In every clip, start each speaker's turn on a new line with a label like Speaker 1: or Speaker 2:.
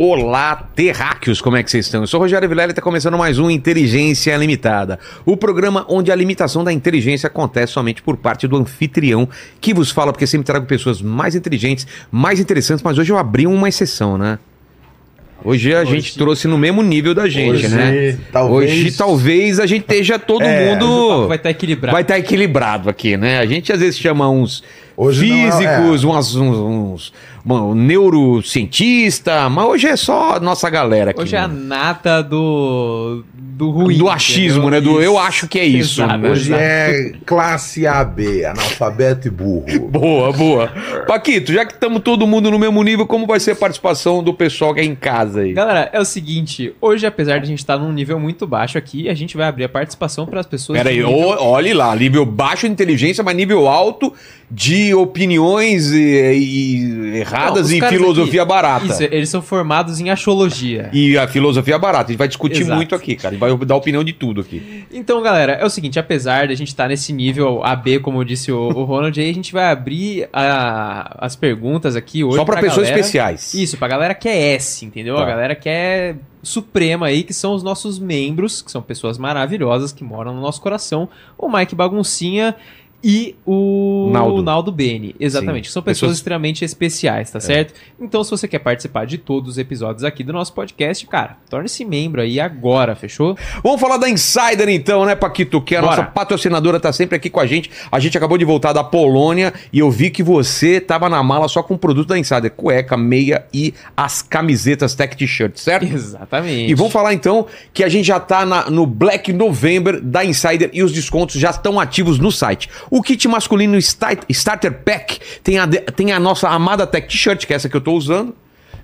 Speaker 1: Olá, terráqueos, como é que vocês estão? Eu sou o Rogério Vilela e está começando mais um Inteligência Limitada, o programa onde a limitação da inteligência acontece somente por parte do anfitrião que vos fala, porque sempre trago pessoas mais inteligentes, mais interessantes, mas hoje eu abri uma exceção, né? Hoje a gente trouxe no mesmo nível da gente,
Speaker 2: Hoje,
Speaker 1: né?
Speaker 2: talvez-
Speaker 1: Hoje talvez a gente esteja todo
Speaker 2: É,
Speaker 1: mundo
Speaker 3: Vai estar equilibrado.
Speaker 1: vai estar equilibrado aqui, né? A gente às vezes chama uns
Speaker 2: Hoje não é-
Speaker 1: físicos, umas- uns, uns um neurocientista, mas hoje é só a nossa galera aqui.
Speaker 3: Hoje é a
Speaker 1: né?
Speaker 3: nata do. do ruim.
Speaker 1: do achismo, né? Do eu acho que é isso.
Speaker 3: Exato.
Speaker 1: né?
Speaker 2: Hoje é classe AB, analfabeto e burro.
Speaker 1: Boa, boa. Paquito, já que estamos todo mundo no mesmo nível, como vai ser a participação do pessoal que é em casa aí?
Speaker 3: Galera, é o seguinte, hoje apesar de a gente estar num nível muito baixo aqui, a gente vai abrir a participação para as pessoas
Speaker 1: Pera aí,
Speaker 3: de nível-
Speaker 1: olhe lá, nível baixo de inteligência, mas nível alto de opiniões e, e erradas
Speaker 3: Não,
Speaker 1: e filosofia
Speaker 3: aqui-
Speaker 1: barata.
Speaker 3: Isso, eles são formados em astrologia.
Speaker 1: E a filosofia barata. A gente vai discutir
Speaker 3: Exato.
Speaker 1: muito aqui, cara. A gente vai dar opinião de tudo aqui.
Speaker 3: Então, galera, é o seguinte, apesar de a gente estar nesse nível AB, como disse o, o Ronald, aí a gente vai abrir a- as perguntas aqui hoje
Speaker 1: Só pra pessoas
Speaker 3: galera.
Speaker 1: especiais.
Speaker 3: Isso, pra galera que é S, entendeu?
Speaker 1: Tá.
Speaker 3: A galera que é suprema aí, que são os nossos membros, que são pessoas maravilhosas que moram no nosso coração, o Mike Baguncinha e o
Speaker 1: Naldo.
Speaker 3: Naldo, Bene. Exatamente,
Speaker 1: Sim.
Speaker 3: são pessoas,
Speaker 1: Pessoas- É.
Speaker 3: extremamente especiais, tá certo? Então, se você quer participar de todos os episódios aqui do nosso podcast, cara, torne-se membro aí agora, fechou?
Speaker 1: Vamos falar da Insider então, né, Paquito? Que é a
Speaker 3: Bora.
Speaker 1: nossa patrocinadora, tá sempre aqui com a gente. A gente acabou de voltar da Polônia e eu vi que você tava na mala só com o produto da Insider: cueca, meia e as camisetas tech t-shirt, certo?
Speaker 3: Exatamente.
Speaker 1: E vamos falar então que a gente já tá na- no Black November da Insider e os descontos já estão ativos no site. O kit masculino Sta- Starter Pack tem a, tem a nossa amada Tech T-shirt, que é essa que eu tô usando.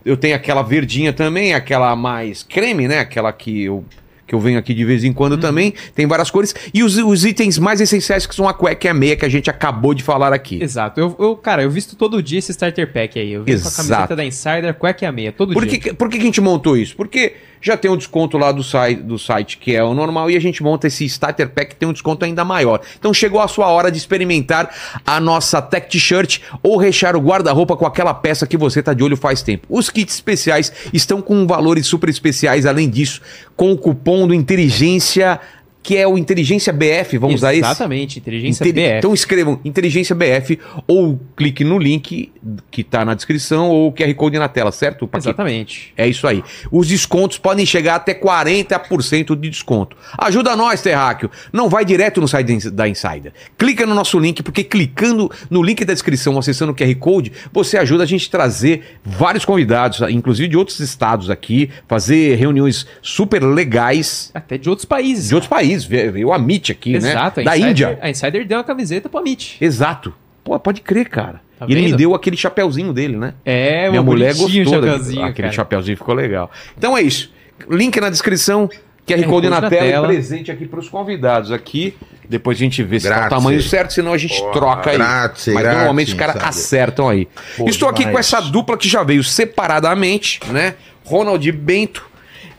Speaker 1: Eu tenho aquela verdinha também, aquela mais creme, né? Aquela que eu, que eu venho aqui de vez em
Speaker 3: Uhum.
Speaker 1: quando também. Tem várias cores. E os, os itens mais essenciais que são a cueca e a meia, que a gente acabou de falar aqui.
Speaker 3: Exato. Eu, eu, cara, eu visto todo dia esse starter pack aí. Eu vi com a
Speaker 1: Exato.
Speaker 3: camiseta da Insider, cueca e a meia, todo
Speaker 1: Por
Speaker 3: dia.
Speaker 1: que, por que a gente montou isso? Porque já tem um desconto lá do site, do site que é o normal e a gente monta esse Starter Pack que tem um desconto ainda maior. Então chegou a sua hora de experimentar a nossa Tech T-shirt ou rechear o guarda-roupa com aquela peça que você tá de olho faz tempo. Os kits especiais estão com valores super especiais, além disso, com o cupom do Inteligência, que é o Inteligência BF, vamos usar esse?
Speaker 3: Exatamente, inteligência
Speaker 1: Inteli-
Speaker 3: BF.
Speaker 1: Então escrevam Inteligência BF ou clique no link que tá na descrição ou o QR Code na tela, certo? Paquito?
Speaker 3: Exatamente.
Speaker 1: É isso aí. Os descontos podem chegar até 40% de desconto. Ajuda nós, Terráqueo. Não vai direto no site da Insider. Clica no nosso link, porque clicando no link da descrição, acessando o QR Code, você ajuda a gente a trazer vários convidados, inclusive de outros estados aqui, fazer reuniões super legais
Speaker 3: Até de outros países.
Speaker 1: de outros países. Veio a Amit aqui,
Speaker 3: Exato.
Speaker 1: né? Da
Speaker 3: a Insider,
Speaker 1: Índia.
Speaker 3: A Insider deu uma camiseta pro Amit.
Speaker 1: Exato. Pô, pode crer, cara.
Speaker 3: Tá
Speaker 1: e ele me deu aquele chapeuzinho dele, né?
Speaker 3: É,
Speaker 1: Minha mulher gostou.
Speaker 3: o
Speaker 1: daquele-
Speaker 3: chapeuzinho,
Speaker 1: aquele
Speaker 3: cara.
Speaker 1: chapeuzinho ficou legal. Então é isso. Link na descrição, QR
Speaker 3: QR
Speaker 1: Code na,
Speaker 3: na
Speaker 1: tela,
Speaker 3: tela.
Speaker 1: e presente aqui pros convidados aqui. Depois a gente vê se tá o tamanho certo, senão a gente troca aí.
Speaker 2: grazie,
Speaker 1: Mas
Speaker 2: grazie,
Speaker 1: normalmente os caras acertam aí.
Speaker 2: Pô,
Speaker 1: Estou aqui com
Speaker 2: demais.
Speaker 1: essa dupla que já veio separadamente, né? Ronald e Bento.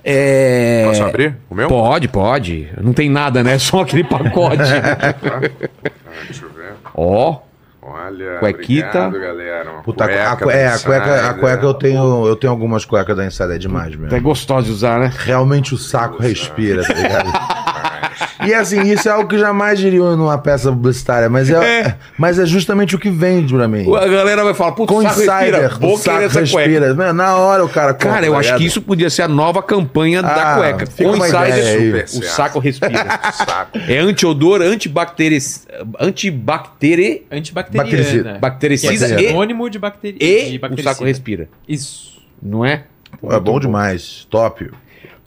Speaker 1: É...
Speaker 4: Posso abrir o meu?
Speaker 1: Pode, pode. Não tem nada, né? Só aquele pacote.
Speaker 4: Deixa eu ver.
Speaker 1: Ó.
Speaker 4: Olha,
Speaker 1: Cuequita.
Speaker 4: obrigado, galera. Uma
Speaker 2: Puta, a,
Speaker 4: cueca
Speaker 2: é,
Speaker 4: da
Speaker 2: a cueca, a cueca eu tenho, eu tenho algumas cuecas da Insider, é demais
Speaker 1: É
Speaker 2: mesmo.
Speaker 1: gostoso de usar, né?
Speaker 2: Realmente o saco respira, tá ligado? E assim, isso é algo que jamais diriam numa peça publicitária, mas é, mas é justamente o que vende pra mim.
Speaker 1: A galera vai falar, putz,
Speaker 2: Com
Speaker 1: saco respira, vou
Speaker 2: o saco
Speaker 1: essa cueca.
Speaker 2: respira. Mano, Na hora o cara compra,
Speaker 1: Cara, eu
Speaker 2: tá
Speaker 1: acho
Speaker 2: ligado?
Speaker 1: que isso podia ser a nova campanha da
Speaker 2: Ah,
Speaker 1: cueca.
Speaker 2: fica
Speaker 1: Com Insider.
Speaker 4: Super
Speaker 1: o saco respira.
Speaker 4: Saco.
Speaker 1: é antiodor, antibacteri... antibacteri...
Speaker 3: Antibacteriana.
Speaker 1: Bactericida
Speaker 3: Que é sinônimo de, bacteri...
Speaker 1: e
Speaker 3: de
Speaker 1: o saco respira.
Speaker 3: Isso.
Speaker 1: Não é?
Speaker 2: Pô, é bom demais, top.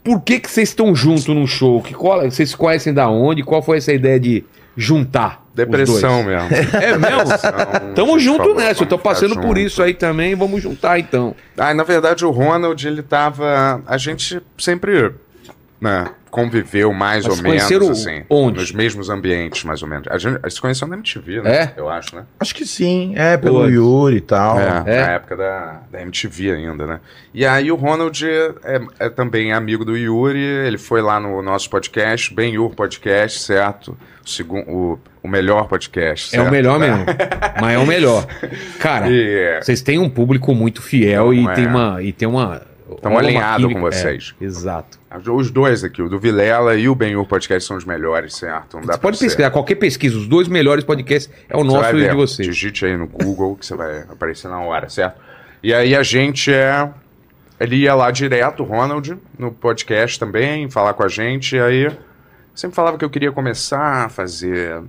Speaker 1: Por que que vocês estão juntos num show? Que qual, vocês se conhecem da onde? Qual foi essa ideia de juntar
Speaker 4: Depressão mesmo.
Speaker 1: É mesmo? Tamo junto
Speaker 4: favor,
Speaker 1: nessa. Eu tô passando
Speaker 4: ficar
Speaker 1: por
Speaker 4: junto.
Speaker 1: isso aí também. Vamos juntar então.
Speaker 4: Ah, na verdade, o Ronald, ele tava. A gente sempre né, conviveu mais
Speaker 1: Mas
Speaker 4: ou menos, assim.
Speaker 1: onde?
Speaker 4: Nos mesmos ambientes, mais ou menos. A gente a gente se conheceu na MTV, né?
Speaker 1: É?
Speaker 4: Eu acho, né?
Speaker 2: Acho que sim, é pelo
Speaker 1: Putz.
Speaker 2: Yuri e tal.
Speaker 4: É,
Speaker 1: É.
Speaker 4: na época da, da MTV ainda, né? E aí o Ronald é, é também amigo do Yuri, ele foi lá no nosso podcast, Bem Yur Podcast, certo? O, segun, o, o melhor podcast,
Speaker 1: É o
Speaker 4: certo?
Speaker 1: melhor mesmo. Mas é o melhor. Cara,
Speaker 4: E,
Speaker 1: vocês têm um público muito fiel e
Speaker 4: Não é.
Speaker 1: tem uma. E tem uma Uma
Speaker 4: alinhados com vocês.
Speaker 1: É, exato.
Speaker 4: Os dois aqui, o do Vilela e o Benhur Podcast são os melhores, certo? Não dá
Speaker 1: Você pode
Speaker 4: ser.
Speaker 1: pesquisar, qualquer pesquisa, os dois melhores podcasts é o
Speaker 4: Você
Speaker 1: nosso e o de vocês.
Speaker 4: Digite aí no Google que você vai aparecer na hora, certo? E aí a gente é. Ele ia lá direto, o Ronald, no podcast também, falar com a gente. E aí sempre falava que eu queria começar a fazer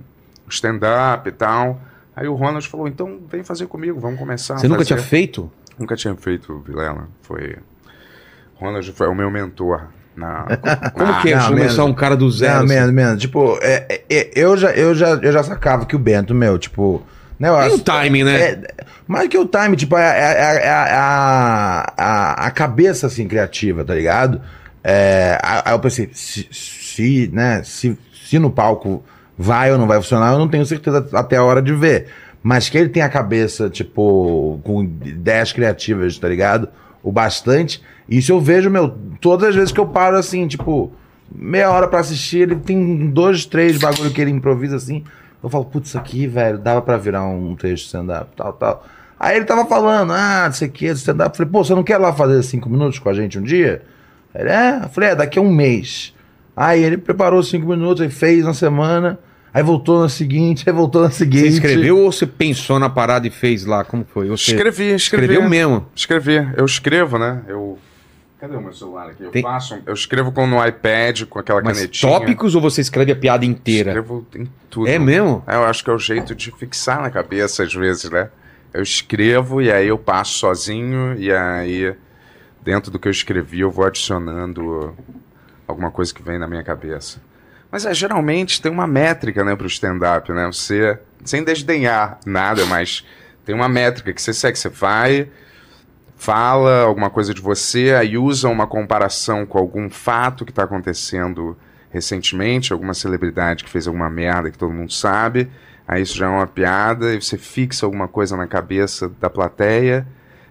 Speaker 4: stand-up e tal. Aí o Ronald falou: então vem fazer comigo, vamos começar. a
Speaker 1: Você nunca
Speaker 4: fazer."
Speaker 1: tinha feito?
Speaker 4: Nunca tinha feito, Vilela. Foi. Ronald foi o meu mentor. Na...
Speaker 1: Como que é
Speaker 2: não,
Speaker 1: começar um cara do zero?
Speaker 2: Não,
Speaker 1: assim?
Speaker 2: menos, menos. Tipo, é, é, é, eu, já, eu, já, eu já sacava que o Bento, meu, tipo. Né, eu
Speaker 1: Tem
Speaker 2: acho-
Speaker 1: o timing, né?
Speaker 2: É, mais que o time, tipo, é, é- é- é a, a, a cabeça, assim, criativa, tá ligado? É, aí aí eu pensei, se, se, né, se, se no palco vai ou não vai funcionar, eu não tenho certeza até a hora de ver. Mas que ele tem a cabeça, tipo, com ideias criativas, tá ligado? O bastante. Isso eu vejo, meu, todas as vezes que eu paro, assim, tipo, meia hora pra assistir, ele tem dois, três bagulho que ele improvisa, assim. Eu falo, putz, isso aqui, velho, dava pra virar um texto stand-up, tal, tal. Aí ele tava falando, ah, não sei o que, stand-up. Eu Falei, pô, você não quer lá fazer cinco minutos com a gente um dia? Ele, é? Eu falei, é, daqui a um mês. Aí ele preparou cinco minutos, aí fez na semana, aí voltou na seguinte, aí voltou na seguinte.
Speaker 1: Você escreveu ou você pensou na parada e fez lá? Como foi? Você
Speaker 4: Escrevi, escrevi.
Speaker 1: escreveu mesmo?
Speaker 4: Escrevi. Eu escrevo, né? Eu. Cadê o meu celular aqui? Eu
Speaker 1: Tem-
Speaker 4: faço. Eu escrevo com no iPad, com aquela
Speaker 1: Mas
Speaker 4: canetinha.
Speaker 1: tópicos ou você escreve a piada inteira?
Speaker 4: Escrevo em tudo.
Speaker 1: É mesmo?
Speaker 4: É, eu acho que é o jeito de fixar na cabeça, às vezes, né? Eu escrevo e aí eu passo sozinho, e aí, dentro do que eu escrevi, eu vou adicionando alguma coisa que vem na minha cabeça. Mas é, geralmente tem uma métrica, né, pro stand-up, né? Você, sem desdenhar nada, mas tem uma métrica que você segue. Você vai, fala alguma coisa de você, aí usa uma comparação com algum fato que está acontecendo recentemente, alguma celebridade que fez alguma merda que todo mundo sabe, aí isso já é uma piada, e você fixa alguma coisa na cabeça da plateia,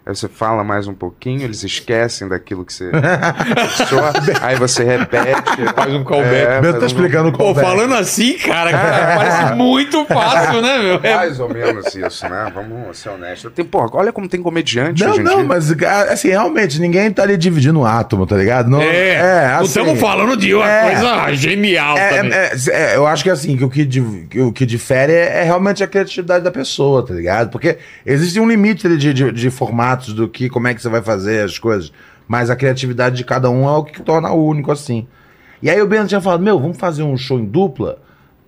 Speaker 4: aí você fala mais um pouquinho, eles esquecem daquilo que você fixou, aí você repete.
Speaker 1: Faz um callback.
Speaker 4: É,
Speaker 2: Bento
Speaker 4: faz
Speaker 2: tá
Speaker 4: um-
Speaker 2: explicando o
Speaker 1: Pô,
Speaker 2: callback.
Speaker 1: falando assim, cara, cara, parece muito fácil, né, meu? É-
Speaker 4: Mais ou menos isso, né? Vamos ser honestos. Tem, porra, olha como tem comediante
Speaker 2: Não, não,
Speaker 4: dia.
Speaker 2: mas ah, assim, realmente, ninguém tá ali dividindo um átomo, tá ligado? Não,
Speaker 1: É, não
Speaker 2: assim,
Speaker 1: estamos falando de uma
Speaker 2: é.
Speaker 1: coisa genial
Speaker 2: É,
Speaker 1: também.
Speaker 2: é, é, eu acho que assim, que o que, que o que difere é, é realmente a criatividade da pessoa, tá ligado? Porque existe um limite ali de, de, de formatos do que, como é que você vai fazer as coisas. Mas a criatividade de cada um é o que torna único, assim. E aí o Bento tinha falado, meu, vamos fazer um show em dupla?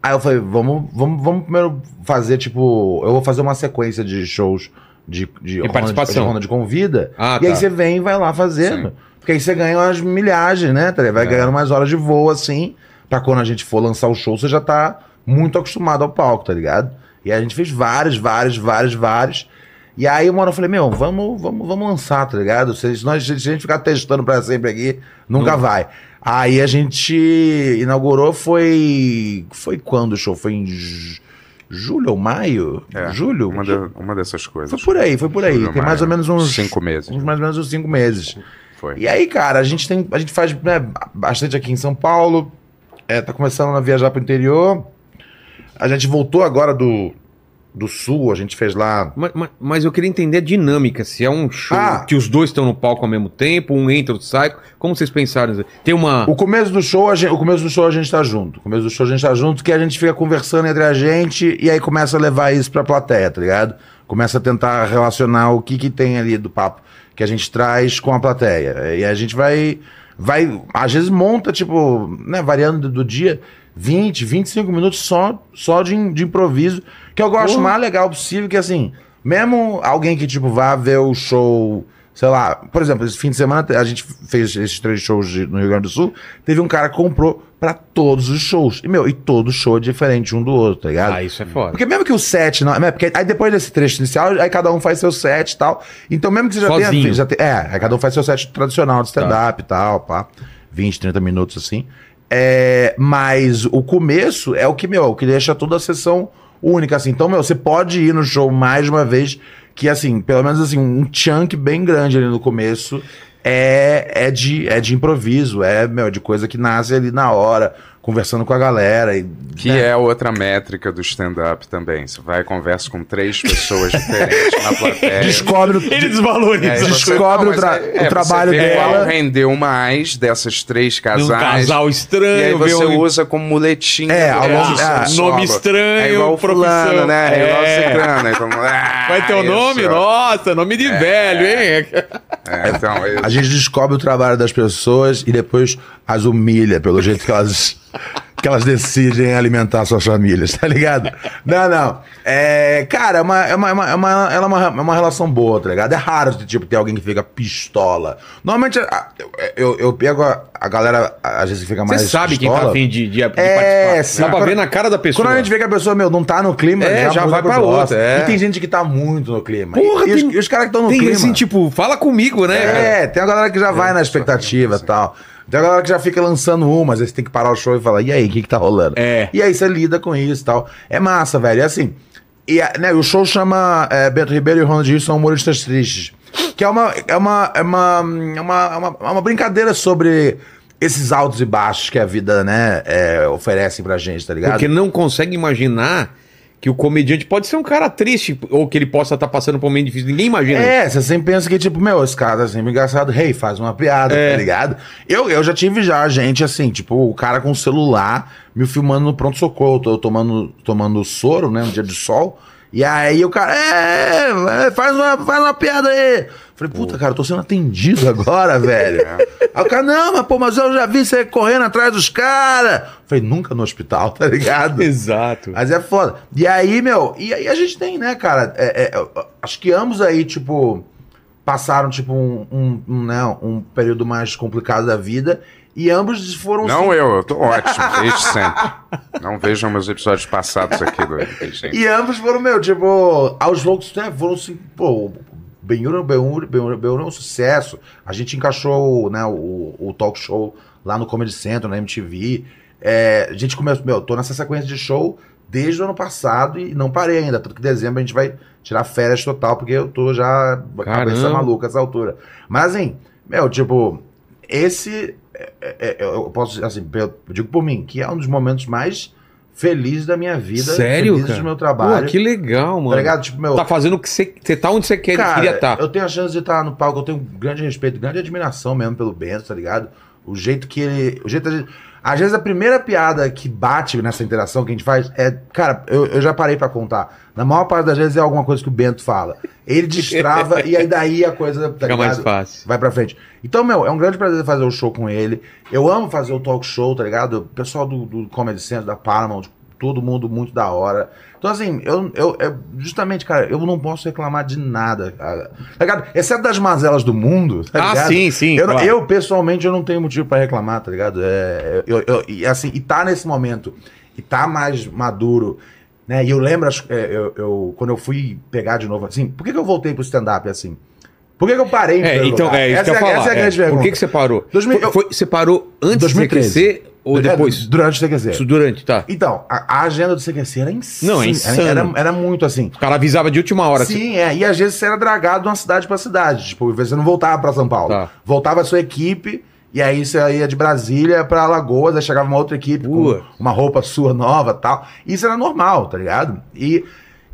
Speaker 2: Aí eu falei, vamos, vamos, vamos primeiro fazer, tipo, eu vou fazer uma sequência de shows de, de, Ronald-
Speaker 1: participação.
Speaker 2: de Ronald convida.
Speaker 1: Ah,
Speaker 2: e aí
Speaker 1: tá.
Speaker 2: você vem e vai lá fazendo.
Speaker 4: Sim.
Speaker 2: Porque aí você ganha umas milhagens, né? tá? Vai
Speaker 1: É.
Speaker 2: ganhando mais horas de voo, assim, pra quando a gente for lançar o show, você já tá muito acostumado ao palco, tá ligado? E aí a gente fez vários, vários, vários, vários. E aí uma hora eu falei, meu, vamos, vamos, vamos lançar, tá ligado? Se, nós, se a gente ficar testando pra sempre aqui, nunca vai. Aí a gente inaugurou, foi. Foi quando o show? Foi em ju- julho ou maio?
Speaker 4: É,
Speaker 2: julho?
Speaker 4: Uma, da- uma dessas coisas.
Speaker 2: Foi por aí, foi por aí.
Speaker 4: Julho,
Speaker 2: Tem mais ou
Speaker 4: maio.
Speaker 2: menos uns.
Speaker 4: Cinco meses.
Speaker 2: uns mais ou menos uns cinco meses.
Speaker 4: Foi.
Speaker 2: E aí, cara, a gente tem. A gente faz né, bastante aqui em São Paulo. É, tá começando a viajar pro interior. A gente voltou agora do, do sul, a gente fez lá.
Speaker 1: Mas, mas- mas eu queria entender a dinâmica, se é um show
Speaker 2: Ah.
Speaker 1: que os dois estão no palco ao mesmo tempo, um entra, outro sai. Como vocês pensaram? Tem uma.
Speaker 2: O começo do show, a gente, o começo do show a gente tá junto. O começo do show a gente tá junto, que a gente fica conversando entre a gente e aí começa a levar isso pra plateia, tá ligado? Começa a tentar relacionar o que que tem ali do papo que a gente traz com a plateia. E a gente vai, vai às vezes monta, tipo, né, variando do, dia, 20, 25 minutos só, só de, de improviso, que eu gosto
Speaker 1: Porra.
Speaker 2: mais legal possível, que assim, mesmo alguém que, tipo, vá ver o show, sei lá, por exemplo, esse fim de semana a gente fez esses três shows de- no Rio Grande do Sul, teve um cara que comprou pra todos os shows. E, meu, e todo show é diferente um do outro, tá ligado?
Speaker 1: Ah, isso é foda.
Speaker 2: Porque mesmo que o set não. é, Porque aí depois desse trecho inicial, aí cada um faz seu set e tal. Então, mesmo que você já
Speaker 1: Sozinho.
Speaker 2: tenha. Já te- é, aí cada um faz seu set tradicional de stand-up e tal, pá. 20, 30 minutos assim. É, mas o começo é o que, meu, é o que deixa toda a sessão única, assim. Então, meu, você pode ir no show mais uma vez, que assim, pelo menos assim, um chunk bem grande ali no começo é, é, de, é de improviso, é, meu, de coisa que nasce ali na hora. Conversando com a galera. E,
Speaker 4: Que é outra métrica do stand-up também. Você vai e conversa com três pessoas diferentes na plateia.
Speaker 2: Descobre,
Speaker 1: Ele
Speaker 4: E aí
Speaker 1: desvaloriza.
Speaker 4: você-
Speaker 2: descobre
Speaker 4: não,
Speaker 2: o tra-
Speaker 4: mas
Speaker 2: o trabalho
Speaker 4: você vê
Speaker 2: dela.
Speaker 4: Qual rendeu mais dessas três
Speaker 1: De
Speaker 4: casais.
Speaker 1: um casal
Speaker 4: E aí
Speaker 1: estranho,
Speaker 4: você
Speaker 1: um-
Speaker 4: usa como muletinha.
Speaker 2: É, é,
Speaker 1: nome estranho,
Speaker 4: É igual fulano, né? É, igual
Speaker 1: É.
Speaker 4: ciclano. Então, ah,
Speaker 1: Vai ter o
Speaker 4: isso.
Speaker 1: nome? Nossa, nome de velho, hein?
Speaker 4: É, então,
Speaker 2: A gente descobre o trabalho das pessoas e depois as humilha pelo jeito que elas, que elas decidem alimentar suas famílias, tá ligado? Não, não. É, cara, é uma, é uma, é uma, é uma, ela é uma, é uma relação boa, tá ligado? É raro de tipo, ter alguém que fica pistola. Normalmente eu, eu, eu pego a, a galera, às vezes fica mais.
Speaker 1: Você sabe quem
Speaker 2: pistola.
Speaker 1: tá afim de, de, de
Speaker 2: É,
Speaker 1: participar.
Speaker 2: sim.
Speaker 1: Dá pra
Speaker 2: Quando-
Speaker 1: ver na cara da pessoa.
Speaker 2: Quando a gente vê que a pessoa, meu, não tá no clima,
Speaker 1: É, já
Speaker 2: muda
Speaker 1: vai pra outra, é.
Speaker 2: E tem gente que tá muito no clima.
Speaker 1: Porra,
Speaker 2: e, os-
Speaker 1: tem-
Speaker 2: e os, caras que estão no
Speaker 1: Tem
Speaker 2: clima.
Speaker 1: assim, tipo, fala comigo, né? cara?
Speaker 2: É, tem a galera que já vai na expectativa e tal. Tem a galera que já fica lançando uma, às vezes tem que parar o show e falar, e aí, o que que tá rolando?
Speaker 1: É.
Speaker 2: E aí você lida com isso e tal. É massa, velho. É assim. E né, o show chama é, Beto Ribeiro e Ronald Gil são humoristas tristes. Que é uma, é uma, é uma, é uma, é uma, é uma brincadeira sobre esses altos e baixos que a vida, né, é, oferece pra gente, tá ligado?
Speaker 1: Porque não consegue imaginar que o comediante pode ser um cara triste ou que ele possa estar passando por um momento difícil. Ninguém imagina.
Speaker 2: É, você sempre pensa que, tipo, meu, esse cara tá sempre engraçado. Hey, faz uma piada,
Speaker 1: É.
Speaker 2: tá ligado? Eu, eu já tive já gente assim, tipo, o cara com o celular me filmando no pronto-socorro. Eu tomando, tomando soro, né, no dia de sol. E aí o cara, é, é, faz uma, faz uma piada aí. Falei, puta, cara, eu tô sendo atendido agora, velho. Aí o cara, não, mas pô, mas eu já vi você correndo atrás dos caras. Falei, nunca no hospital, tá ligado?
Speaker 1: Exato.
Speaker 2: Mas é foda. E aí, meu, e aí a gente tem, né, cara? é, é, acho que ambos aí, tipo, passaram, tipo, um, um, um, né, um período mais complicado da vida. E ambos foram.
Speaker 4: Não eu, eu tô ótimo, desde sempre. Não vejam meus episódios passados aqui do
Speaker 2: E ambos foram, meu, tipo, aos poucos, né, foram assim, pô, Benhur, Benhur, Benhur, Benhur é um sucesso. A gente encaixou, né, o, o talk show lá no Comedy Central, na MTV. É, a gente começou, meu, tô nessa sequência de show desde o ano passado e não parei ainda. Tanto que em dezembro a gente vai tirar férias total, porque eu tô já com a cabeça
Speaker 1: Caramba.
Speaker 2: maluca essa altura. Mas assim, meu, tipo, esse, é, é, é, eu posso dizer assim, eu digo por mim, que é um dos momentos mais felizes da minha vida.
Speaker 1: Sério,
Speaker 2: felizes
Speaker 1: cara?
Speaker 2: do meu trabalho.
Speaker 1: Pô, que legal, mano.
Speaker 2: Tá ligado? Tipo, meu.
Speaker 1: Tá fazendo o que você... Você tá onde você quer,
Speaker 2: cara,
Speaker 1: queria estar.
Speaker 2: eu tenho a chance de estar no palco, eu tenho grande respeito, grande admiração mesmo pelo Bento, tá ligado? O jeito que ele. O jeito de, às vezes a primeira piada que bate nessa interação que a gente faz é. Cara, eu, eu já parei pra contar. Na maior parte das vezes é alguma coisa que o Bento fala. Ele destrava e aí daí a coisa. Tá
Speaker 1: Fica mais
Speaker 2: ligado?
Speaker 1: fácil.
Speaker 2: Vai pra frente. Então, meu, é um grande prazer fazer o show com ele. Eu amo fazer o talk show, tá ligado? O pessoal do, do Comedy Central, da Paramount, todo mundo muito da hora. Então, assim, eu, eu, eu- justamente, cara, eu não posso reclamar de nada, cara. Tá ligado? Exceto das mazelas do mundo, tá
Speaker 1: Ah,
Speaker 2: ligado?
Speaker 1: sim, sim,
Speaker 2: Eu,
Speaker 1: claro.
Speaker 2: eu, pessoalmente, eu não tenho motivo pra reclamar, tá ligado? É, eu, eu- e assim, e tá nesse momento, e tá mais maduro, né? E eu lembro, é, eu, eu- quando eu fui pegar de novo, assim, por que, que eu voltei pro stand-up assim? Por que, que eu parei
Speaker 1: É, então,
Speaker 2: lugar?
Speaker 1: é isso
Speaker 2: essa
Speaker 1: que eu ia falar.
Speaker 2: Essa é a grande
Speaker 1: é.
Speaker 2: pergunta.
Speaker 1: Por que, que você parou?
Speaker 2: 2000
Speaker 1: Foi- foi- você parou antes
Speaker 2: 2013.
Speaker 1: de você crescer ou
Speaker 2: É,
Speaker 1: depois?
Speaker 2: Durante o TQC.
Speaker 1: Isso durante, tá.
Speaker 2: Então, a, a agenda do CQC era insana.
Speaker 1: Não, é
Speaker 2: Era,
Speaker 1: insano.
Speaker 2: era, era muito assim.
Speaker 1: O cara avisava de última hora. assim,
Speaker 2: Sim, é. E às vezes você era dragado de uma cidade pra cidade. Tipo, você não voltava pra São Paulo.
Speaker 1: Tá.
Speaker 2: Voltava a sua equipe, e aí você ia de Brasília pra Alagoas, aí chegava uma outra equipe com uma roupa sua nova tal. Isso era normal, tá ligado? E,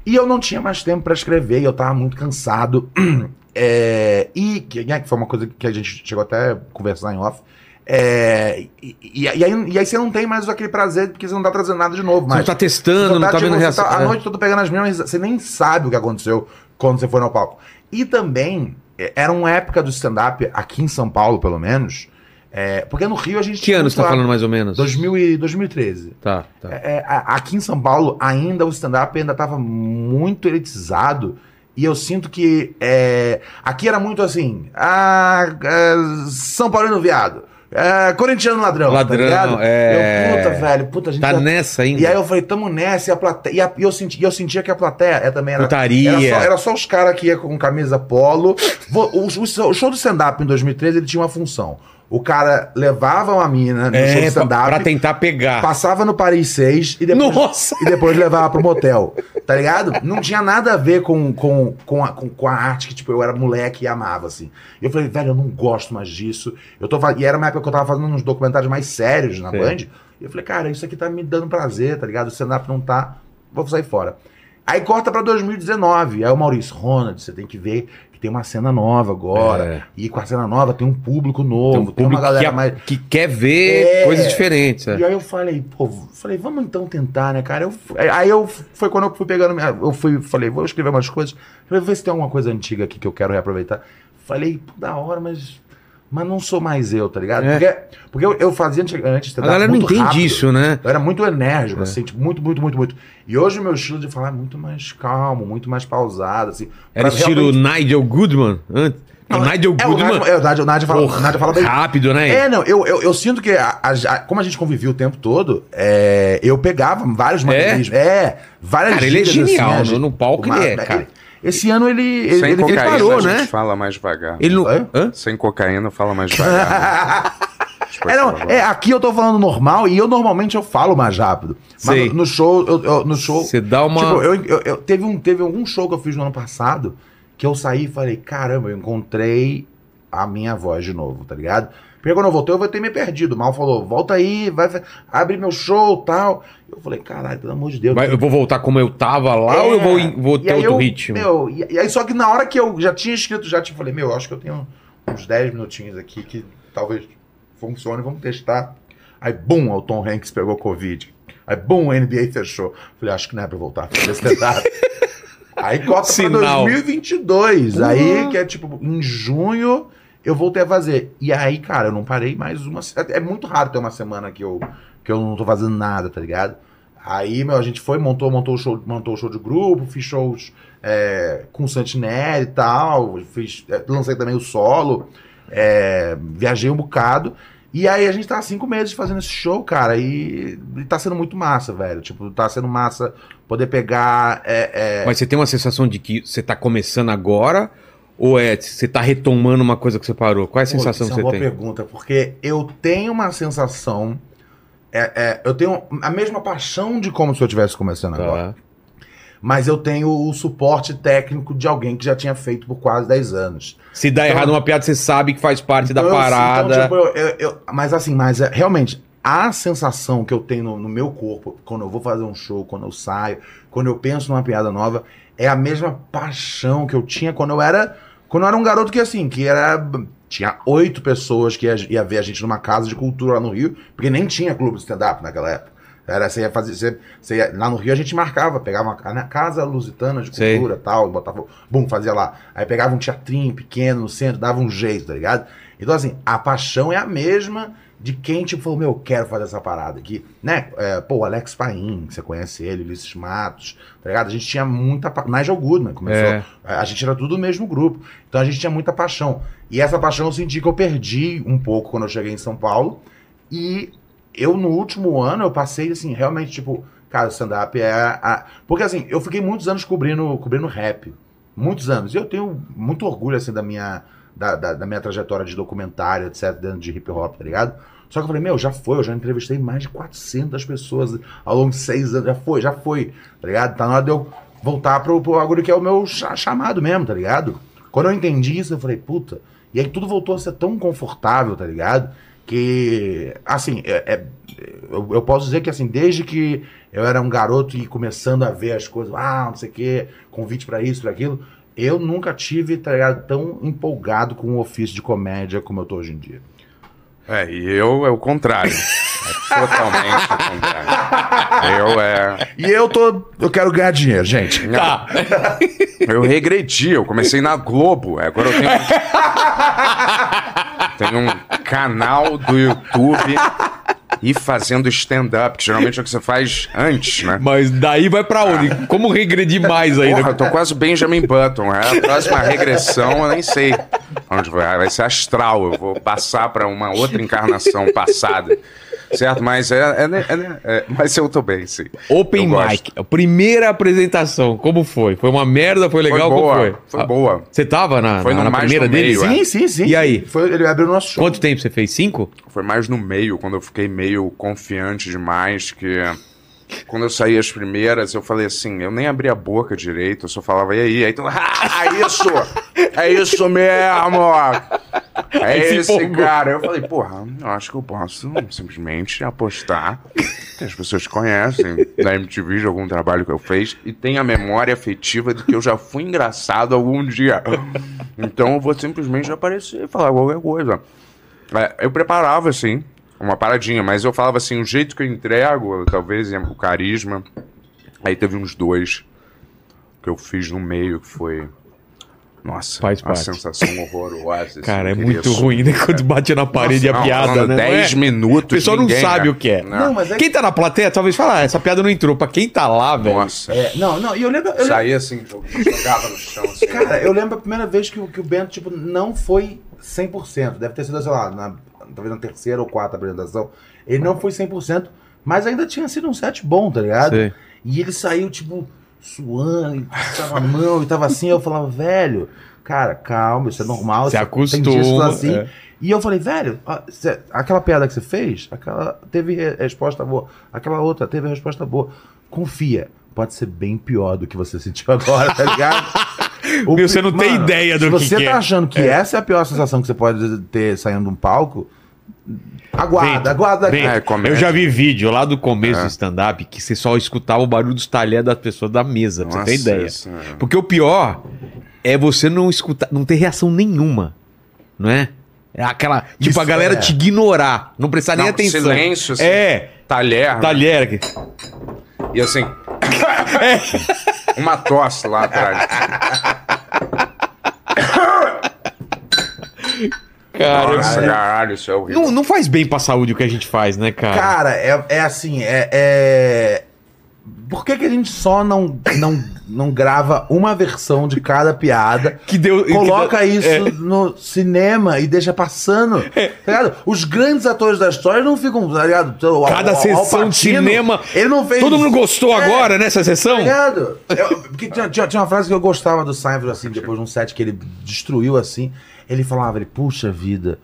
Speaker 2: e eu não tinha mais tempo pra escrever, e eu tava muito cansado. É, e que, né, que foi uma coisa que a gente chegou até a conversar em off. É, e, e- e aí, e aí você não tem mais aquele prazer, porque você não tá trazendo nada de novo.
Speaker 1: Você
Speaker 2: mais.
Speaker 1: não tá testando,
Speaker 2: Você
Speaker 1: não tá
Speaker 2: tipo,
Speaker 1: vendo
Speaker 2: você
Speaker 1: reação.
Speaker 2: A
Speaker 1: É.
Speaker 2: noite toda pegando as mesmas. Você nem sabe o que aconteceu quando você foi no palco. E também, é, era uma época do stand-up, aqui em São Paulo, pelo menos. é, porque no Rio a gente.
Speaker 1: Que ano você tá falando mais ou menos?
Speaker 2: 2000 e 2013.
Speaker 1: Tá, tá.
Speaker 2: É, a- aqui em São Paulo, ainda o stand-up ainda estava muito elitizado. E eu sinto que é, aqui era muito assim: ah, é, São Paulino viado, é, corintiano ladrão.
Speaker 1: Ladrão,
Speaker 2: tá ligado?
Speaker 1: é.
Speaker 2: Eu, puta, velho, puta, gente
Speaker 1: Tá
Speaker 2: tá-
Speaker 1: nessa ainda.
Speaker 2: E aí eu falei, tamo nessa, e a plateia. E, a- e eu, senti, eu sentia que a plateia é, também era.
Speaker 1: Putaria.
Speaker 2: Era só, era só os caras que iam com camisa polo. O, o- o show do stand-up em 2013 ele tinha uma função. O cara levava uma mina no show
Speaker 1: É, pra,
Speaker 2: stand-up.
Speaker 1: pra tentar pegar.
Speaker 2: Passava no Paris 6 e depois,
Speaker 1: Nossa!
Speaker 2: e depois levava pro motel. Tá ligado? Não tinha nada a ver com, com, com, a, com, com a arte que, tipo, eu era moleque e amava, assim. E eu falei, velho, eu não gosto mais disso. Eu tô, e era uma época que eu tava fazendo uns documentários mais sérios na
Speaker 1: Sim.
Speaker 2: Band. E eu falei, cara, isso aqui tá me dando prazer, tá ligado? O stand-up não tá, vou sair fora. Aí corta pra 2019. Aí o Maurício, Ronald, você tem que ver que tem uma cena nova agora.
Speaker 1: É.
Speaker 2: E com a cena nova tem um público novo,
Speaker 1: Tem um
Speaker 2: tem,
Speaker 1: público
Speaker 2: uma galera
Speaker 1: que,
Speaker 2: mais.
Speaker 1: que quer ver
Speaker 2: É.
Speaker 1: coisas diferentes. é.
Speaker 2: E aí eu falei, pô, falei, vamos então tentar, né, cara? Eu, aí eu foi quando eu fui pegando, minha- eu fui, falei, vou escrever umas coisas, falei, vou ver se tem alguma coisa antiga aqui que eu quero reaproveitar. Falei, pô, da hora, mas mas não sou mais eu, tá ligado?
Speaker 1: É.
Speaker 2: Porque, porque eu, eu fazia antes, antes
Speaker 1: A galera não entende
Speaker 2: rápido.
Speaker 1: isso, né?
Speaker 2: Eu era muito
Speaker 1: É.
Speaker 2: enérgico, assim, tipo, muito, muito, muito, muito. E hoje o meu estilo de falar é muito mais calmo, muito mais pausado, assim.
Speaker 1: Era estilo
Speaker 2: realmente-
Speaker 1: Nigel Goodman antes. o Nigel
Speaker 2: É, o
Speaker 1: Goodman.
Speaker 2: Nádia, é, o Nádia, o Nádia fala,
Speaker 1: Porra,
Speaker 2: o Nádia fala bem.
Speaker 1: rápido, né?
Speaker 2: É, não, eu, eu, eu sinto que, a- a- como a gente convivia o tempo todo, é, eu pegava vários maneirismos. É, várias
Speaker 1: Cara, ele é
Speaker 2: gírias,
Speaker 1: genial,
Speaker 2: a
Speaker 1: no- no palco ele é, cara.
Speaker 2: Esse ano ele. ele,
Speaker 4: Sem
Speaker 2: ele, ele
Speaker 4: cocaína
Speaker 2: parou,
Speaker 4: a gente
Speaker 2: né?
Speaker 4: fala mais devagar.
Speaker 1: Ele não.
Speaker 2: Oi?
Speaker 1: Hã?
Speaker 4: Sem cocaína fala mais devagar.
Speaker 2: É, não,
Speaker 4: fala-
Speaker 2: é, aqui eu tô falando normal e eu normalmente eu falo mais rápido. Mas
Speaker 1: Sei.
Speaker 2: no, show, eu, eu- no show.
Speaker 1: Você dá uma-
Speaker 2: Tipo, eu, eu- eu- teve, um, teve algum show que eu fiz no ano passado que eu saí e falei, caramba, eu encontrei a minha voz de novo, tá ligado? Porque quando eu voltei, eu vou ter me perdido. O Mal falou, volta aí, vai, abre meu show tal. Eu falei, caralho, pelo amor de Deus.
Speaker 1: Vai- eu vou voltar como eu tava lá
Speaker 2: É,
Speaker 1: ou eu vou, em- vou ter outro
Speaker 2: eu-
Speaker 1: ritmo?
Speaker 2: Meu, e, e aí só que na hora que eu já tinha escrito, já te falei, meu, acho que eu tenho uns 10 minutinhos aqui que talvez funcione, vamos testar. Aí, bum, o Tom Hanks pegou Covid. Aí, bum, a NBA fechou. Falei, acho que não é pra voltar fazer stand-up. Aí corta pra
Speaker 1: Sinal.
Speaker 2: 2022. Aí, que é tipo, em junho eu voltei a fazer. E aí, cara, eu não parei mais uma. É muito raro ter uma semana que eu, que eu não tô fazendo nada, tá ligado? Aí, meu, a gente foi, montou, montou o show, montou o show de grupo, fiz shows é, com o Santinelli e tal, fiz, é, lancei também o solo, é, viajei um bocado. E aí a gente tá há cinco meses fazendo esse show, cara, e, e tá sendo muito massa, velho. Tipo, tá sendo massa poder pegar. é, é,
Speaker 1: Mas você tem uma sensação de que você tá começando agora? Ou é você tá retomando uma coisa que você parou? Qual é a
Speaker 2: Pô,
Speaker 1: sensação
Speaker 2: isso
Speaker 1: que
Speaker 2: é
Speaker 1: você
Speaker 2: uma
Speaker 1: tem?
Speaker 2: boa pergunta, porque eu tenho uma sensação. É, é, eu tenho a mesma paixão de como se eu estivesse começando agora.
Speaker 1: Tá.
Speaker 2: Mas eu tenho o suporte técnico de alguém que já tinha feito por quase 10 anos.
Speaker 1: Se dá
Speaker 2: Então-
Speaker 1: errado uma piada, você sabe que faz parte da
Speaker 2: Então, eu-
Speaker 1: parada.
Speaker 2: então, tipo, eu- eu- eu- mas assim, mas é, realmente, a sensação que eu tenho no, no meu corpo, quando eu vou fazer um show, quando eu saio, quando eu penso numa piada nova, é a mesma paixão que eu tinha quando eu era. Quando eu era um garoto que assim, que era. Tinha oito pessoas que ia, ia ver a gente numa casa de cultura lá no Rio, porque nem tinha clube de stand-up naquela época. Era, você ia fazer. Você, você ia- lá no Rio a gente marcava, pegava uma na casa lusitana de cultura tal, botava. Bum, fazia lá. Aí pegava um teatrinho pequeno no centro, dava um jeito, tá ligado? Então, assim, a paixão é a mesma de quem, tipo, falou, meu, eu quero fazer essa parada aqui. Né? É, pô, Alex Paim, você conhece ele, Ulisses Matos, tá ligado? A gente tinha muita. Pa... Nigel Goodman começou.
Speaker 1: É.
Speaker 2: A gente era tudo do mesmo grupo. Então a gente tinha muita paixão. E essa paixão eu senti que eu perdi um pouco quando eu cheguei em São Paulo. E eu, no último ano, eu passei, assim, realmente, tipo, cara, o stand-up é. A... Porque, assim, eu fiquei muitos anos cobrindo, cobrindo rap. Muitos anos. E eu tenho muito orgulho, assim, da minha, da, da, da minha trajetória de documentário, etc., dentro de hip hop, tá ligado? Só que eu falei, meu, já foi, eu já entrevistei mais de 400 pessoas ao longo de seis anos, já foi, já foi, tá ligado? Tá na hora de eu voltar pro, pro bagulho que é o meu cha- chamado mesmo, tá ligado? Quando eu entendi isso, eu falei, puta, e aí tudo voltou a ser tão confortável, tá ligado? Que, assim, é, é- eu, eu posso dizer que, assim, desde que eu era um garoto e começando a ver as coisas, ah, não sei o quê, convite pra isso, pra aquilo, eu nunca tive, tá ligado, tão empolgado com o ofício de comédia como eu tô hoje em dia.
Speaker 4: É, e eu é o contrário. É totalmente o contrário. Eu é.
Speaker 2: E eu tô. Eu quero ganhar dinheiro, gente.
Speaker 1: Tá.
Speaker 4: Eu regredi, eu comecei na Globo. Agora eu tenho. tenho um canal do YouTube e fazendo stand-up, que geralmente é o que você faz antes, né?
Speaker 1: Mas daí vai pra onde? Como regredir mais ainda?
Speaker 4: Porra, eu tô quase Benjamin Button. É a próxima regressão, eu nem sei onde vai. Vai ser astral. Eu vou passar pra uma outra encarnação passada. Certo? Mas é, é, é- é- Mas eu tô bem, sim.
Speaker 1: Open
Speaker 4: Eu
Speaker 1: mic, a primeira apresentação, como foi? Foi uma merda, foi legal?
Speaker 4: Foi
Speaker 1: Como
Speaker 4: boa.
Speaker 1: foi?
Speaker 4: Foi
Speaker 1: Ah,
Speaker 4: boa.
Speaker 1: Você tava na,
Speaker 4: Foi
Speaker 1: na, na primeira
Speaker 4: no
Speaker 1: deles?
Speaker 4: meio, é.
Speaker 2: Sim, sim, sim.
Speaker 1: E aí?
Speaker 2: Foi, ele abriu o nosso show.
Speaker 1: Quanto tempo você fez? Cinco?
Speaker 4: Foi mais no meio, quando eu fiquei meio confiante demais, que quando eu saí as primeiras, eu falei assim, eu nem abri a boca direito, eu só falava, e aí? Aí tu, ah, isso! É isso mesmo! É esse cara. Eu falei, porra, eu acho que eu posso simplesmente apostar que as pessoas conhecem da MTV de algum trabalho que eu fiz e tem a memória afetiva de que eu já fui engraçado algum dia. Então eu vou simplesmente aparecer e falar qualquer coisa. É, eu preparava, assim, uma paradinha, mas eu falava assim, o jeito que eu entrego, talvez o carisma. Aí teve uns dois que eu fiz no meio que foi. Nossa,
Speaker 1: Faz
Speaker 4: uma
Speaker 1: parte.
Speaker 4: sensação horrorosa. assim,
Speaker 1: Cara, é muito ruim, né? Quando bate na parede
Speaker 4: Nossa,
Speaker 1: a
Speaker 4: não,
Speaker 1: piada, né?
Speaker 4: 10
Speaker 1: Não é?
Speaker 4: minutos.
Speaker 1: O pessoal não
Speaker 4: ninguém,
Speaker 1: sabe
Speaker 4: cara.
Speaker 1: o que é.
Speaker 2: Não, mas é
Speaker 1: Quem tá na plateia talvez fale, ah, essa piada não entrou. Pra quem tá lá, velho.
Speaker 4: Nossa.
Speaker 2: É, não, não, e eu lembro. Eu lembro
Speaker 4: Saía assim, jogava no chão. Assim,
Speaker 2: cara, eu lembro a primeira vez que, o- que o Bento, tipo, não foi 100%. Deve ter sido, sei lá, na, talvez na terceira ou quarta apresentação. Ele não foi 100%, mas ainda tinha sido um set bom, tá ligado?
Speaker 1: Sei.
Speaker 2: E ele saiu, tipo, suando, e passava a mão, e tava assim. Eu falava, velho, cara, calma, isso é normal.
Speaker 1: Se acostuma,
Speaker 2: Tem dias assim.
Speaker 1: é.
Speaker 2: E eu falei, velho, aquela piada que você fez, aquela teve re- resposta boa. Aquela outra teve resposta boa. Confia. Pode ser bem pior do que você sentiu agora, tá ligado? O
Speaker 1: você não tem ideia do
Speaker 2: se
Speaker 1: que
Speaker 2: você tá
Speaker 1: é.
Speaker 2: achando que essa é a pior sensação que você pode ter saindo de um palco, aguarda, aguarda.
Speaker 1: Bento,
Speaker 4: É,
Speaker 1: eu já vi vídeo lá do começo
Speaker 4: É.
Speaker 1: do stand-up que você só escutava o barulho dos talheres das pessoas da mesa, pra você ter
Speaker 4: Nossa,
Speaker 1: ideia.
Speaker 4: isso é-
Speaker 1: Porque o pior é você não escutar, não ter reação nenhuma, não é? É aquela, tipo,
Speaker 2: Isso
Speaker 1: a galera
Speaker 2: é.
Speaker 1: te ignorar, não prestar nem
Speaker 4: Não,
Speaker 1: atenção.
Speaker 4: silêncio, assim.
Speaker 1: É,
Speaker 4: Talher.
Speaker 1: talher. aqui.
Speaker 4: E assim. uma tosse lá atrás.
Speaker 1: Cara,
Speaker 4: Nossa, caralho, isso é horrível.
Speaker 1: não, não faz bem pra saúde o que a gente faz, né, cara?
Speaker 2: Cara, é, é assim, é, é- Por que, que a gente só não, não, não grava uma versão de cada piada?
Speaker 1: que deu. que
Speaker 2: Coloca
Speaker 1: deu-
Speaker 2: isso
Speaker 1: é.
Speaker 2: no cinema e deixa passando. Tá ligado? Os grandes atores da história não ficam, tá ligado? O-
Speaker 1: Cada sessão
Speaker 2: Al
Speaker 1: de cinema.
Speaker 2: Ele não fez.
Speaker 1: Todo mundo gostou
Speaker 2: É,
Speaker 1: agora nessa sessão?
Speaker 2: Tá ligado? Eu- porque tinha, tinha- tinha uma frase que eu gostava do Seinfeld, assim, depois de um set que ele destruiu, assim. Ele falava, ele, puxa vida,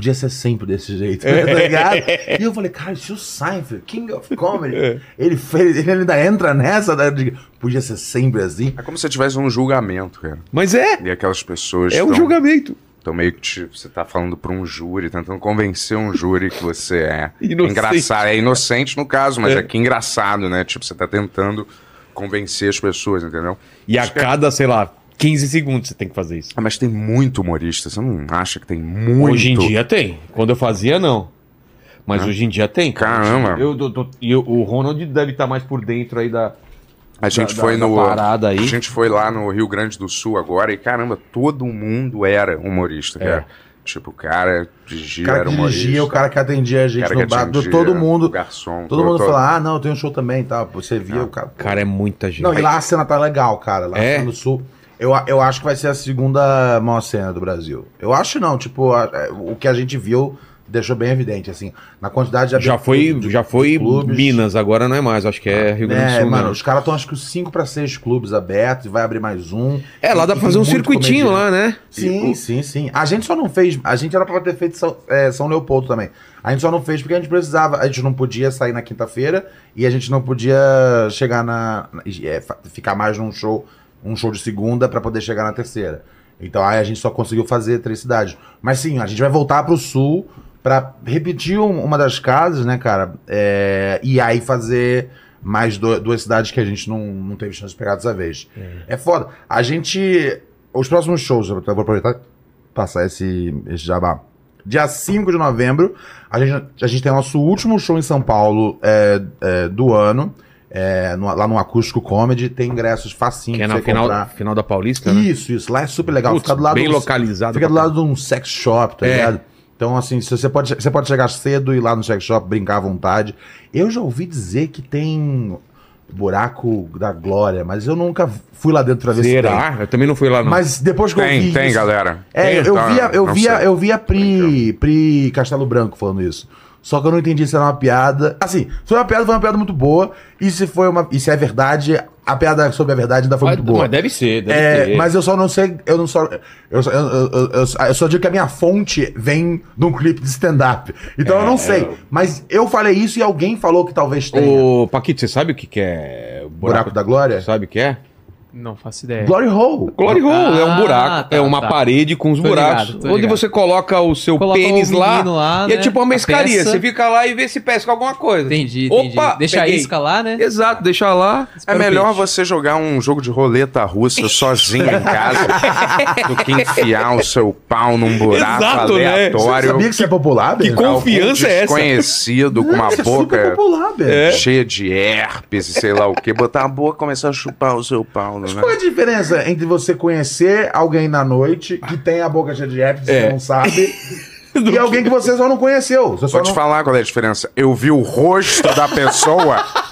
Speaker 2: podia ser sempre desse jeito, tá ligado? E eu falei, cara, se o Seinfeld, King of Comedy, ele, fez, ele ainda entra nessa, né, de, podia ser sempre assim.
Speaker 4: É como se tivesse um julgamento, cara.
Speaker 1: Mas é,
Speaker 4: E aquelas pessoas.
Speaker 1: é um
Speaker 4: tão-
Speaker 1: julgamento.
Speaker 4: Então meio que te- você tá falando pra um júri, tentando convencer um júri que você é
Speaker 1: Inocente.
Speaker 4: engraçado. É inocente no caso, mas
Speaker 1: É.
Speaker 4: é. que engraçado, né? Tipo, você tá tentando convencer as pessoas, entendeu?
Speaker 1: E a
Speaker 4: Acho que é-
Speaker 1: cada, sei lá, 15 segundos você tem que fazer isso.
Speaker 4: Ah, mas tem muito humorista, você não acha que tem muito?
Speaker 1: Hoje em dia tem. Quando eu fazia, não. Mas hoje em dia tem. cara.
Speaker 4: Caramba.
Speaker 1: Eu, tô- tô- e eu- o Ronald deve estar mais por dentro aí da.
Speaker 4: A gente
Speaker 1: da-
Speaker 4: foi
Speaker 1: da
Speaker 4: no.
Speaker 1: parada aí.
Speaker 4: A gente foi lá no Rio Grande do Sul agora e caramba, todo mundo era humorista,
Speaker 1: É.
Speaker 4: cara. Tipo, o cara dirigia,
Speaker 2: O cara
Speaker 4: era
Speaker 2: que
Speaker 4: humorista.
Speaker 2: dirigia, o cara que atendia a gente
Speaker 4: cara
Speaker 2: no bar,
Speaker 4: atendia,
Speaker 2: todo mundo.
Speaker 4: o garçom.
Speaker 2: Todo mundo fala, ah, não, eu tenho um show também e tal. Você via o cara.
Speaker 1: Cara, é muita gente.
Speaker 2: Não, e lá a cena tá legal, cara. Lá
Speaker 1: É?
Speaker 2: no Sul. Eu, eu acho que vai ser a segunda maior cena do Brasil. Eu acho não, tipo, a- é, o que a gente viu deixou bem evidente, assim. Na quantidade de
Speaker 1: já foi,
Speaker 2: de-
Speaker 1: já foi
Speaker 2: clubes.
Speaker 1: Minas, agora não é mais. Acho que é Rio Grande do
Speaker 2: É,
Speaker 1: Sul.
Speaker 2: mano,
Speaker 1: não.
Speaker 2: os caras estão acho que os 5 para 6 clubes abertos e vai abrir mais um.
Speaker 1: É, lá dá
Speaker 2: E
Speaker 1: pra fazer um circuitinho
Speaker 2: comediante.
Speaker 1: lá, né?
Speaker 2: Sim, sim, sim. A gente só não fez. A gente era pra ter feito São, é, São Leopoldo também. A gente só não fez porque a gente precisava. A gente não podia sair na quinta-feira e a gente não podia chegar na. na- é, ficar mais num show, um show de segunda pra poder chegar na terceira. Então aí a gente só conseguiu fazer três cidades. Mas sim, a gente vai voltar pro sul pra repetir um- uma das casas, né, cara? É, e aí fazer mais do- duas cidades que a gente não, não teve chance de pegar dessa vez. É foda. A gente. Os próximos shows, eu vou aproveitar e passar esse, esse jabá. Dia 5 de novembro, a gente, a gente tem nosso último show em São Paulo é, é, do ano. É, no- lá no Acústico Comedy. Tem ingressos facinho
Speaker 1: Que é na final,
Speaker 2: comprar.
Speaker 1: final da Paulista, né?
Speaker 2: Isso, isso. Lá é super legal.
Speaker 1: Putz,
Speaker 2: fica do lado
Speaker 1: bem
Speaker 2: do-
Speaker 1: localizado.
Speaker 2: Fica do lado de um sex shop, tá
Speaker 1: É.
Speaker 2: ligado? Então, assim, você pode, você pode chegar cedo e ir lá no sex shop, brincar à vontade. Eu já ouvi dizer que tem buraco da glória, mas eu nunca fui lá dentro pra ver se
Speaker 1: Será? Eu também não fui lá,
Speaker 2: tem.
Speaker 1: não.
Speaker 2: Mas depois que eu
Speaker 4: Tem,
Speaker 2: vi
Speaker 4: tem,
Speaker 2: isso-
Speaker 4: galera.
Speaker 2: É, eu,
Speaker 4: Tem,
Speaker 2: eu
Speaker 4: tá,
Speaker 2: via, eu via, eu via Pri, Pri Castelo Branco falando isso. Só que eu não entendi se era uma piada. Assim, se foi uma piada, foi uma piada muito boa. E se foi uma. E se é verdade, a piada sobre a verdade ainda foi
Speaker 1: mas,
Speaker 2: muito boa.
Speaker 1: mas deve ser, deve
Speaker 2: É,
Speaker 1: ter.
Speaker 2: mas eu só não sei, eu não só. Eu só, eu, eu- eu- eu- só digo que a minha fonte vem de um clipe de stand-up. Então eu não sei. Mas eu falei isso e alguém falou que talvez tenha.
Speaker 1: Ô, Paquito, você sabe o que, que é
Speaker 2: Buraco da Glória?
Speaker 1: Sabe o que é?
Speaker 3: Não faço ideia.
Speaker 2: Glory Hole.
Speaker 1: Glory hole é um
Speaker 3: Ah,
Speaker 1: buraco,
Speaker 3: tá,
Speaker 1: é uma
Speaker 3: tá.
Speaker 1: parede com os
Speaker 3: Tô
Speaker 1: buracos.
Speaker 3: ligado,
Speaker 1: onde
Speaker 3: ligado.
Speaker 1: você coloca o seu
Speaker 3: Coloca
Speaker 1: pênis lá,
Speaker 3: lá,
Speaker 1: e é
Speaker 3: né?
Speaker 1: tipo uma
Speaker 3: A
Speaker 1: pescaria.
Speaker 3: peça.
Speaker 1: Você fica lá e vê se pesca alguma coisa.
Speaker 3: Entendi, entendi.
Speaker 1: Opa,
Speaker 3: Deixa
Speaker 1: peguei.
Speaker 3: a isca lá, né?
Speaker 1: Exato, deixa lá.
Speaker 4: É melhor
Speaker 3: peixe.
Speaker 4: você jogar um jogo de roleta russa sozinho em casa do que enfiar o seu pau num buraco
Speaker 1: Exato, né?
Speaker 2: Você
Speaker 4: aleatório.
Speaker 2: sabia que isso é popular,
Speaker 1: Que confiança é essa?
Speaker 4: Desconhecido, com uma
Speaker 2: Isso é
Speaker 4: boca
Speaker 2: popular.
Speaker 1: É.
Speaker 4: cheia de herpes e sei lá o que. Botar a boca e começar a chupar o seu pau, né?
Speaker 2: Qual é a diferença entre você conhecer alguém na noite que tem a boca cheia de herpes e
Speaker 1: É.
Speaker 2: não sabe e alguém que você só não conheceu? Você só
Speaker 4: Vou te
Speaker 2: não...
Speaker 4: falar qual é a diferença. Eu vi o rosto da pessoa.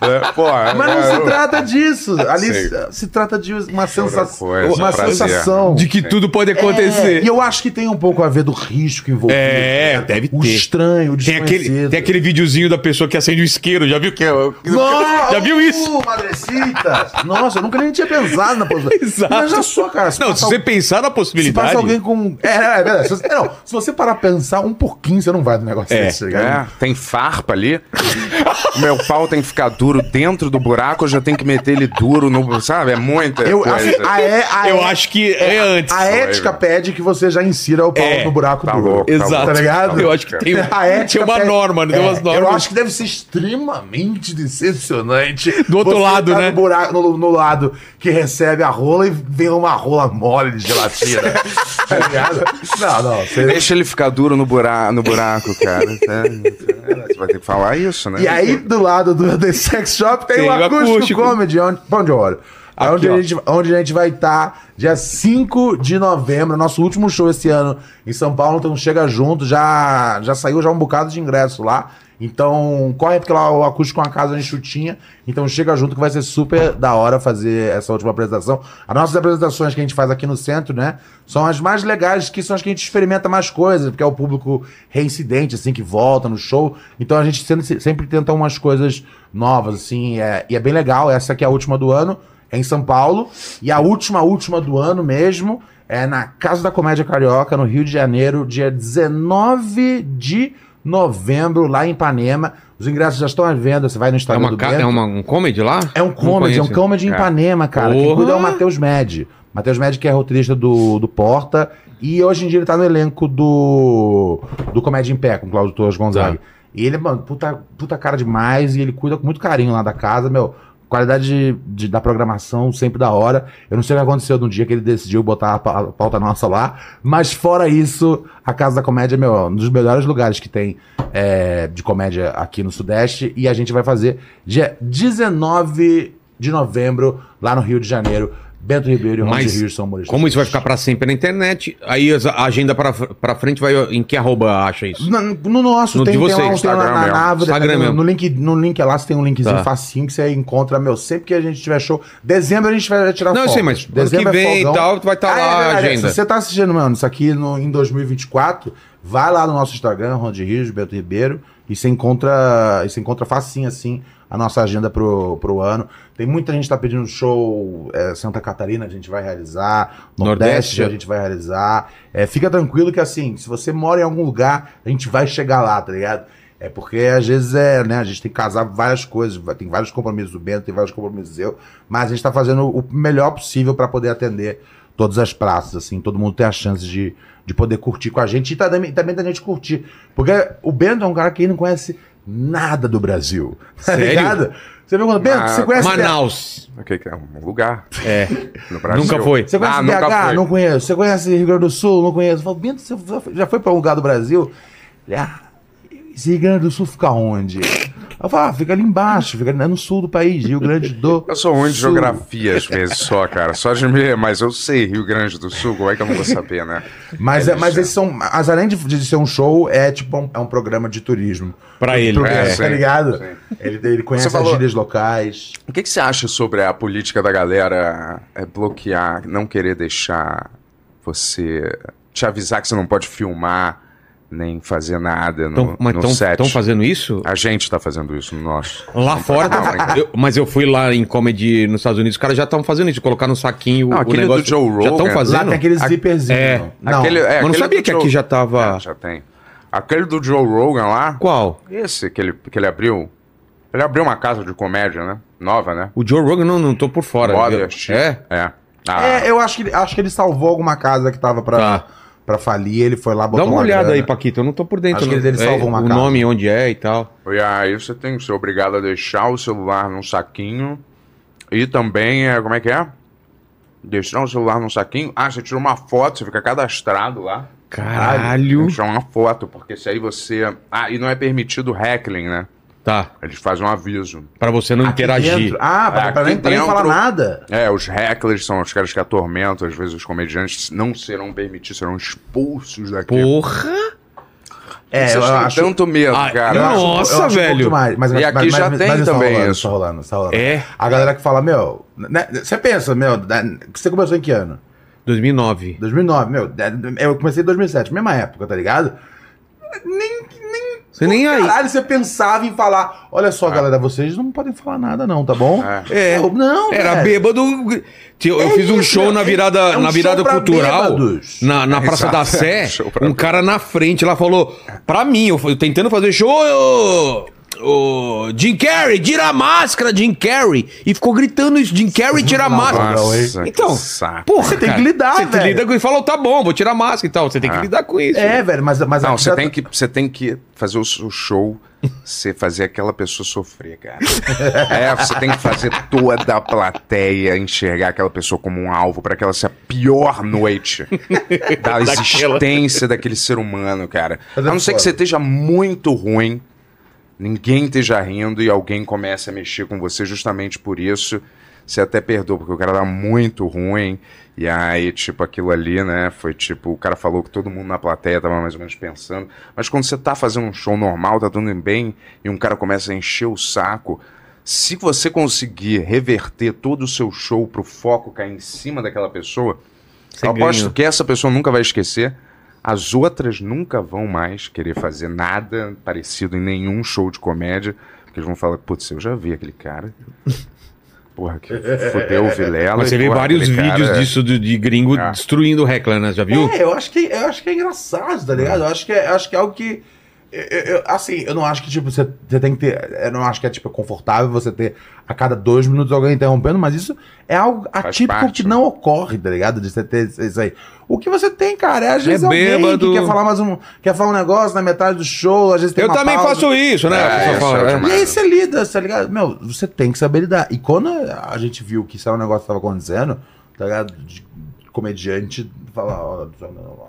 Speaker 4: é, pô,
Speaker 2: Mas não
Speaker 4: é,
Speaker 2: se
Speaker 4: eu-
Speaker 2: trata disso. Ali
Speaker 4: Sei.
Speaker 2: se, se trata de uma sensação.
Speaker 4: coisa,
Speaker 2: Uma
Speaker 4: prazer.
Speaker 2: sensação.
Speaker 1: De que tudo pode
Speaker 2: É,
Speaker 1: acontecer.
Speaker 2: e eu acho que tem um pouco a ver do risco envolvido.
Speaker 1: É,
Speaker 2: né?
Speaker 1: deve
Speaker 2: O
Speaker 1: ter.
Speaker 2: estranho, o
Speaker 1: Tem aquele,
Speaker 2: desconhecido.
Speaker 1: tem aquele videozinho da pessoa que acende o isqueiro, já viu que é?
Speaker 2: Nossa,
Speaker 1: Já viu isso?
Speaker 2: uh, Madrecita! Nossa, eu nunca nem tinha pensado na possibilidade.
Speaker 1: Exato.
Speaker 2: Mas já só, cara. Se
Speaker 1: Não, se você
Speaker 2: al-
Speaker 1: pensar na
Speaker 2: se
Speaker 1: possibilidade.
Speaker 2: passa alguém com. É, é, é verdade. Se você, é, não, se você parar pra pensar um pouquinho, você não vai no negócio
Speaker 1: É,
Speaker 2: desse?
Speaker 4: É, tem farpa ali. o meu pau tem que ficar duro dentro do buraco, eu já tenho que meter ele duro no. Sabe? É muita
Speaker 2: Eu,
Speaker 4: coisa.
Speaker 2: assim, a, é- a
Speaker 1: Eu
Speaker 2: é-
Speaker 1: acho que é antes.
Speaker 2: A ética pede que você já insira o pau
Speaker 1: É,
Speaker 2: no buraco
Speaker 4: tá
Speaker 2: duro.
Speaker 4: louco, tá
Speaker 1: Exato.
Speaker 2: Tá ligado?
Speaker 1: Eu acho que tem,
Speaker 2: A ética
Speaker 1: tem uma
Speaker 2: pede-
Speaker 1: norma, não tem
Speaker 2: É,
Speaker 1: umas normas.
Speaker 2: Eu acho que deve ser extremamente decepcionante.
Speaker 1: Do outro
Speaker 2: você
Speaker 1: lado,
Speaker 2: tá
Speaker 1: né?
Speaker 2: No, buraco, no, no lado que recebe a rola e vem uma rola mole de gelatina. tá ligado? Não, não. Você...
Speaker 4: Deixa ele ficar duro no buraco, no buraco cara. É, Você vai ter que falar isso, né?
Speaker 2: E aí, do lado do The Sex Shop, tem,
Speaker 1: Tem
Speaker 2: o Acústico,
Speaker 1: acústico.
Speaker 2: Comedy. Onde, pra onde eu olho? É
Speaker 1: Aqui,
Speaker 2: onde, a gente, onde a gente vai estar dia 5 de novembro, nosso último show esse ano em São Paulo. Então chega junto, já, já saiu já um bocado de ingresso lá. Então corre porque lá o acústico é uma casa de chutinha. Então chega junto que vai ser super da hora fazer essa última apresentação. As nossas apresentações que a gente faz aqui no centro, né? São as mais legais, que são as que a gente experimenta mais coisas, porque é o público reincidente, assim, que volta no show. Então a gente sempre, sempre tenta umas coisas novas, assim, é- e é bem legal. Essa aqui é a última do ano, é em São Paulo. E a última, última do ano mesmo, é na Casa da Comédia Carioca, no Rio de Janeiro, dia 19 de novembro, lá em Ipanema. Os ingressos já estão à venda, você vai no
Speaker 1: É,
Speaker 2: Instagram
Speaker 1: uma,
Speaker 2: do Bento.
Speaker 1: é uma- um comedy lá?
Speaker 2: É um comedy, é um comedy em
Speaker 4: É.
Speaker 2: Ipanema, cara. Quem
Speaker 1: Porra!
Speaker 2: cuida é o Matheus Med. Matheus Med, que é roteirista do, do Porta. E hoje em dia ele tá no elenco do, do Comédia em Pé, com o Claudio Torres Gonzaga.
Speaker 1: Tá.
Speaker 2: E ele, mano, puta, puta cara demais. E ele cuida com muito carinho lá da casa, meu. Qualidade de- de- da programação sempre da hora. Eu não sei o que aconteceu no dia que ele decidiu botar a pa- a pauta nossa lá. Mas fora isso, a Casa da Comédia, meu, é um dos melhores lugares que tem é, de comédia aqui no Sudeste. E a gente vai fazer dia 19 de novembro, lá no Rio de Janeiro. Bento Ribeiro e
Speaker 1: Mas
Speaker 2: Rios são humoristas.
Speaker 1: Como isso vai ficar pra sempre na internet, aí a agenda pra, pra frente vai em que arroba acha isso?
Speaker 2: No, no nosso,
Speaker 1: No
Speaker 2: tem,
Speaker 1: de
Speaker 2: tem
Speaker 1: vocês,
Speaker 2: tem lá
Speaker 4: Instagram
Speaker 2: na,
Speaker 4: mesmo.
Speaker 2: na árvore,
Speaker 1: Instagram
Speaker 2: no, no link, no link lá, você tem um linkzinho
Speaker 1: Tá.
Speaker 2: facinho que você encontra, meu, sempre que a gente tiver show. Dezembro a gente vai tirar
Speaker 1: Não, eu
Speaker 2: fotos.
Speaker 1: sei, mas ano
Speaker 2: Dezembro
Speaker 1: que
Speaker 2: é
Speaker 1: vem e
Speaker 2: folgão.
Speaker 1: tal, vai estar
Speaker 2: Ah, é
Speaker 1: lá a
Speaker 2: verdade,
Speaker 1: agenda.
Speaker 2: Se você tá assistindo, mano, isso aqui no, em 2024, vai lá no nosso Instagram, Ron de Rios, Beto Ribeiro, e você encontra, e você encontra facinho, assim, a nossa agenda pro, pro ano. Tem muita gente que tá pedindo show é, Santa Catarina, a gente vai realizar.
Speaker 1: Nordeste,
Speaker 2: Nordeste, a gente vai realizar. É, fica tranquilo que, assim, se você mora em algum lugar, a gente vai chegar lá, tá ligado? É porque às vezes é, né? A gente tem que casar várias coisas, tem vários compromissos do Bento, tem vários compromissos eu, mas a gente tá fazendo o melhor possível para poder atender todas as praças, assim, todo mundo tem a chance de, de poder curtir com a gente e também, também da gente curtir. Porque o Bento é um cara que não conhece nada do Brasil. Tá
Speaker 1: Sério?
Speaker 2: ligado? Você viu quando Bento, você conhece
Speaker 1: Manaus.
Speaker 4: O que que é? Um lugar
Speaker 1: É.
Speaker 4: no Brasil.
Speaker 1: Nunca foi.
Speaker 2: Você conhece
Speaker 4: Ah,
Speaker 2: BH?
Speaker 4: foi.
Speaker 2: Não conheço. Você conhece Rio Grande do Sul? Não conheço. Eu falo, Bento, você já foi pra um lugar do Brasil? Ele, ah, esse Rio Grande do Sul fica onde? Eu falo, ah, fica ali embaixo, fica no sul do país, Rio Grande do
Speaker 4: Eu sou ruim de
Speaker 2: Sul.
Speaker 4: geografia às vezes só, cara. Só de me... Mas eu sei Rio Grande do Sul, como é que eu não vou saber, né?
Speaker 2: Mas, é, mas
Speaker 4: Eles-
Speaker 2: esses são. Mas além de, de ser um show, é tipo um, é um programa de turismo.
Speaker 1: Pra ele.
Speaker 2: Pro-
Speaker 4: É,
Speaker 2: tá
Speaker 4: sim,
Speaker 2: ligado?
Speaker 4: sim.
Speaker 2: Ele, ele conhece
Speaker 4: falou-
Speaker 2: as gírias locais.
Speaker 4: O que, que você acha sobre a política da galera é, bloquear, não querer deixar você. te avisar que você não pode filmar, nem fazer nada no,
Speaker 1: Tão, mas
Speaker 4: no set?
Speaker 1: estão fazendo isso?
Speaker 4: A gente tá fazendo isso no nosso.
Speaker 1: Lá fora, tá- eu- mas eu fui lá em comedy nos Estados Unidos, os caras já estão fazendo isso, colocar no saquinho
Speaker 4: Não,
Speaker 1: o
Speaker 4: aquele
Speaker 1: negócio.
Speaker 4: do Joe
Speaker 1: já estão
Speaker 4: Rogan.
Speaker 2: Lá
Speaker 1: fazendo?
Speaker 2: tem aquele
Speaker 4: A-
Speaker 2: zíperzinho.
Speaker 1: é.
Speaker 2: Não.
Speaker 4: Aquele, é,
Speaker 1: Mas não sabia
Speaker 4: do
Speaker 1: que
Speaker 4: Joe-
Speaker 1: aqui já tava-
Speaker 4: É, já tem. Aquele do Joe Rogan lá,
Speaker 1: Qual?
Speaker 4: esse que ele, que ele abriu, Ele abriu uma casa de comédia, né? Nova, né?
Speaker 1: O Joe Rogan, não, não tô por fora.
Speaker 4: Modest.
Speaker 1: É?
Speaker 4: É. Ah,
Speaker 2: É, eu acho que, acho que ele salvou alguma casa que tava pra,
Speaker 1: Tá.
Speaker 2: Pra falir, ele foi lá,
Speaker 1: Dá
Speaker 2: botou
Speaker 1: uma olhada
Speaker 2: grana.
Speaker 1: aí, Paquito. Eu não tô por dentro.
Speaker 2: Acho que
Speaker 1: não.
Speaker 2: ele- ele
Speaker 1: É,
Speaker 2: salvou uma
Speaker 1: O
Speaker 2: casa.
Speaker 1: nome, onde é e tal.
Speaker 4: E aí você tem que ser obrigado a deixar o celular num saquinho. E também, é, como é que é? Deixar o celular num saquinho. Ah, você tira uma foto, você fica cadastrado lá.
Speaker 1: Caralho.
Speaker 4: que tirar uma foto, porque se aí você. Ah, e não é permitido heckling, né?
Speaker 1: Tá.
Speaker 4: Eles fazem um aviso.
Speaker 1: Pra você não
Speaker 2: Aqui
Speaker 1: interagir.
Speaker 2: dentro. Ah, pra,
Speaker 4: É,
Speaker 2: pra nem,
Speaker 4: aqui
Speaker 2: pra nem falar nada.
Speaker 4: É, os hecklers são os caras que atormentam, às vezes os comediantes não serão permitidos, serão expulsos daqui.
Speaker 1: Porra!
Speaker 2: É,
Speaker 4: Vocês
Speaker 2: eu
Speaker 4: têm
Speaker 2: acho...
Speaker 4: tanto medo,
Speaker 1: Ah,
Speaker 4: cara.
Speaker 1: não.
Speaker 2: eu acho-
Speaker 1: Nossa,
Speaker 2: eu acho pouco
Speaker 1: velho.
Speaker 2: demais, mas-
Speaker 4: E
Speaker 2: mas-
Speaker 4: aqui
Speaker 2: mas-
Speaker 4: já
Speaker 2: mas-
Speaker 4: tem
Speaker 2: mas tá
Speaker 4: também
Speaker 2: rolando,
Speaker 4: isso.
Speaker 2: Tá rolando, tá rolando.
Speaker 1: É?
Speaker 2: A galera que fala, meu... né, Você pensa, meu... né, Você começou em que ano?
Speaker 1: 2009.
Speaker 2: 2009, meu. né, Eu comecei em 2007, mesma época, tá ligado? Nem...
Speaker 1: Você nem aí.
Speaker 2: Caralho, você pensava em falar... Olha só, galera, vocês não podem falar nada não, tá bom?
Speaker 1: É.
Speaker 2: Eu- Não,
Speaker 1: Era
Speaker 2: velho.
Speaker 1: bêbado. Eu
Speaker 2: É
Speaker 1: fiz um
Speaker 2: isso,
Speaker 1: show
Speaker 2: é-
Speaker 1: na virada,
Speaker 2: é um
Speaker 1: na virada cultural.
Speaker 2: bêbados.
Speaker 1: Na, na Praça da
Speaker 4: Exato,
Speaker 1: Sé.
Speaker 4: show pra
Speaker 1: Um cara na frente lá falou. Pra mim, eu fui tentando fazer show. ô, ô, Jim Carrey, tira a máscara, Jim Carrey. E ficou gritando isso: Jim Carrey, tira a máscara.
Speaker 4: Nossa,
Speaker 1: Então,
Speaker 4: saco.
Speaker 1: porra,
Speaker 2: Você tem
Speaker 1: cara,
Speaker 2: que lidar,
Speaker 1: Você
Speaker 2: velho.
Speaker 1: lida com e falou, tá bom, vou tirar a máscara e tal. Você tem que
Speaker 4: Ah.
Speaker 1: lidar com isso.
Speaker 2: É, velho, mas... mas
Speaker 4: Não, você
Speaker 2: já-
Speaker 4: tem, que, você tem que fazer o seu show, você fazer aquela pessoa sofrer, cara. É, você tem que fazer toda a plateia enxergar aquela pessoa como um alvo para que ela seja a pior noite da existência daquele ser humano, cara. A
Speaker 2: é
Speaker 4: não ser que você esteja muito ruim, ninguém esteja rindo e alguém comece a mexer com você justamente por isso. Você até perdoa, porque o cara tá muito ruim. E aí, tipo, aquilo ali, né? Foi tipo, o cara falou que todo mundo na plateia tava mais ou menos pensando. Mas quando você tá fazendo um show normal, tá tudo bem, e um cara começa a encher o saco. Se você conseguir reverter todo o seu show pro foco cair em cima daquela pessoa,
Speaker 1: Você
Speaker 4: eu aposto
Speaker 1: ganha.
Speaker 4: que essa pessoa nunca vai esquecer. As outras nunca vão mais querer fazer nada parecido em nenhum show de comédia. Porque eles vão falar, putz, eu já vi aquele cara. Porra, que fudeu o Vilela.
Speaker 1: Mas você vê
Speaker 4: porra,
Speaker 1: vários vídeos
Speaker 4: cara-
Speaker 1: disso de, de gringo
Speaker 4: É.
Speaker 1: destruindo o Heckler, né? Já viu?
Speaker 2: É, eu acho que, eu acho que é engraçado, tá ligado? Eu acho que é, eu acho que é algo que. Eu- eu- assim, eu não acho que, tipo, você, você tem que ter. Eu não acho que é, tipo, confortável você ter a cada dois minutos alguém interrompendo, mas isso é algo atípico
Speaker 4: parte,
Speaker 2: que não ocorre, tá ligado? De você ter isso aí. O que você tem, cara, é às vezes alguém
Speaker 1: bêbado.
Speaker 2: que quer falar mais um. Quer falar um negócio na metade do show, às vezes tem
Speaker 1: Eu
Speaker 2: uma
Speaker 1: também
Speaker 2: pausa.
Speaker 1: faço isso, né?
Speaker 4: É,
Speaker 1: fala,
Speaker 4: é
Speaker 1: é.
Speaker 2: E aí você lida, tá ligado? Meu, você tem que saber lidar. E quando a gente viu que isso era um negócio que tava acontecendo, tá ligado? De comediante falar, ó,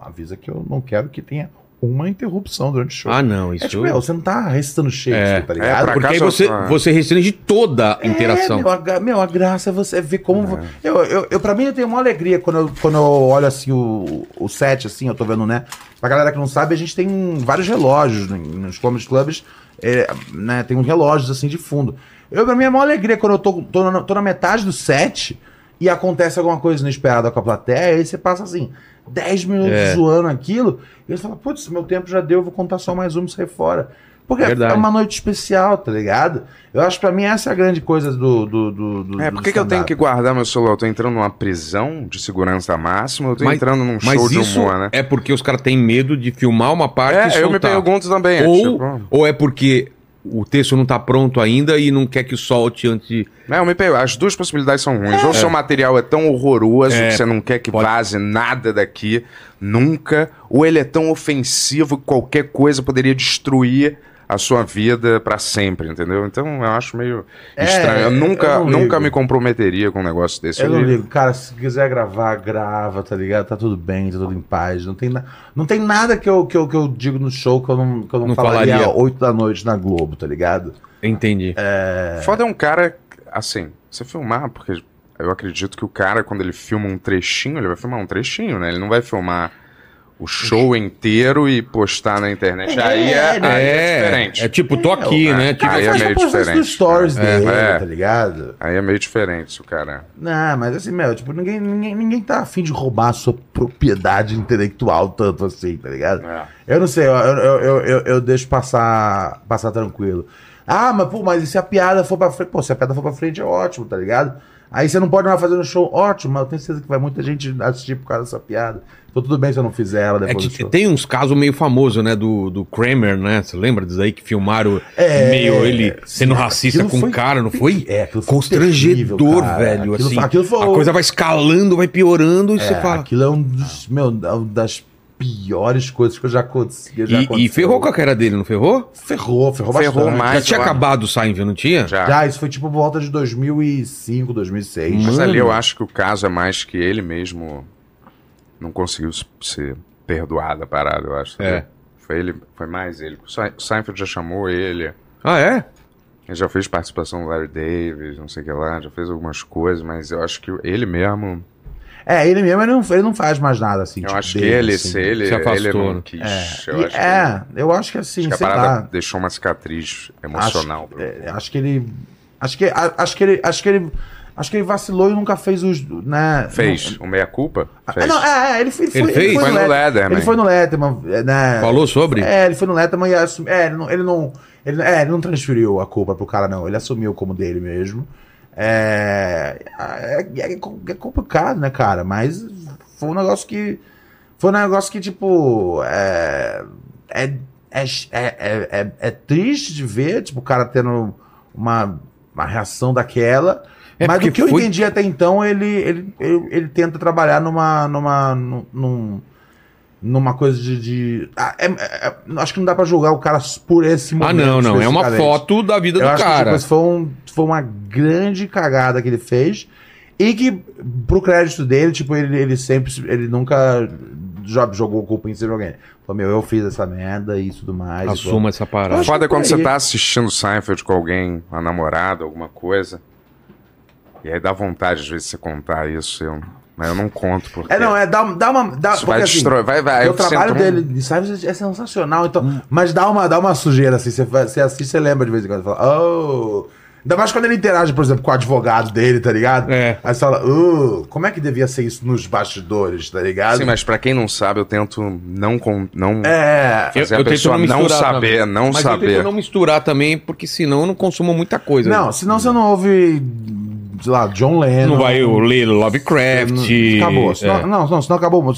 Speaker 2: avisa que eu não quero que tenha uma interrupção durante o show.
Speaker 1: Ah, não, isso.
Speaker 2: é tipo, meu, você não tá recitando Shakespeare,
Speaker 1: É.
Speaker 2: tá
Speaker 4: É,
Speaker 2: ligado?
Speaker 4: pra
Speaker 1: Porque aí você,
Speaker 4: só-
Speaker 1: você restringe toda a
Speaker 2: É,
Speaker 1: interação.
Speaker 2: meu, a, meu, a graça é você ver como. Eu, eu, eu, pra mim, eu tenho uma alegria quando eu, quando eu olho assim o, o set, assim, eu tô vendo, né? Pra galera que não sabe, a gente tem vários relógios nos comedy clubs, é, né? Tem uns relógios assim de fundo. Eu, pra mim, é uma alegria quando eu tô, tô, na, tô na metade do set e acontece alguma coisa inesperada com a plateia, aí você passa assim. 10 minutos
Speaker 1: É.
Speaker 2: zoando aquilo, e você fala, putz, meu tempo já deu, eu vou contar só mais um e sair fora. Porque
Speaker 1: Verdade.
Speaker 2: é uma noite especial, tá ligado? Eu acho que pra mim essa é a grande coisa do. do, do, do
Speaker 4: É, por que, que eu tenho que guardar meu celular? Eu tô entrando numa prisão de segurança máxima, eu tô
Speaker 1: Mas-
Speaker 4: entrando num
Speaker 1: Mas
Speaker 4: show de humor, né?
Speaker 1: é porque os caras têm medo de filmar uma parte e
Speaker 4: É, eu me pergunto também. é
Speaker 1: ou,
Speaker 4: tipo,
Speaker 1: ou é porque o texto não tá pronto ainda e não quer que solte antes de...
Speaker 4: É, eu me pergunto. As duas possibilidades são ruins. Ou seu material é tão horroroso
Speaker 1: É.
Speaker 4: que você não quer que
Speaker 1: Pode-
Speaker 4: vaze nada daqui, nunca. Ou ele é tão ofensivo que qualquer coisa poderia destruir a sua vida pra sempre, entendeu? Então eu acho meio
Speaker 2: É,
Speaker 4: estranho. Eu
Speaker 2: eu
Speaker 4: nunca,
Speaker 2: não
Speaker 4: nunca
Speaker 2: ligo.
Speaker 4: me comprometeria com um negócio desse.
Speaker 2: Eu não
Speaker 4: ia-
Speaker 2: ligo, cara, se quiser gravar, grava, tá ligado? Tá tudo bem, tá tudo em paz. Não tem, na... não tem nada que eu, que, eu, que eu digo no show que eu não, que eu não,
Speaker 1: Não
Speaker 2: falaria,
Speaker 1: falaria.
Speaker 2: às 8 da noite na Globo, tá ligado?
Speaker 1: Entendi.
Speaker 4: Foda é um cara, assim, você filmar, porque eu acredito que o cara, quando ele filma um trechinho, ele vai filmar um trechinho, né? Ele não vai filmar o show inteiro e postar na internet. aí é,
Speaker 2: né?
Speaker 4: aí é
Speaker 1: É,
Speaker 4: diferente.
Speaker 1: é tipo, tô aqui,
Speaker 4: é,
Speaker 1: né? Tipo,
Speaker 4: Aí é meio diferente.
Speaker 2: dos stories
Speaker 1: É,
Speaker 2: dele,
Speaker 4: é.
Speaker 2: tá ligado?
Speaker 4: Aí é meio diferente, o cara.
Speaker 2: Não, mas assim, meu, tipo, ninguém, ninguém, ninguém tá afim de roubar a sua propriedade intelectual tanto assim, tá ligado?
Speaker 4: É.
Speaker 2: Eu não sei, eu, eu, eu, eu, eu deixo passar, passar tranquilo. Ah, mas pô, mas e se a piada for pra frente? Pô, se a piada for pra frente é ótimo, tá ligado? Aí você não pode mais fazer no show, ótimo, mas eu tenho certeza que vai muita gente assistir por causa dessa piada. Então tudo bem se eu não fizer ela
Speaker 1: É
Speaker 2: depois
Speaker 1: que
Speaker 2: do show.
Speaker 1: tem uns casos meio famosos, né? Do, do Kramer, né? Você lembra disso aí que filmaram
Speaker 2: É,
Speaker 1: meio ele sendo
Speaker 2: sim,
Speaker 1: racista com o cara, não foi?
Speaker 2: É, aquilo foi
Speaker 1: Constrangedor,
Speaker 2: terrível,
Speaker 1: velho.
Speaker 2: Aquilo
Speaker 1: assim,
Speaker 2: aquilo foi
Speaker 1: a coisa vai escalando, vai piorando e você
Speaker 2: É,
Speaker 1: fala.
Speaker 2: Aquilo é um dos, meu, um das piores coisas que eu já aconteci. já
Speaker 1: E, e ferrou com a cara dele, não ferrou?
Speaker 2: Ferrou, ferrou
Speaker 4: Ferrou
Speaker 2: bastante.
Speaker 4: mais.
Speaker 1: Já tinha acabado o Seinfeld, não tinha?
Speaker 4: Já.
Speaker 2: Já, isso foi tipo por volta de 2005, 2006.
Speaker 4: Mas
Speaker 1: Mano.
Speaker 4: ali eu acho que o caso é mais que ele mesmo não conseguiu ser perdoado a parada, eu acho.
Speaker 1: É.
Speaker 4: Foi ele, foi mais ele. O Sein- Seinfeld já chamou ele.
Speaker 1: Ah, é?
Speaker 4: Ele já fez participação do Larry Davis, não sei o que lá, já fez algumas coisas, mas eu acho que ele mesmo.
Speaker 2: É, ele mesmo ele não, ele não faz mais nada assim.
Speaker 4: Eu
Speaker 2: tipo,
Speaker 4: acho que
Speaker 2: dele,
Speaker 4: ele,
Speaker 2: assim.
Speaker 4: se ele,
Speaker 1: se afastou,
Speaker 4: ele não
Speaker 1: né?
Speaker 4: quis.
Speaker 2: É,
Speaker 4: eu
Speaker 2: E-
Speaker 4: acho
Speaker 2: é,
Speaker 4: que,
Speaker 2: eu acho que assim,
Speaker 4: acho que a parada
Speaker 2: lá.
Speaker 4: deixou uma cicatriz emocional.
Speaker 2: Acho, é, acho que ele. Acho que, a- acho que ele. Acho que ele. Acho que ele vacilou e nunca fez os. Né,
Speaker 4: Fez o meia-culpa?
Speaker 2: Ah,
Speaker 4: Fez.
Speaker 2: não, é, é, ele, foi, ele,
Speaker 1: Ele
Speaker 2: foi,
Speaker 4: no
Speaker 2: Let-
Speaker 4: Letterman.
Speaker 2: Ele foi no Letterman, é, né?
Speaker 1: Falou sobre?
Speaker 2: É, ele foi no Letterman e assumiu. É, ele não. Ele não, ele, é, ele não transferiu a culpa pro cara, não. Ele assumiu como dele mesmo. É, é, é, é complicado, né, cara? Mas foi um negócio que. Foi um negócio que, tipo. É, é, é, é, é, é triste de ver, tipo, o cara tendo uma, uma reação daquela.
Speaker 1: É,
Speaker 2: mas do que eu entendi até então, ele, ele, ele, tenta trabalhar numa. numa. num- num- numa coisa de. de- ah, é- é- é- acho que não dá pra julgar o cara por esse
Speaker 1: Ah,
Speaker 2: momento.
Speaker 1: não, não. É uma foto da vida
Speaker 2: Eu
Speaker 1: do
Speaker 2: acho
Speaker 1: cara.
Speaker 2: que tipo, foi, um, foi uma grande cagada que ele fez. E que, pro crédito dele, tipo, ele, ele sempre. Ele nunca jo- jogou culpa em cima de alguém. Falou, meu, eu fiz essa merda e tudo mais.
Speaker 1: Assuma essa parada.
Speaker 2: Acho
Speaker 4: Foda é quando você tá assistindo Seinfeld com alguém, uma namorada, alguma coisa. E aí dá vontade, às vezes, de você contar isso. Eu, mas eu não conto, porque.
Speaker 2: É, não, é, dá, dá uma. Dá,
Speaker 4: Isso vai
Speaker 2: assim,
Speaker 4: destrói- vai- vai,
Speaker 2: O
Speaker 4: eu
Speaker 2: trabalho
Speaker 4: sinto um-
Speaker 2: dele de Seinfeld é sensacional, então.
Speaker 1: Hum.
Speaker 2: Mas dá uma, dá uma sujeira, assim. Você, você assiste, você lembra de vez em quando. Fala, oh. Ainda mais quando ele interage, por exemplo, com o advogado dele, tá ligado?
Speaker 1: É.
Speaker 2: Aí você fala, oh, como é que devia ser isso nos bastidores, tá ligado?
Speaker 4: Sim, mas pra quem não sabe, eu tento não. Com, não
Speaker 2: É.
Speaker 4: fazer a pessoa não saber, não
Speaker 1: Mas eu
Speaker 4: saber.
Speaker 1: tento não misturar também, porque senão eu não consumo muita coisa.
Speaker 2: Não, senão você não ouve, sei lá, John Lennon.
Speaker 1: Não vai ler Lovecraft.
Speaker 2: Acabou. Senão,
Speaker 1: é.
Speaker 2: Não, não, senão acabou.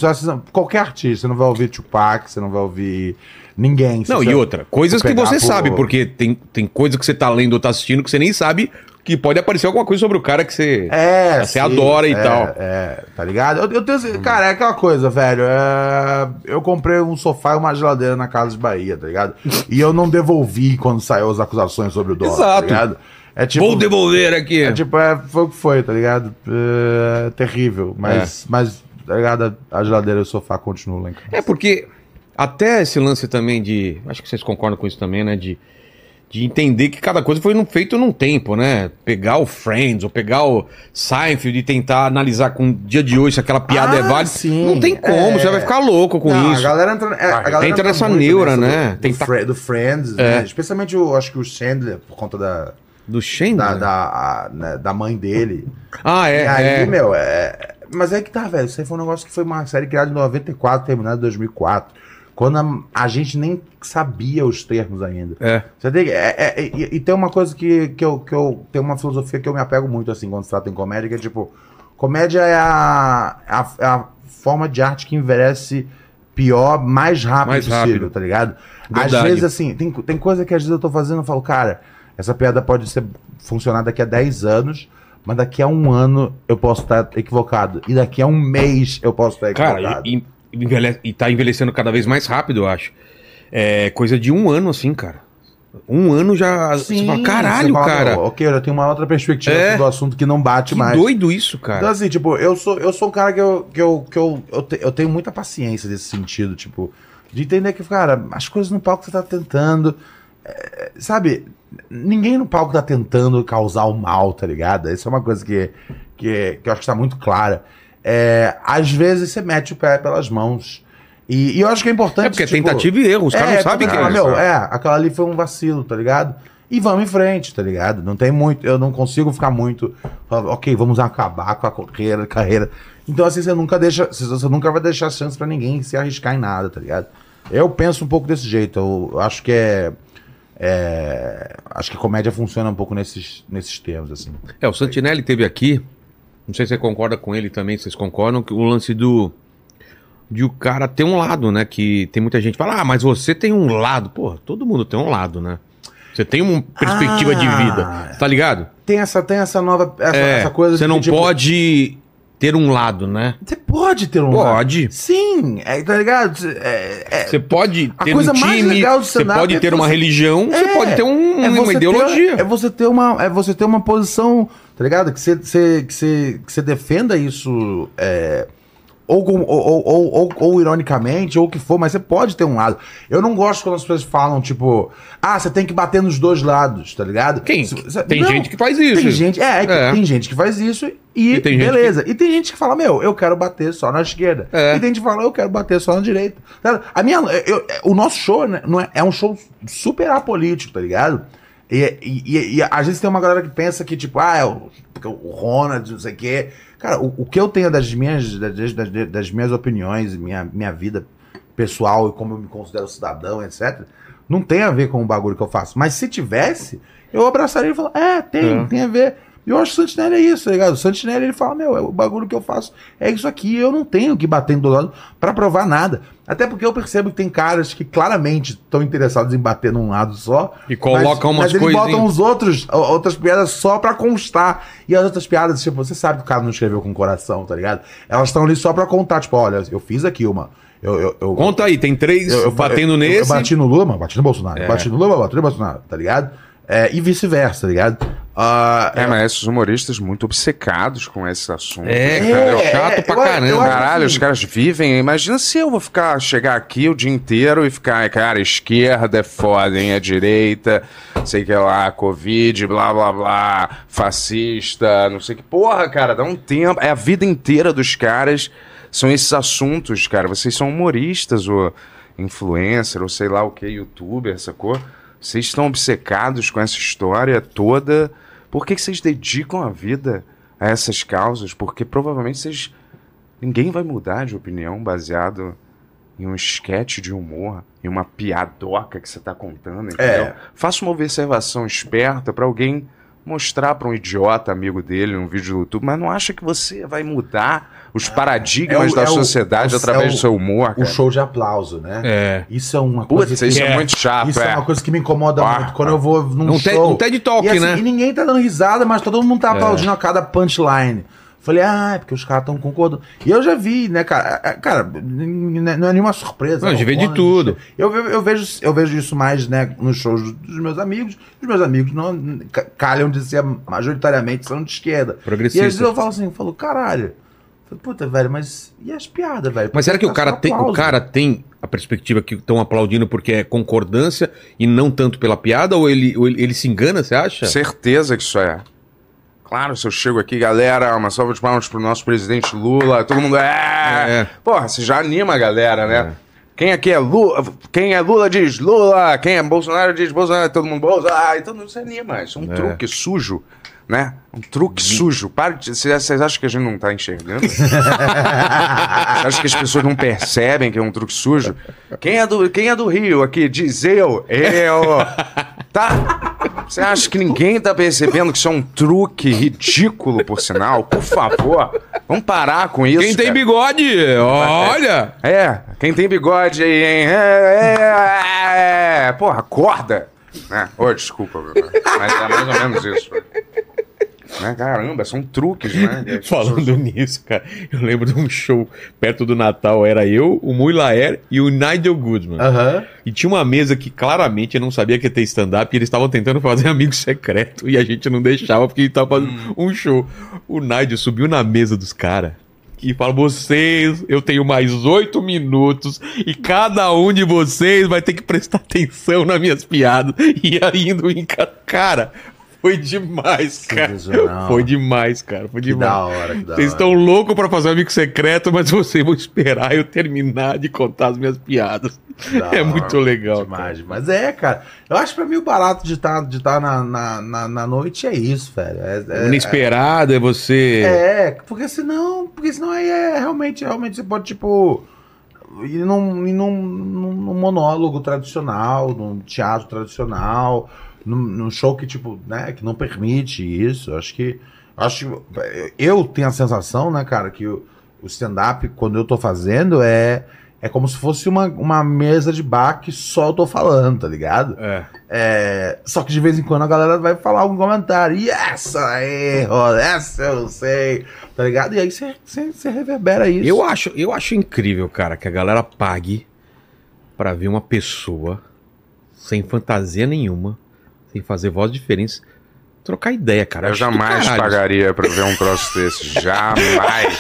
Speaker 2: Qualquer artista, você não vai ouvir Tupac, você não vai ouvir ninguém.
Speaker 1: Não, e outra, coisas que você
Speaker 2: por-
Speaker 1: sabe, porque tem, tem coisa que você tá lendo ou tá assistindo que você nem sabe que pode aparecer alguma coisa sobre o cara que você.
Speaker 2: É,
Speaker 1: Você
Speaker 2: sim,
Speaker 1: adora e
Speaker 2: é,
Speaker 1: tal.
Speaker 2: É, tá ligado? Eu, eu tenho, cara, é aquela coisa, velho. é, eu comprei um sofá e uma geladeira na Casa de Bahia, tá ligado? E eu não devolvi quando saiu as acusações sobre o dólar,
Speaker 1: Exato.
Speaker 2: tá ligado? É tipo,
Speaker 1: Vou devolver aqui.
Speaker 2: é tipo, é, foi o que foi, tá ligado? É, terrível. Mas, mas, tá ligado? A geladeira e o sofá continuam lá em casa.
Speaker 1: É porque até esse lance também de. Acho que vocês concordam com isso também, né? De, de entender que cada coisa foi num- feito num tempo, né? Pegar o Friends ou pegar o Seinfeld e tentar analisar com o dia de hoje se aquela piada
Speaker 2: Ah,
Speaker 1: é válida.
Speaker 2: sim.
Speaker 1: Não tem como,
Speaker 2: É.
Speaker 1: você vai ficar louco com
Speaker 2: Não,
Speaker 1: isso.
Speaker 2: A galera entra, é, a galera
Speaker 1: entra nessa neura, né?
Speaker 2: Do, do,
Speaker 1: tá-
Speaker 2: do Friends,
Speaker 1: É.
Speaker 2: né? Especialmente, o, acho que o Chandler, por conta da,
Speaker 1: Do Chandler?
Speaker 2: da, da, a- né, da mãe dele.
Speaker 1: Ah, é.
Speaker 2: e aí,
Speaker 1: é.
Speaker 2: meu, é... Mas é que tá, velho. Isso aí foi um negócio que foi uma série criada em 94, terminada em 2004. Quando a, a gente nem sabia os termos ainda.
Speaker 1: É.
Speaker 2: Você tem, que- é, é- e, e tem uma coisa que, que, eu, que eu. Tem uma filosofia que eu me apego muito, assim, quando se trata em comédia, que é tipo. Comédia é a, é a, é a forma de arte que envelhece pior, mais rápido
Speaker 1: Mais
Speaker 2: possível,
Speaker 1: rápido.
Speaker 2: tá ligado? Às
Speaker 1: Verdade.
Speaker 2: vezes, assim, tem, tem coisa que às vezes eu tô fazendo e falo, cara, essa piada pode ser funcionar daqui a 10 anos, mas daqui a um ano eu posso estar equivocado. E daqui a um mês eu posso estar
Speaker 1: Cara,
Speaker 2: equivocado.
Speaker 1: e, e, envelhe- e tá envelhecendo cada vez mais rápido, eu acho. É coisa de um ano, assim, cara. Um ano já. você fala, caralho,
Speaker 2: você fala,
Speaker 1: cara.
Speaker 2: "Meu, ok, eu já tenho uma outra perspectiva
Speaker 1: É.
Speaker 2: do assunto que não bate
Speaker 1: Que
Speaker 2: mais.
Speaker 1: doido isso,
Speaker 2: Então,
Speaker 1: cara.
Speaker 2: assim, tipo, eu sou, eu sou um cara que eu, que eu, que eu, eu, te- eu tenho muita paciência nesse sentido, tipo, de entender que, cara, as coisas no palco você tá tentando. É, sabe, ninguém no palco tá tentando causar o mal, tá ligado? Isso é uma coisa que, que, que eu acho que tá muito clara. É, às vezes você mete o pé pelas mãos. E, e eu acho que é importante.
Speaker 1: É porque é
Speaker 2: tipo,
Speaker 1: tentativa e erro, os caras não sabem que é.
Speaker 2: meu, é, aquela ali foi um vacilo, tá ligado? E vamos em frente, tá ligado? Não tem muito, eu não consigo ficar muito, ok, vamos acabar com a carreira, carreira. Então assim, você nunca deixa, você nunca vai deixar chance pra ninguém se arriscar em nada, tá ligado? Eu penso um pouco desse jeito, eu acho que é É, acho que comédia funciona um pouco nesses, nesses termos, assim.
Speaker 1: É, o Santinelli teve aqui. Não sei se você concorda com ele também, vocês concordam, que o lance do. De o cara ter um lado, né? Que tem muita gente que fala, ah, mas você tem um lado. Porra, todo mundo tem um lado, né? Você tem uma perspectiva
Speaker 2: Ah.
Speaker 1: de vida, tá ligado?
Speaker 2: Tem essa, tem essa nova. Essa,
Speaker 1: É,
Speaker 2: essa coisa
Speaker 1: você não
Speaker 2: tipo,
Speaker 1: pode ter um lado, né?
Speaker 2: Você pode ter um lado.
Speaker 1: Pode.
Speaker 2: Sim, é, tá ligado? É, é-
Speaker 1: Você pode
Speaker 2: A
Speaker 1: ter
Speaker 2: coisa
Speaker 1: um time,
Speaker 2: legal do
Speaker 1: você pode
Speaker 2: é
Speaker 1: ter uma
Speaker 2: você-
Speaker 1: religião, você
Speaker 2: É,
Speaker 1: pode ter um-
Speaker 2: é
Speaker 1: uma
Speaker 2: você ter-
Speaker 1: ideologia.
Speaker 2: é você ter uma, é você ter uma posição, tá ligado? Que você, você- que você, que você defenda isso, é, ou, ou, ou, ou- ou ironicamente, ou o que for, mas você pode ter um lado. Eu não gosto quando as pessoas falam, tipo, ah, você tem que bater nos dois lados, tá ligado?
Speaker 1: Quem? Tem
Speaker 2: não,
Speaker 1: gente que faz isso.
Speaker 2: Tem gente, é,
Speaker 1: É.
Speaker 2: tem gente que faz isso e,
Speaker 1: E
Speaker 2: beleza. E tem gente que fala, meu, eu quero bater só na esquerda.
Speaker 1: É.
Speaker 2: E tem gente que fala, eu quero bater só na direita. Tá? A minha, eu- o nosso show né, não é, é um show super apolítico, tá ligado? E, e, e- e às vezes tem uma galera que pensa que, tipo, ah, é o, porque o Ronald, não sei o quê. Cara, o, o que eu tenho das minhas, das, das, das minhas opiniões, minha, minha vida pessoal e como eu me considero cidadão, etc., não tem a ver com o bagulho que eu faço. Mas se tivesse, eu abraçaria e falaria, é, tem,
Speaker 1: É.
Speaker 2: tem a ver. E eu acho que o Santinelli é isso, tá ligado? O Santinelli ele fala, meu, é o bagulho que eu faço é isso aqui, eu não tenho que bater do lado pra provar nada. Até porque eu percebo que tem caras que claramente estão interessados em bater num lado só.
Speaker 1: E colocam umas
Speaker 2: mas eles
Speaker 1: coisinhas.
Speaker 2: botam os outros, outras piadas só pra constar. E as outras piadas, tipo, você sabe que o cara não escreveu com coração, tá ligado? Elas estão ali só pra contar, tipo, olha, eu fiz aqui uma. Eu, eu, eu,
Speaker 1: Conta aí, tem três batendo nesse.
Speaker 2: Eu bati no Lula, mas bati no Bolsonaro.
Speaker 1: É.
Speaker 2: Bati no Lula, bati no Bolsonaro, tá ligado? É, e vice-versa, tá ligado? Ah,
Speaker 4: É, mas esses humoristas muito obcecados com esse assunto.
Speaker 1: É,
Speaker 2: É,
Speaker 1: cara,
Speaker 2: é,
Speaker 1: chato
Speaker 2: é,
Speaker 1: pra
Speaker 2: eu
Speaker 1: caramba.
Speaker 2: eu
Speaker 4: Caralho,
Speaker 2: assim-
Speaker 4: os caras vivem. Imagina se eu vou ficar, chegar aqui o dia inteiro e ficar, cara, esquerda é foda, hein? É direita, sei que lá, Covid, blá blá blá, fascista, não sei que. Porra, cara, dá um tempo. É a vida inteira dos caras. São esses assuntos, cara. Vocês são humoristas, ou influencer, ou sei lá o que, youtuber, sacou? Vocês estão obcecados com essa história toda. Por que, que vocês dedicam a vida a essas causas? Porque provavelmente vocês. Ninguém vai mudar de opinião baseado em um esquete de humor, em uma piadoca que você tá contando, entendeu?
Speaker 2: É.
Speaker 4: Faça uma observação esperta pra alguém mostrar pra um idiota amigo dele um vídeo do YouTube, mas não acha que você vai mudar os paradigmas
Speaker 2: é o-
Speaker 4: da
Speaker 2: é o-
Speaker 4: sociedade
Speaker 2: é o-
Speaker 4: através
Speaker 2: é o-
Speaker 4: do seu humor,
Speaker 2: o
Speaker 4: cara?
Speaker 2: show de aplauso, né?
Speaker 1: É.
Speaker 2: Isso é uma
Speaker 4: Putz,
Speaker 2: coisa
Speaker 4: isso
Speaker 2: que...
Speaker 4: é,
Speaker 1: É.
Speaker 4: muito chato,
Speaker 2: Isso é.
Speaker 4: é.
Speaker 2: uma coisa que me incomoda
Speaker 4: Ah,
Speaker 2: muito quando eu vou num
Speaker 1: Um, te-
Speaker 2: show.
Speaker 1: um TED Talk,
Speaker 2: e, assim,
Speaker 1: né?
Speaker 2: e ninguém tá dando risada, mas todo mundo tá
Speaker 1: É.
Speaker 2: aplaudindo a cada punchline. Falei, ah, é porque os caras estão concordando. E eu já vi, né, cara? Cara, não é nenhuma surpresa.
Speaker 1: Não, a gente
Speaker 2: o
Speaker 1: vê de tudo.
Speaker 2: Eu, eu, vejo, eu vejo isso mais, né, nos shows dos meus amigos. Os meus amigos não ca- calham de ser majoritariamente são de esquerda. E às
Speaker 1: Progressista.
Speaker 2: vezes eu falo assim, eu falo, caralho. Falei, Puta, velho, mas e as piadas, velho?
Speaker 1: Mas será que o cara, tem, o cara tem a perspectiva que estão aplaudindo porque é concordância e não tanto pela piada? Ou ele, ou ele, ele se engana, você acha?
Speaker 4: Certeza que isso é. Claro, se eu chego aqui, galera, uma salva de palmas pro nosso presidente Lula, todo mundo é.
Speaker 1: É.
Speaker 4: Porra, você já anima a galera, né? Quem aqui é Lula, quem é Lula diz Lula, quem é Bolsonaro diz Bolsonaro, todo mundo Bolsonaro, ah, então não se anima, isso é um
Speaker 1: É.
Speaker 4: truque sujo, né? Um truque sujo. Para de, vocês vocês acham que a gente não tá enxergando? Você acha que as pessoas não percebem que é um truque sujo? Quem é do, quem é do Rio aqui? Diz eu, eu. Tá? Você acha que ninguém tá percebendo que isso é um truque ridículo, por sinal? Por favor, vamos parar com isso.
Speaker 1: Quem tem
Speaker 4: cara.
Speaker 1: bigode, olha!
Speaker 4: É, quem tem bigode aí, hein? É, é, é. Porra, acorda! Né? Ô, desculpa, mas é mais ou menos isso. Né? Caramba, são truques, né?
Speaker 1: Falando nisso, cara, eu lembro de um show perto do Natal, era eu, o Mui Laer e o Nigel Goodman.
Speaker 2: Aham.
Speaker 1: E tinha uma mesa que claramente eu não sabia que ia ter stand-up e eles estavam tentando fazer amigo secreto e a gente não deixava porque ele tava fazendo um show. O Nigel subiu na mesa dos caras e fala: Vocês, eu tenho mais oito minutos e cada um de vocês vai ter que prestar atenção nas minhas piadas. E ca- cara. Foi demais, cara. Foi demais, cara. Foi
Speaker 2: Que
Speaker 1: demais.
Speaker 2: da hora, que da
Speaker 1: Vocês estão loucos pra fazer um amigo secreto, mas vocês vão esperar eu terminar de contar as minhas piadas.
Speaker 2: Da
Speaker 1: é
Speaker 2: hora.
Speaker 1: muito legal. cara.
Speaker 2: Demais, mas é, cara. Eu acho que pra mim o barato de estar de tá na, na, na, na noite é isso, velho. É, é,
Speaker 1: inesperado é você.
Speaker 2: é, porque senão, porque senão aí é realmente, realmente você pode, tipo. ir num, num, num- num monólogo tradicional, num teatro tradicional, num, num show que, tipo, né, que não permite isso. Acho que. Acho eu tenho a sensação, né, cara, que o, o stand-up, quando eu tô fazendo, é. É como se fosse uma, uma mesa de bar que só eu tô falando, tá ligado?
Speaker 1: É.
Speaker 2: É, só que de vez em quando a galera vai falar algum comentário. E essa aí, essa eu não sei. Tá ligado? E aí você- reverbera isso.
Speaker 1: Eu acho, eu acho incrível, cara, que a galera pague pra ver uma pessoa sem fantasia nenhuma, sem fazer voz diferentes, trocar ideia, cara.
Speaker 4: Eu
Speaker 1: Acho
Speaker 4: jamais pagaria pra ver um troço desse. Jamais.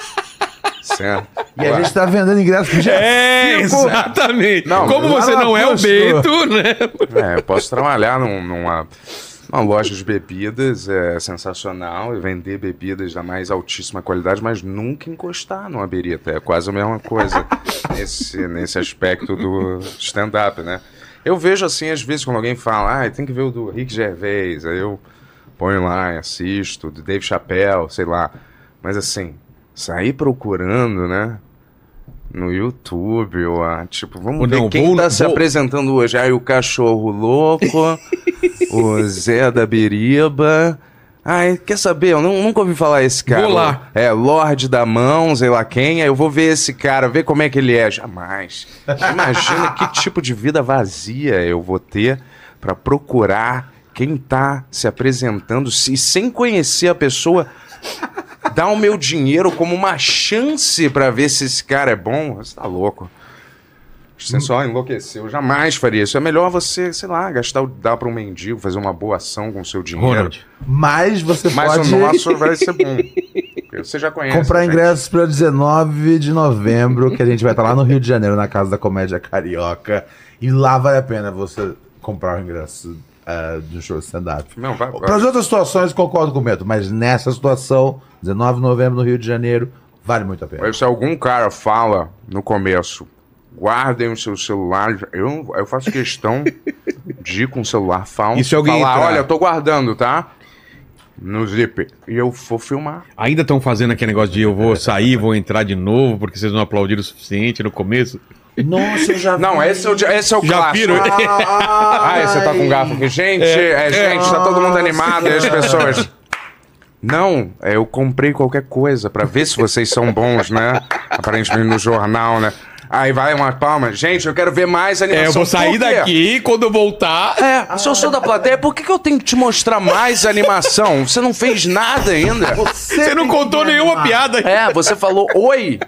Speaker 4: certo?
Speaker 2: E a gente tá vendendo ingresso pro dia
Speaker 1: É,
Speaker 2: cinco.
Speaker 1: exatamente.
Speaker 4: Não,
Speaker 1: Como você não é o. Bento, né?
Speaker 4: É, eu posso trabalhar num- numa, numa loja de bebidas, é sensacional, e vender bebidas da mais altíssima qualidade, mas nunca encostar numa berita. É quase a mesma coisa nesse, nesse aspecto do stand-up, né? Eu vejo assim, às vezes, quando alguém fala, ah, tem que ver o do Rick Gervais, aí eu ponho lá e assisto, do Dave Chappelle, sei lá. Mas assim, sair procurando, né? No YouTube, ou ah, tipo, vamos
Speaker 1: Ou
Speaker 4: ver
Speaker 1: não,
Speaker 4: quem
Speaker 1: vou-
Speaker 4: tá se
Speaker 1: vou-
Speaker 4: apresentando hoje. Aí o Cachorro Louco, o Zé da Biriba. Ai, quer saber? Eu nu- nunca ouvi falar esse cara.
Speaker 1: Vou lá.
Speaker 4: É, Lorde da Mão, sei lá quem. Aí eu vou ver esse cara, ver como é que ele é. Jamais. Imagina que tipo de vida vazia eu vou ter pra procurar quem tá se apresentando e sem conhecer a pessoa dar o meu dinheiro como uma chance pra ver se esse cara é bom. Você tá louco. Você só enlouqueceu. Eu jamais faria isso. É melhor você, sei lá, gastar, o- dar pra um mendigo, fazer uma boa ação com o seu dinheiro.
Speaker 1: Ronald.
Speaker 2: Mas você
Speaker 4: Mas
Speaker 2: pode
Speaker 4: o nosso vai ser bom. Você já conhece.
Speaker 2: comprar ingressos para 19 de novembro, que a gente vai estar lá no Rio de Janeiro, na Casa da Comédia Carioca. E lá vale a pena você comprar o ingresso uh, do show de stand-up.
Speaker 4: Não, vai, vai.
Speaker 2: Para as outras situações, concordo com o Meto, mas nessa situação, 19 de novembro no Rio de Janeiro, vale muito a pena.
Speaker 4: Mas se algum cara fala no começo, guardem os seus celulares, eu, eu faço questão de ir com o celular fal
Speaker 1: E se alguém
Speaker 4: falar,
Speaker 1: entrar?
Speaker 4: olha, eu tô guardando, tá? No zip. E eu vou filmar.
Speaker 1: Ainda estão fazendo aquele negócio de eu vou sair, vou entrar de novo, porque vocês não aplaudiram o suficiente no começo.
Speaker 2: Nossa, eu já
Speaker 4: Não,
Speaker 2: vi.
Speaker 4: esse é o, esse é o
Speaker 1: Já
Speaker 4: clássico.
Speaker 1: viram?
Speaker 4: Ah, você tá com garfo aqui. Gente, é, gente, tá todo mundo animado e as pessoas. Não, é, eu comprei qualquer coisa pra ver se vocês são bons, né? Aparentemente no jornal, né? Aí vai uma palma. Gente, eu quero ver mais animação.
Speaker 1: É, eu vou sair daqui quando eu voltar.
Speaker 4: É, se eu sou da plateia, por que, que eu tenho que te mostrar mais animação? Você não fez nada ainda.
Speaker 1: Você não
Speaker 2: tem que
Speaker 1: contou nenhuma
Speaker 2: animar.
Speaker 1: piada.
Speaker 4: É, você falou oi.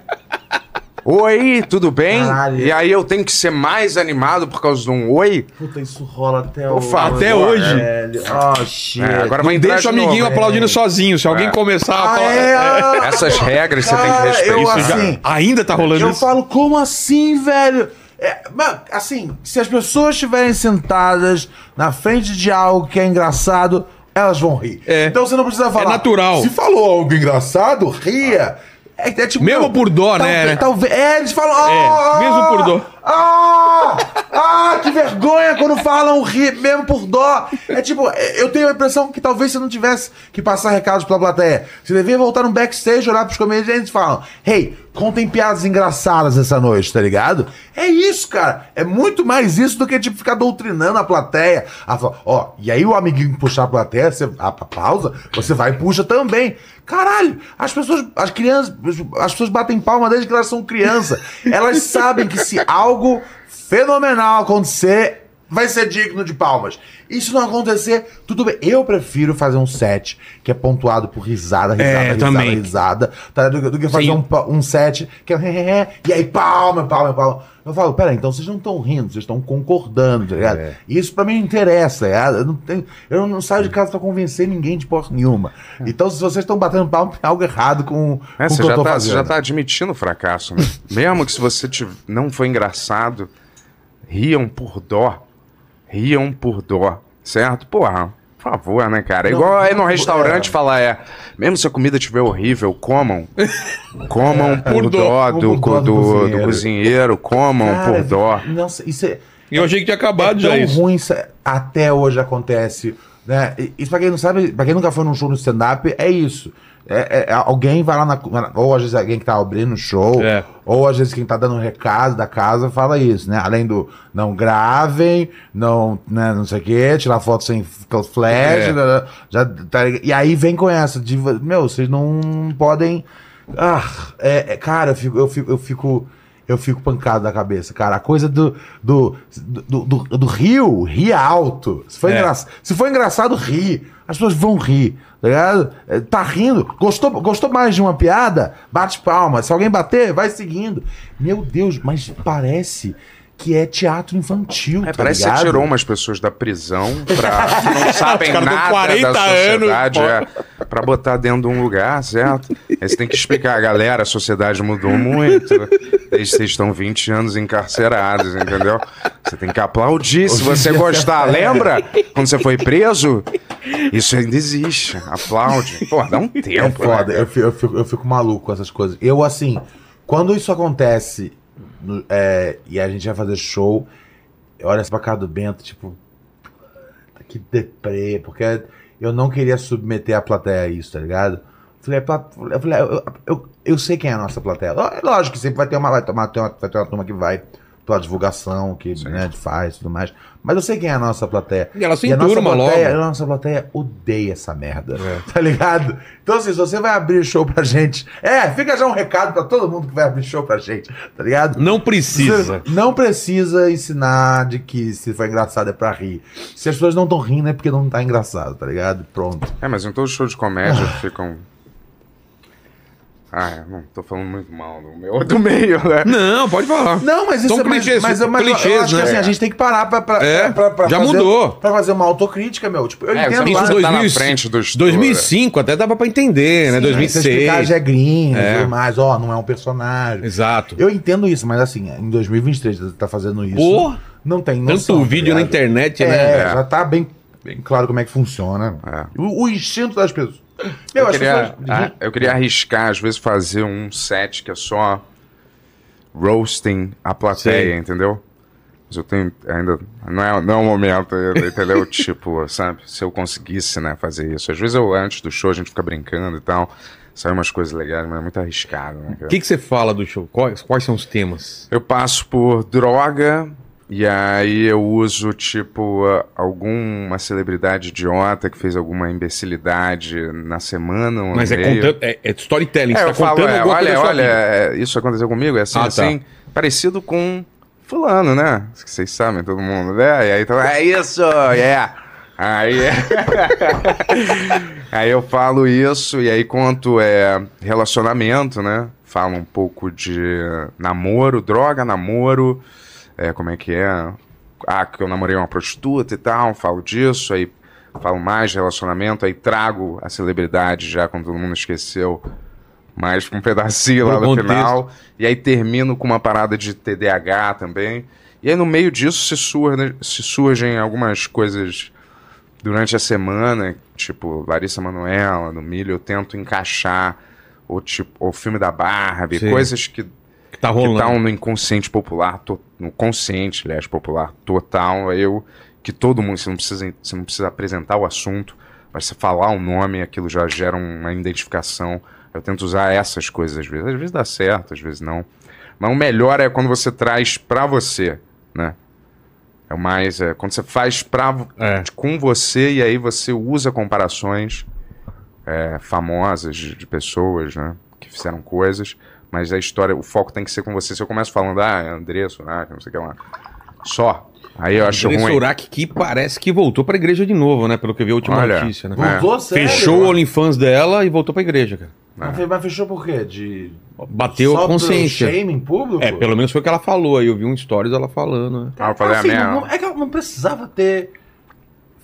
Speaker 4: Oi, tudo bem?
Speaker 2: Caralho.
Speaker 4: E aí eu tenho que ser mais animado por causa de um oi?
Speaker 2: Puta, isso rola até hoje.
Speaker 1: Até hoje.
Speaker 2: velho. Oh, shit.
Speaker 4: É, agora vai entrar
Speaker 1: deixa o
Speaker 4: novo,
Speaker 1: amiguinho
Speaker 4: hein?
Speaker 1: aplaudindo sozinho. Se alguém
Speaker 4: É.
Speaker 1: começar a
Speaker 2: Ah,
Speaker 1: falar.
Speaker 2: é, ah,
Speaker 4: Essas regras você tem que
Speaker 2: cara,
Speaker 4: respeitar.
Speaker 2: eu
Speaker 4: já-
Speaker 2: assim,
Speaker 1: Ainda tá rolando
Speaker 2: Eu
Speaker 1: isso?
Speaker 2: falo, como assim, velho? É, mano, assim, se as pessoas estiverem sentadas na frente de algo que é engraçado, elas vão rir.
Speaker 1: É.
Speaker 2: Então você não precisa falar.
Speaker 1: natural.
Speaker 2: Se falou algo engraçado, ria. É, é tipo,
Speaker 1: Mesmo por dó, né?
Speaker 2: Talvez, é, eles falam. "Ah,
Speaker 1: mesmo por dó."
Speaker 2: Ah, ah, que vergonha quando falam rir, mesmo por dó. É tipo, é, eu tenho a impressão que talvez você não tivesse que passar recados pra plateia. Você devia voltar no backstage, olhar pros comediantes e falar: Hey, contem piadas engraçadas essa noite, tá ligado? É isso, cara. É muito mais isso do que, tipo, ficar doutrinando a plateia. A falar, Ó, e aí o amiguinho puxar a plateia, você, a, a pausa, você vai e puxa também. Caralho, as pessoas, as crianças, as pessoas batem palma desde que elas são crianças. Elas sabem que se algo fenomenal acontecer, vai ser digno de palmas. E se não acontecer, tudo bem. Eu prefiro fazer um set que é pontuado por risada, risada,
Speaker 1: É,
Speaker 2: risada,
Speaker 1: também.
Speaker 2: risada, tá? do, do que fazer um, um set que é e aí palma, palma, palma. Eu falo, pera, então vocês não estão rindo, vocês estão concordando, tá ligado?
Speaker 1: É.
Speaker 2: Isso pra mim não interessa, tá? Eu não, tenho, eu não saio de casa pra convencer ninguém de porra nenhuma. Então, se vocês estão batendo palma, tem algo errado com,
Speaker 4: É,
Speaker 2: com o
Speaker 4: você,
Speaker 2: que eu tô
Speaker 4: tá, você
Speaker 2: fazendo.
Speaker 4: já tá admitindo o fracasso, né? Mesmo que se você tiv- não foi engraçado, riam por dó. Riam por dó, certo? Porra, por favor, né, cara? É
Speaker 2: Não,
Speaker 4: igual aí no restaurante
Speaker 2: é.
Speaker 4: falar, é, mesmo se a comida estiver horrível, comam. Comam por,
Speaker 1: Por
Speaker 4: dó,
Speaker 1: dó.
Speaker 4: do,
Speaker 2: Por dó do
Speaker 4: do, do
Speaker 2: cozinheiro.
Speaker 4: cozinheiro, comam
Speaker 2: Cara,
Speaker 4: por dó.
Speaker 2: Nossa, isso é.
Speaker 1: Eu achei que tinha
Speaker 2: É
Speaker 1: acabado
Speaker 2: tão
Speaker 1: já isso.
Speaker 2: ruim, isso- até hoje acontece Né? E- Isso pra quem não sabe, pra quem nunca foi num show no stand-up, é isso. É, é- é- alguém vai lá na. Ou às vezes alguém que tá abrindo o show,
Speaker 1: É.
Speaker 2: ou às vezes quem tá dando um recado da casa fala isso, né? Além do não gravem, não, né, não sei o quê, tirar foto sem flash,
Speaker 1: É.
Speaker 2: né, já, tá e aí vem com essa, de, meu, vocês não podem. Ah, é, é, cara, eu fico, eu fico, eu fico, eu fico pancado da cabeça, cara. A coisa do do, do, do, do rio, ri alto. Se for,
Speaker 1: É.
Speaker 2: engra- se for engraçado, ri. As pessoas vão rir, tá ligado? É, Tá rindo. Gostou, gostou mais de uma piada? Bate palma. Se alguém bater, vai seguindo. Meu Deus, mas parece que é teatro infantil.
Speaker 4: É,
Speaker 2: tá
Speaker 4: parece que
Speaker 2: ligado?
Speaker 4: você tirou umas pessoas da prisão pra que não sabem nada
Speaker 1: 40
Speaker 4: da
Speaker 1: anos,
Speaker 4: sociedade,
Speaker 1: pô.
Speaker 4: é, pra botar dentro de um lugar, certo? Aí você tem que explicar, galera, a sociedade mudou muito, desde que vocês estão 20 anos encarcerados, entendeu? Você tem que aplaudir se você gostar.
Speaker 2: é.
Speaker 4: Lembra quando você foi preso? Isso ainda existe. Aplaude. Pô, dá um tempo,
Speaker 2: É foda,
Speaker 4: né,
Speaker 2: eu, fico, eu, fico, eu fico maluco com essas coisas. Eu, assim, quando isso acontece no- é, e a gente vai fazer show, eu olho assim pra cara do Bento, tipo, "Puta, que deprê, porque eu não queria submeter a plateia a isso, tá ligado? Falei, é eu, falei, eu, eu, eu sei quem é a nossa plateia. Ló- Lógico que sempre vai ter uma, vai tomar, vai ter uma turma que vai pela divulgação, que né, faz e tudo mais. Mas eu sei quem é a nossa plateia.
Speaker 1: E ela se
Speaker 2: a nossa plateia,
Speaker 1: logo.
Speaker 2: a nossa plateia odeia essa merda. Tá ligado? Então, assim, se você vai abrir show pra gente. É, fica já um recado pra todo mundo que vai abrir show pra gente, tá ligado?
Speaker 1: Não precisa.
Speaker 2: Você não precisa ensinar de que se for engraçado é pra rir. Se as pessoas não estão rindo é porque não tá engraçado, tá ligado? Pronto.
Speaker 4: É, mas em todo show de comédia ficam. Ah, é, não tô falando muito mal do meu do meio, né?
Speaker 1: Não, pode falar.
Speaker 2: Não, mas isso
Speaker 1: São
Speaker 2: é
Speaker 1: clichês,
Speaker 2: mas, mas, eu- eu
Speaker 1: clichês,
Speaker 2: acho que
Speaker 1: né?
Speaker 2: assim, a gente tem que parar pra, pra,
Speaker 1: É,
Speaker 2: pra- pra
Speaker 1: já
Speaker 2: fazer,
Speaker 1: mudou.
Speaker 2: Pra fazer uma autocrítica, meu. Tipo, eu
Speaker 4: É,
Speaker 2: entendo
Speaker 4: Isso tá na
Speaker 1: 2000,
Speaker 4: frente do estouro.
Speaker 1: 2005 até dava pra entender, né?
Speaker 2: Sim, as
Speaker 1: 2006.
Speaker 2: regrinhas
Speaker 1: É.
Speaker 2: e tudo mais, ó, não é um personagem.
Speaker 1: Exato.
Speaker 2: Eu entendo isso, mas assim, em 2023 você tá fazendo isso.
Speaker 1: Pô,
Speaker 2: não tem
Speaker 1: Tanto
Speaker 2: noção.
Speaker 1: vídeo
Speaker 2: tá
Speaker 1: na internet,
Speaker 2: É,
Speaker 1: né?
Speaker 4: É.
Speaker 2: já tá bem, bem claro como é que funciona.
Speaker 4: É.
Speaker 2: O, o instinto das pessoas.
Speaker 4: Eu
Speaker 2: as
Speaker 4: queria, ah, eu queria arriscar, às vezes, fazer um set que é só roasting a plateia,
Speaker 1: Sei.
Speaker 4: entendeu? Mas eu tenho ainda. Não é, não é o momento, entendeu? tipo, sabe? Se eu conseguisse, né, fazer isso. Às vezes eu, antes do show, a gente fica brincando e tal. Sai umas coisas legais, mas é muito arriscado, né?
Speaker 1: O que, que você fala do show? Quais, quais são os temas?
Speaker 4: Eu passo por droga e aí eu uso, tipo, alguma celebridade idiota que fez alguma imbecilidade na semana. no
Speaker 1: Mas é, contando, é, é storytelling.
Speaker 4: É,
Speaker 1: você
Speaker 4: eu
Speaker 1: tá
Speaker 4: falo,
Speaker 1: contando
Speaker 4: é, olha, olha, é, isso aconteceu comigo, é assim,
Speaker 1: Ah, tá.
Speaker 4: assim, parecido com fulano, né? Que vocês sabem, todo mundo, né? E aí, então, é isso, yeah! Aí, aí eu falo isso e aí conto é, relacionamento, né? Falo um pouco de namoro, droga, namoro, é, como é que é? Ah, que eu namorei uma prostituta e tal, falo disso, aí falo mais de relacionamento, aí trago a celebridade já quando todo mundo esqueceu, mais um pedacinho lá no final. E aí termino com uma parada de TDAH também. E aí no meio disso se, se surgem algumas coisas durante a semana, tipo Larissa Manoela, no Milho, eu tento encaixar o tipo o filme da Barbie,
Speaker 1: Sim.
Speaker 4: coisas que
Speaker 1: Que tá
Speaker 4: que
Speaker 1: rolando.
Speaker 4: estão no inconsciente popular, to- no consciente, aliás, popular total, eu que todo mundo, você não precisa, você não precisa apresentar o assunto, mas você falar o nome, aquilo já gera uma identificação. Eu tento usar essas coisas às vezes, às vezes dá certo, às vezes não. Mas o melhor é quando você traz pra você, né? É o mais é quando você faz pra,
Speaker 1: É.
Speaker 4: com você e aí você usa comparações é, famosas de, de pessoas, né? Que fizeram coisas, mas a história, o foco tem que ser com você. Se eu começo falando, ah, é André Surak, não sei o que lá. Só. Aí eu acho
Speaker 1: André
Speaker 4: ruim.
Speaker 1: Surak que parece que voltou pra igreja de novo, né? Pelo que eu vi a última
Speaker 4: Olha,
Speaker 1: notícia, né?
Speaker 4: É.
Speaker 2: Voltou, sério?
Speaker 1: Fechou o OnlyFans dela e voltou pra igreja, cara.
Speaker 2: Mas fe- Mas fechou por quê? De...
Speaker 1: Bateu
Speaker 2: Só
Speaker 1: a consciência.
Speaker 2: Pelo shaming público?
Speaker 1: É, pelo menos foi o que ela falou. Aí eu vi um stories dela falando, né?
Speaker 4: Ah, eu falei,
Speaker 2: Assim,
Speaker 4: a minha...
Speaker 2: não- é que ela não precisava ter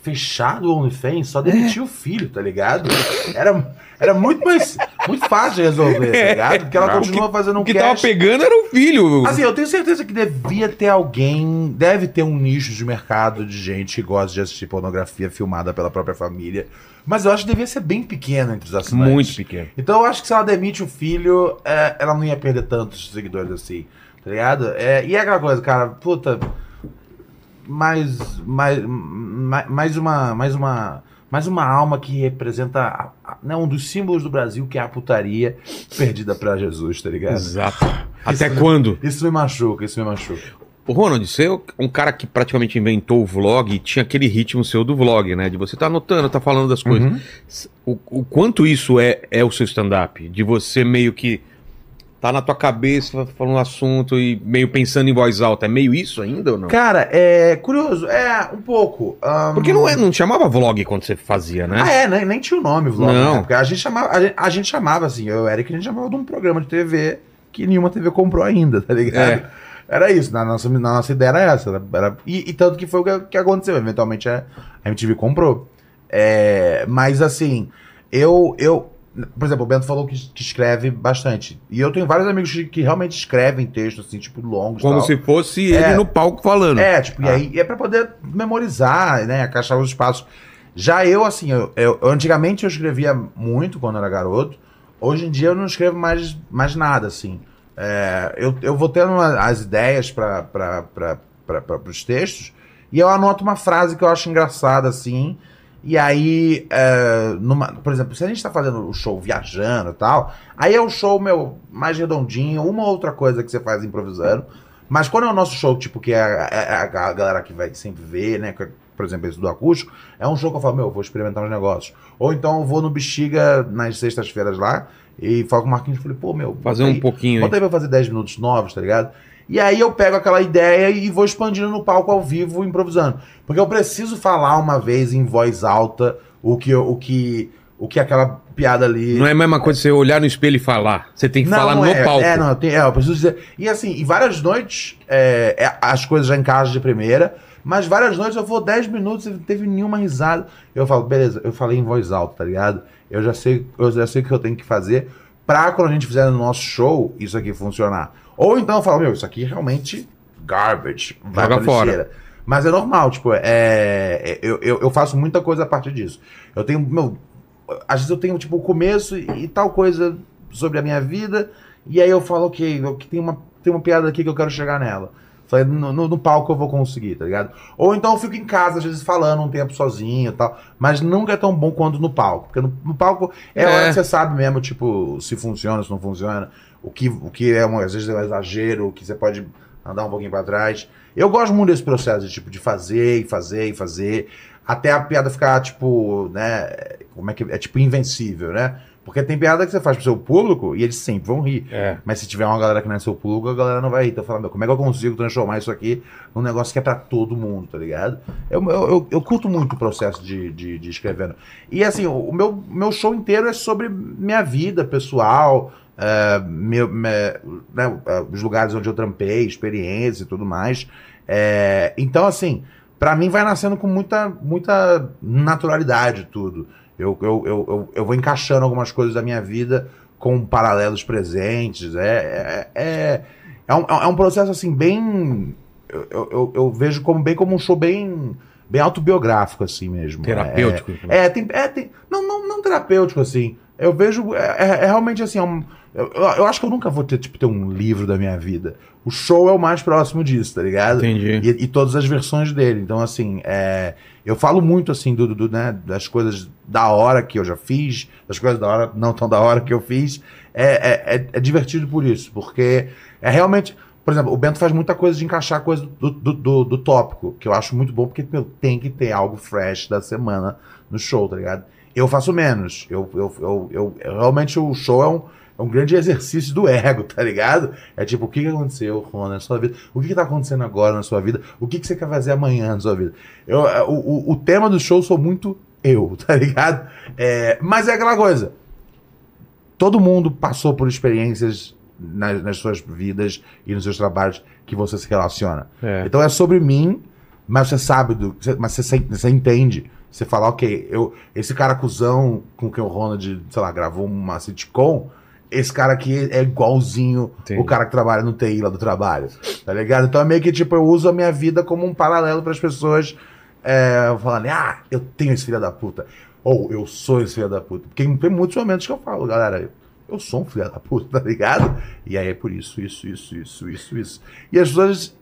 Speaker 2: fechado o OnlyFans, só demitiu o filho, tá ligado? Era, era muito mais muito fácil de resolver, tá ligado? Porque ela continua fazendo um
Speaker 1: O que
Speaker 2: cash.
Speaker 1: tava pegando era o filho.
Speaker 2: Assim, eu tenho certeza que devia ter alguém, deve ter um nicho de mercado de gente que gosta de assistir pornografia filmada pela própria família. Mas eu acho que devia ser bem pequeno entre os assinantes.
Speaker 1: Muito pequeno.
Speaker 2: Então eu acho que se ela demite o filho, é, ela não ia perder tantos seguidores assim, tá ligado? É, e é aquela coisa, cara, puta. Mais, mais, mais, mais uma. Mais uma. Mas uma alma que representa a- a- né, um dos símbolos do Brasil, que é a putaria perdida pra Jesus, tá ligado?
Speaker 1: Exato. Até
Speaker 2: Isso-
Speaker 1: quando?
Speaker 2: Isso me machuca, isso me machuca.
Speaker 1: O Ronald, você é um cara que praticamente inventou o vlog e tinha aquele ritmo seu do vlog, né? De você tá anotando, tá falando das coisas.
Speaker 2: Uhum.
Speaker 1: O, o quanto isso é, é o seu stand-up? De você meio que tá na tua cabeça falando um assunto e meio pensando em voz alta. É meio isso ainda ou não?
Speaker 2: Cara, é curioso, é um pouco. ahn,
Speaker 1: Porque não, é, não chamava vlog quando você fazia, né?
Speaker 2: Ah, é, nem, nem tinha o nome vlog.
Speaker 1: Não.
Speaker 2: Né? Porque a gente chamava, a gente, a gente chamava assim, eu e o Eric, a gente chamava de um programa de TV que nenhuma TV comprou ainda, tá ligado?
Speaker 1: É.
Speaker 2: Era isso, na nossa, na nossa ideia era essa. Era, era- e, e tanto que foi o que, que aconteceu. Eventualmente a, a MTV comprou. É, mas assim, eu, eu. Por exemplo, o Bento falou que, que escreve bastante. E eu tenho vários amigos que, que realmente escrevem textos, assim, tipo, longos. e
Speaker 1: Como
Speaker 2: tal.
Speaker 1: se fosse
Speaker 2: É.
Speaker 1: ele no palco falando.
Speaker 2: É, tipo, e
Speaker 1: Ah.
Speaker 2: aí é pra poder memorizar, né? Encaixar os espaços. Já eu, assim, eu, eu- antigamente eu escrevia muito quando era garoto. Hoje em dia eu não escrevo mais, mais nada, assim. É, eu, eu vou tendo as ideias para os textos e eu anoto uma frase que eu acho engraçada, assim. E aí, é, numa- por exemplo, se a gente tá fazendo o show viajando e tal, aí é o show, meu, mais redondinho, uma outra coisa que você faz improvisando. Mas quando é o nosso show, tipo, que é a, é a- a galera que vai sempre ver, né? é, Por exemplo, esse do acústico, é um show que eu falo, meu, eu vou experimentar uns negócios. Ou então eu vou no Bexiga nas sextas-feiras lá e falo com o Marquinhos e falei, pô, meu.
Speaker 1: Fazer
Speaker 2: bota
Speaker 1: um
Speaker 2: aí-
Speaker 1: pouquinho.
Speaker 2: Bota aí pra fazer 10 minutos novos, tá ligado? E aí eu pego aquela ideia e vou expandindo no palco ao vivo, improvisando. Porque eu preciso falar uma vez em voz alta o que, o que, o que aquela piada ali.
Speaker 1: Não é a mesma coisa você olhar no espelho e falar. Você tem que falar no
Speaker 2: é,
Speaker 1: palco.
Speaker 2: É, não, eu, tenho- é, eu preciso dizer. E assim, e várias noites é, é, as coisas já encaixam de primeira, mas várias noites eu vou 10 minutos e não teve nenhuma risada. Eu falo, beleza, eu falei em voz alta, tá ligado? Eu já sei, eu já sei o que eu tenho que fazer pra quando a gente fizer no nosso show, isso aqui funcionar. Ou então eu falo, meu, isso aqui é realmente garbage. Vai
Speaker 1: Joga fora.
Speaker 2: lixeira. Mas é normal, tipo, é, é- eu, eu, eu faço muita coisa a partir disso. Eu tenho, meu, às vezes eu tenho, tipo, o começo e, e tal coisa sobre a minha vida, e aí eu falo, ok, eu, tem, uma, tem uma piada aqui que eu quero chegar nela. Falei, no, no, no palco eu vou conseguir, tá ligado? Ou então eu fico em casa, às vezes, falando um tempo sozinho e tal, mas nunca é tão bom quanto no palco. Porque no, no palco é,
Speaker 1: É.
Speaker 2: hora que você sabe mesmo, tipo, se funciona, se não funciona, o que, o que é, um, às vezes, é um exagero, o que você pode andar um pouquinho pra trás. Eu gosto muito desse processo de, tipo, de fazer e fazer e fazer, até a piada ficar, tipo, né, como é que é, tipo, invencível, né? Porque tem piada que você faz pro seu público e eles sempre vão rir.
Speaker 1: É.
Speaker 2: Mas se tiver uma galera que não é seu público, a galera não vai rir. Então fala, meu, como é que eu consigo transformar isso aqui num negócio que é pra todo mundo, tá ligado? Eu, eu, eu, eu curto muito o processo de, de, de escrevendo. E assim, o, o meu, meu show inteiro é sobre minha vida pessoal, é, meu, me- né, é, os lugares onde eu trampei, experiência e tudo mais. É, então, assim, pra mim vai nascendo com muita, muita naturalidade tudo. Eu, eu, eu, eu, eu vou encaixando algumas coisas da minha vida com paralelos presentes. É, é, é, é, um, é um processo assim, bem. Eu, eu, eu- vejo como bem como um show bem, bem autobiográfico, assim mesmo.
Speaker 1: Terapêutico.
Speaker 2: É, tem, é, tem, não, não, não terapêutico, assim. Eu vejo. É, é- é realmente assim. é um- eu, eu acho que eu nunca vou ter, tipo, ter um livro da minha vida. O show é o mais próximo disso, tá ligado?
Speaker 1: Entendi.
Speaker 2: E, e todas as versões dele. Então, assim, é, eu falo muito, assim, do, do- né, das coisas da hora que eu já fiz, das coisas da hora, não tão da hora que eu fiz. É, é, é- é divertido por isso, porque é realmente. Por exemplo, o Bento faz muita coisa de encaixar coisa do, do, do, do tópico, que eu acho muito bom, porque meu, tem que ter algo fresh da semana no show, tá ligado? Eu faço menos. Eu, eu, eu, eu- realmente o show é um, é um grande exercício do ego, tá ligado? É tipo, o que, aconteceu, Rona, na sua vida? O que, que tá acontecendo agora na sua vida? O que, que você quer fazer amanhã na sua vida? Eu, é, o, o, o tema do show sou muito eu, tá ligado? É, mas é aquela coisa. Todo mundo passou por experiências nas, nas suas vidas e nos seus trabalhos que você se relaciona.
Speaker 1: É.
Speaker 2: Então é sobre mim, mas você sabe do. você- Mas você, você entende. Você fala, ok, eu, esse cara cuzão com quem o Ronald, sei lá, gravou uma sitcom, esse cara aqui é igualzinho
Speaker 1: Entendi.
Speaker 2: o cara que trabalha no TI lá do trabalho. Tá ligado? Então é meio que tipo, eu uso a minha vida como um paralelo para as pessoas é, falando, ah, eu tenho esse filho da puta. Ou eu sou esse filho da puta. Porque tem muitos momentos que eu falo, galera, eu sou um filho da puta, tá ligado? E aí é por isso, isso, isso, isso, isso, isso. E as pessoas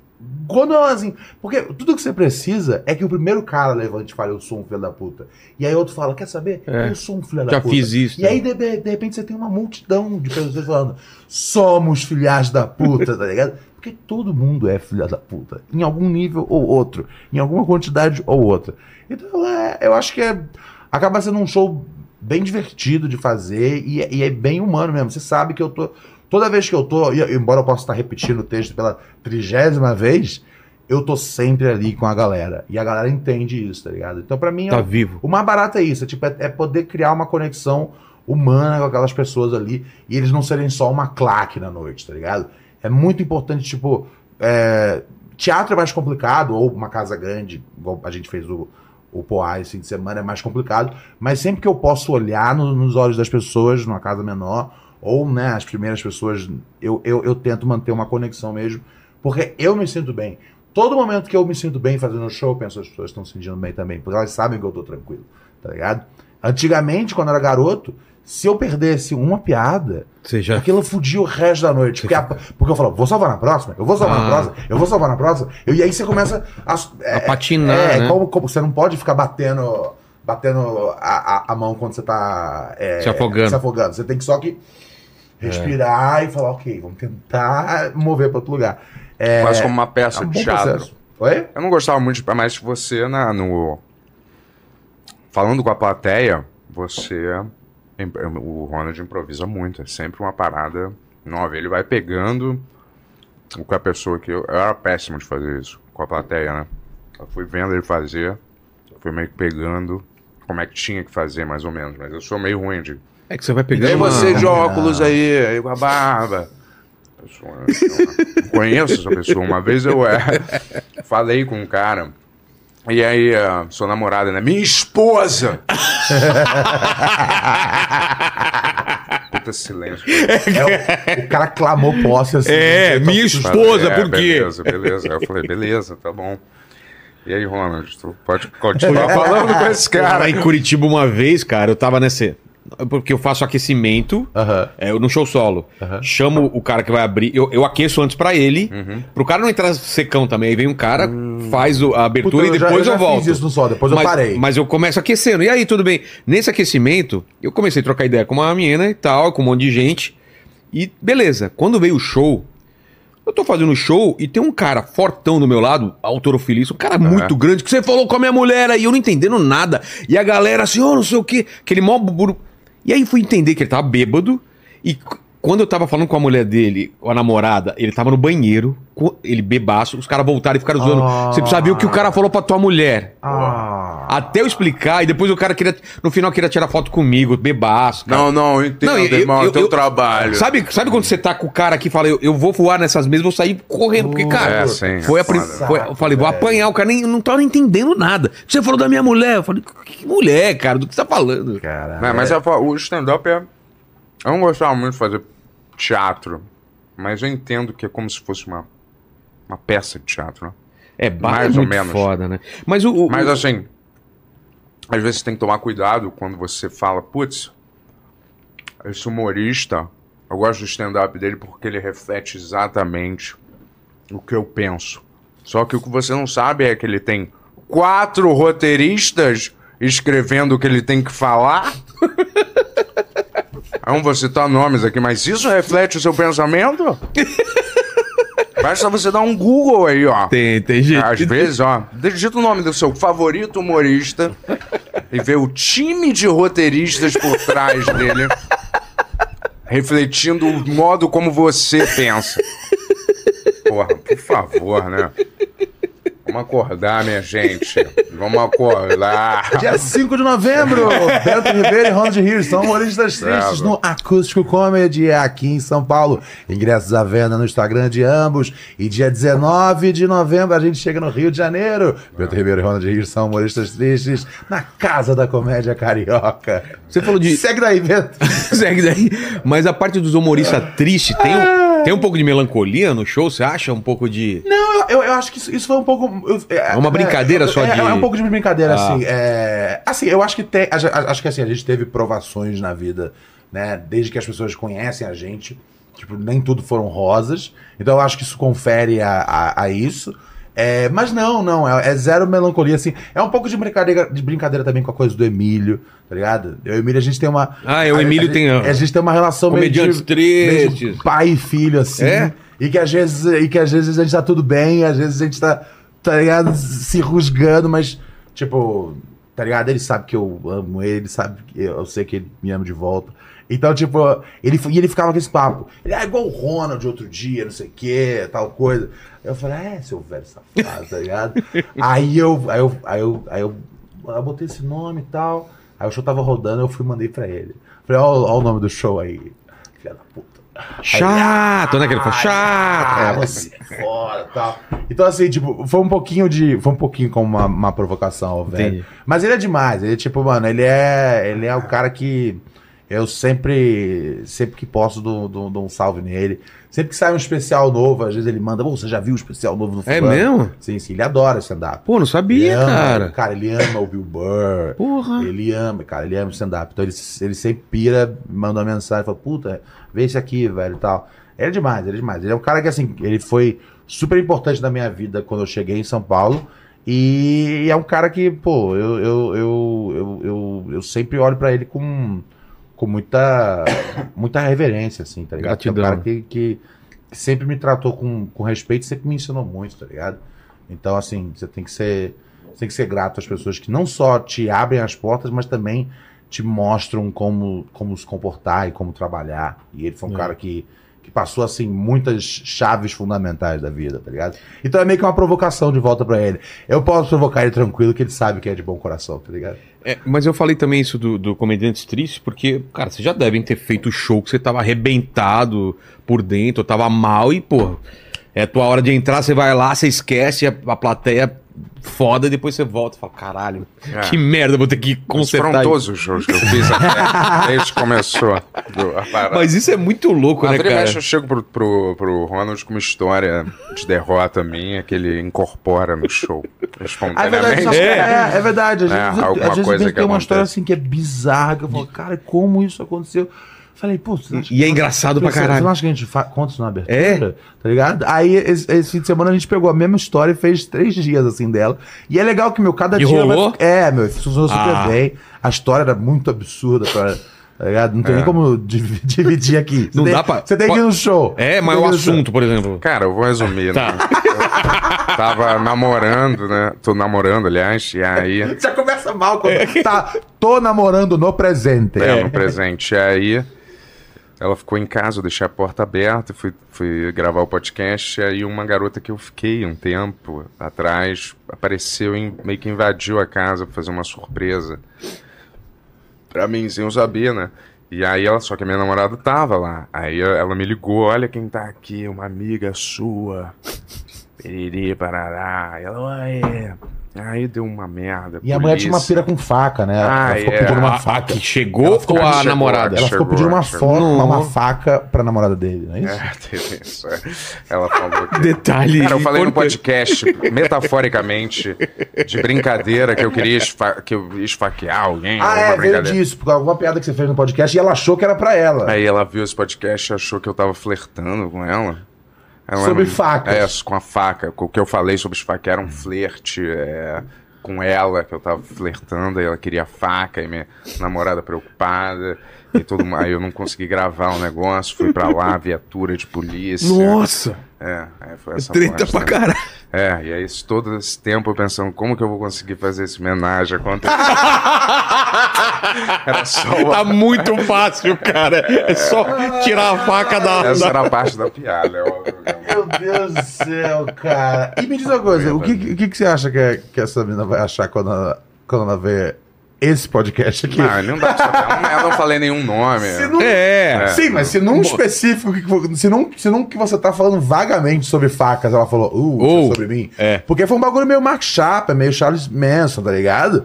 Speaker 2: Quando ela assim. Porque tudo que você precisa é que o primeiro cara levante e fale, eu sou um filho da puta. E aí outro fala, quer saber?
Speaker 1: É.
Speaker 2: Eu sou um filho da
Speaker 1: Já
Speaker 2: puta.
Speaker 1: fiz isso.
Speaker 2: E aí, de, de repente, você tem uma multidão de pessoas falando, somos filhas da puta, tá ligado? Porque todo mundo é filha da puta. Em algum nível ou outro. Em alguma quantidade ou outra. Então, é, eu acho que é, acaba sendo um show bem divertido de fazer e, é- e é bem humano mesmo. Você sabe que eu tô. Toda vez que eu tô, embora eu possa estar repetindo o texto pela trigésima vez, eu tô sempre ali com a galera. E a galera entende isso, tá ligado? Então, pra mim,
Speaker 1: Tá
Speaker 2: um-
Speaker 1: vivo.
Speaker 2: o mais barato é isso, é, tipo, é, é poder criar uma conexão humana com aquelas pessoas ali e eles não serem só uma claque na noite, tá ligado? É muito importante, tipo, é, teatro é mais complicado, ou uma casa grande, igual a gente fez o, o Poá esse fim de semana, é mais complicado, mas sempre que eu posso olhar no- nos olhos das pessoas numa casa menor, ou né, as primeiras pessoas, eu, eu, eu tento manter uma conexão mesmo, porque eu me sinto bem. Todo momento que eu me sinto bem fazendo show, eu penso as pessoas estão se sentindo bem também, porque elas sabem que eu tô tranquilo, tá ligado? Antigamente, quando eu era garoto, se eu perdesse uma piada,
Speaker 1: já.
Speaker 2: aquilo fudia o resto da noite. Porque, a- porque eu falava, vou salvar na próxima, eu vou salvar
Speaker 1: Ah.
Speaker 2: na próxima, eu vou salvar na próxima. E aí você começa a. é,
Speaker 1: A patinar,
Speaker 2: É,
Speaker 1: né?
Speaker 2: como, como você não pode ficar batendo. Batendo a, a, a mão quando você tá é,
Speaker 1: Se afogando.
Speaker 2: se afogando. Você tem que só que respirar e falar, ok, vamos tentar mover para outro lugar. É,
Speaker 4: Quase como uma
Speaker 2: é
Speaker 4: peça
Speaker 2: um
Speaker 4: de teatro.
Speaker 2: processo. Oi?
Speaker 4: Eu não gostava muito, de- mas você, na, no. Falando com a plateia, você. O Ronald improvisa muito. É sempre uma parada nova. Ele vai pegando o que a pessoa que. Eu, eu era péssimo de fazer isso com a plateia, né? Eu fui vendo ele fazer, fui meio que pegando como é que tinha que fazer, mais ou menos. Mas eu sou meio ruim de.
Speaker 1: É que você vai
Speaker 4: E
Speaker 1: pegando.
Speaker 4: aí
Speaker 1: uma-
Speaker 4: você de óculos aí, aí com a barba. Pessoa, conheço essa pessoa. Uma vez eu é, falei com um cara. E aí, a sua namorada, né? Minha esposa! Puta silêncio.
Speaker 2: É, o, o cara clamou posse assim.
Speaker 1: É,
Speaker 2: né?
Speaker 1: minha
Speaker 4: Falei,
Speaker 1: esposa,
Speaker 4: é,
Speaker 1: por quê?
Speaker 4: Beleza, beleza. Aí eu falei, beleza, tá bom. E aí, Ronald, tu pode continuar falando com esse cara.
Speaker 1: Cara, em Curitiba uma vez, cara, eu tava nessa. Porque eu faço aquecimento
Speaker 2: Aham.
Speaker 1: é, no show solo.
Speaker 2: Aham.
Speaker 1: Chamo o cara que vai abrir. Eu, eu aqueço antes pra ele.
Speaker 2: Uhum.
Speaker 1: Pro cara não entrar secão também. Aí vem um cara, faz o- a abertura
Speaker 2: Puta,
Speaker 1: e depois eu,
Speaker 2: já
Speaker 1: volto.
Speaker 2: fiz isso no sol, depois
Speaker 1: mas,
Speaker 2: eu parei.
Speaker 1: Mas eu começo aquecendo. E aí, tudo bem. Nesse aquecimento, eu comecei a trocar ideia com uma menina e tal, com um monte de gente. E beleza. Quando veio o show, eu tô fazendo show e tem um cara fortão do meu lado, autorofilista, um cara muito grande, que você falou com a minha mulher aí, eu não entendendo nada. E a galera assim, oh, não sei o quê, aquele mó buru... E aí fui entender que ele tava bêbado e quando eu tava falando com a mulher dele, a namorada, ele tava no banheiro, ele bebaço, os caras voltaram e ficaram zoando.
Speaker 2: Ah.
Speaker 1: Você precisa ver o que o cara falou pra tua mulher.
Speaker 2: Ah.
Speaker 1: Até eu explicar, e depois o cara queria, no final queria tirar foto comigo, bebaço. cara.
Speaker 4: Não, não, entendo,
Speaker 1: Não, eu-
Speaker 4: irmão,
Speaker 1: eu-
Speaker 4: é teu
Speaker 1: eu-
Speaker 4: trabalho.
Speaker 1: Sabe, sabe quando você tá com o cara aqui e fala, eu, eu vou voar nessas mesas, vou sair correndo, porque, cara,
Speaker 4: É, sim,
Speaker 1: foi
Speaker 4: é
Speaker 1: a prim...
Speaker 4: foda.
Speaker 1: foi- eu falei, vou apanhar, o cara nem, não tava entendendo nada. Você falou da minha mulher, eu falei, que mulher, cara, do que você tá falando?
Speaker 2: Caralho.
Speaker 4: Não, mas é, o stand-up é. Eu não gostava muito de fazer teatro, mas eu entendo que é como se fosse uma, uma peça de teatro, né?
Speaker 1: É,
Speaker 4: Mais
Speaker 1: é
Speaker 4: ou menos.
Speaker 1: foda, né? Mas o... o-
Speaker 4: Mas assim, às vezes você tem que tomar cuidado quando você fala, putz, esse humorista, eu gosto do stand-up dele porque ele reflete exatamente o que eu penso. Só que o que você não sabe é que ele tem quatro roteiristas escrevendo o que ele tem que falar. Eu não vou citar nomes aqui, mas isso reflete o seu pensamento? Basta você dar um Google aí, ó.
Speaker 1: Tem, tem gente.
Speaker 4: Às vezes, ó, digita o nome do seu favorito humorista e vê o time de roteiristas por trás dele, refletindo o modo como você pensa. Porra, por favor, né? Vamos acordar, minha gente. Vamos acordar.
Speaker 2: Dia 5 de novembro, Beto Ribeiro e Ronald Rios são humoristas tristes no Acústico Comedy aqui em São Paulo. Ingressos à venda no Instagram de ambos. E dia 19 de novembro a gente chega no Rio de Janeiro. Beto Ribeiro e Ronald Rios são humoristas tristes na Casa da Comédia Carioca.
Speaker 1: Você falou de...
Speaker 2: Segue daí, Beto.
Speaker 1: Segue daí. Mas a parte dos humoristas tristes, tem, um- tem um pouco de melancolia no show, você acha? Um pouco de...
Speaker 2: Não, eu, eu, acho que isso, isso foi um pouco. eu-
Speaker 1: É uma brincadeira
Speaker 2: é,
Speaker 1: só
Speaker 2: é,
Speaker 1: de-
Speaker 2: É um pouco de brincadeira,
Speaker 1: Ah.
Speaker 2: assim. É, assim, eu acho que tem. Acho que assim, a gente teve provações na vida, né? Desde que as pessoas conhecem a gente. Tipo, nem tudo foram rosas. Então eu acho que isso confere a, a, a isso. É, mas não, não, é, é zero melancolia, assim. É um pouco de brincadeira, de brincadeira também com a coisa do Emílio, tá ligado? Eu e o Emílio, a gente tem uma.
Speaker 1: Ah, o
Speaker 2: a-
Speaker 1: Emílio
Speaker 2: a,
Speaker 1: tem, ó,
Speaker 2: A, gente tem uma relação meio de, meio pai e filho, assim.
Speaker 1: É?
Speaker 2: E que às vezes, e que às vezes a gente tá tudo bem, às vezes a gente tá, tá ligado, se rusgando, mas, tipo, tá ligado? Ele sabe que eu amo ele, ele sabe que eu, eu sei que ele me ama de volta. Então, tipo, ele, e ele ficava com esse papo. Ele é igual o Ronald outro dia, não sei o que, tal coisa. Eu falei, ah, é, seu velho safado, tá ligado? aí eu, aí eu, aí eu, aí eu, eu botei esse nome e tal. Aí o show tava rodando, eu fui e mandei pra ele. Falei, ó, o nome do show aí. Filha da puta.
Speaker 1: Chato, né? Que ele falou,
Speaker 2: Ah,
Speaker 1: chato.
Speaker 2: você é foda tal. Então, assim, tipo, foi um pouquinho de. Foi um pouquinho como uma, uma provocação, velho.
Speaker 1: Entendi.
Speaker 2: Mas ele é demais. Ele, tipo, mano, ele é. Ele é o cara que. Eu sempre. Sempre que posso, dou, dou, dou um salve nele. Sempre que sai um especial novo, às vezes ele manda, "Ô, você já viu o especial novo do
Speaker 1: É
Speaker 2: fulano?"
Speaker 1: mesmo?
Speaker 2: Sim, sim, ele adora stand-up.
Speaker 1: Pô, não sabia,
Speaker 2: ama,
Speaker 1: cara.
Speaker 2: Cara, ele ama o Bill Burr.
Speaker 1: Porra.
Speaker 2: Ele ama, cara, ele ama stand-up. Então ele, ele sempre pira, manda uma mensagem, fala, puta, vê esse aqui, velho, e tal. Ele é demais, ele é demais. Ele é um cara que, assim, ele foi super importante na minha vida quando eu cheguei em São Paulo. E é um cara que, pô, eu, eu, eu, eu, eu, eu sempre olho pra ele com, com muita, muita reverência, assim, tá ligado? Porque É um
Speaker 1: Gratidão.
Speaker 2: cara que, que, que sempre me tratou com, com respeito, sempre me ensinou muito, tá ligado? Então, assim, você tem que ser, tem que ser grato às pessoas que não só te abrem as portas, mas também te mostram como, como se comportar e como trabalhar. E ele foi um
Speaker 1: É.
Speaker 2: cara que, que passou, assim, muitas chaves fundamentais da vida, tá ligado? Então é meio que uma provocação de volta pra ele. Eu posso provocar ele tranquilo, que ele sabe que é de bom coração, tá ligado?
Speaker 1: É, mas eu falei também isso do, do Comediantes Tristes, porque, cara, vocês já devem ter feito show que você tava arrebentado por dentro, tava mal e, pô, é tua hora de entrar, você vai lá, você esquece, a, a plateia foda, e depois você volta e fala, caralho,
Speaker 4: É.
Speaker 1: que merda, vou ter que
Speaker 4: Mas
Speaker 1: consertar
Speaker 4: foram
Speaker 1: isso.
Speaker 4: todos os shows que eu fiz até, desde que começou do- a.
Speaker 1: Mas isso é muito louco,
Speaker 4: Na
Speaker 1: né, cara?
Speaker 4: mexe, eu chego pro, pro, pro Ronald com uma história de derrota minha que ele incorpora no show.
Speaker 2: Ah, é
Speaker 4: Espontaneamente.
Speaker 2: verdade,
Speaker 1: É.
Speaker 2: é, é verdade. Às
Speaker 4: É,
Speaker 2: vezes,
Speaker 4: alguma
Speaker 2: às vezes
Speaker 4: coisa
Speaker 2: vem
Speaker 4: que
Speaker 2: ter uma
Speaker 4: acontece.
Speaker 2: história assim que é bizarra, que eu falo, cara, como isso aconteceu? Falei, pô, você acha
Speaker 1: E é engraçado pra
Speaker 2: Você- Você
Speaker 1: caralho.
Speaker 2: não acha que a gente conta isso na abertura?
Speaker 1: É.
Speaker 2: Tá ligado? Aí, esse, esse fim de semana, a gente pegou a mesma história e fez três dias, assim, dela. E é legal que, meu, cada
Speaker 1: E
Speaker 2: dia...
Speaker 1: rolou?
Speaker 2: Vai... É, meu, funcionou super
Speaker 1: Ah.
Speaker 2: bem. A história era muito absurda, pra... Tá ligado? Não tem
Speaker 4: É.
Speaker 2: nem como div- dividir aqui. Você
Speaker 1: Não
Speaker 2: tem,
Speaker 1: dá pra-
Speaker 2: Você tem que ir no show.
Speaker 1: É, mas o
Speaker 2: no show.
Speaker 1: assunto, por exemplo.
Speaker 4: Cara, eu vou resumir,
Speaker 1: Tá.
Speaker 4: né? Eu tava namorando, né? Tô namorando, aliás, e aí.
Speaker 2: Já começa mal quando tá, tô namorando no presente.
Speaker 4: É, no presente. E aí, ela ficou em casa, eu deixei a porta aberta, fui, fui gravar o podcast, e aí uma garota que eu fiquei um tempo atrás apareceu e meio que invadiu a casa pra fazer uma surpresa. Pra mim, sem eu saber, né? E aí ela, só que a minha namorada tava lá. Aí ela me ligou, olha quem tá aqui, uma amiga sua. Periri, parará. E ela, ué. Aí deu uma merda.
Speaker 2: E a mulher tinha uma pira com faca, né?
Speaker 4: Ah,
Speaker 2: ela ficou
Speaker 4: é.
Speaker 2: pedindo uma
Speaker 1: A, a
Speaker 2: faca.
Speaker 1: que chegou ou a
Speaker 4: chegou,
Speaker 1: namorada?
Speaker 2: Ela ficou pedindo uma, foto, uma, faca pra namorada dele, não é isso?
Speaker 4: É, teve isso. é. Ela falou que.
Speaker 1: Detalhe.
Speaker 4: Cara, eu falei no podcast, metaforicamente, de brincadeira, que eu queria esfa- que eu esfaquear alguém.
Speaker 2: Ah,
Speaker 4: alguma
Speaker 2: é, veio disso, por alguma piada que você fez no podcast e ela achou que era pra ela.
Speaker 4: Aí ela viu esse podcast e achou que eu tava flertando com ela. Ela
Speaker 2: Sobre
Speaker 4: não-
Speaker 2: facas.
Speaker 4: É, com a faca. O que eu falei sobre esfaquear era um flerte é, com ela, que eu tava flertando, e ela queria faca, e minha namorada preocupada. E tudo mais. Aí eu não consegui gravar o negócio, fui pra lá, viatura de polícia.
Speaker 1: Nossa!
Speaker 4: É, aí foi essa
Speaker 1: Treta pra
Speaker 4: né?
Speaker 1: caralho.
Speaker 4: É, e aí todo esse tempo eu pensando, como que eu vou conseguir fazer esse homenagem acontecer? Era só uma...
Speaker 1: Tá muito fácil, cara. É só tirar a faca da.
Speaker 4: Essa era a parte da piada, é óbvio.
Speaker 2: Meu Deus do céu, cara. E me diz uma coisa, o que, o que, que você acha que, que essa menina vai achar quando ela, quando ela vê esse podcast aqui?
Speaker 4: Não, não dá pra saber. Eu não- Eu não falei nenhum nome.
Speaker 2: Se não-
Speaker 1: É.
Speaker 2: Sim, mas se num específico, se num, se num que você tá falando vagamente sobre facas, ela falou, uh, é
Speaker 1: Ou,
Speaker 2: sobre mim.
Speaker 1: é.
Speaker 2: Porque foi um bagulho meio Mark Chapa, meio Charles Manson, tá ligado?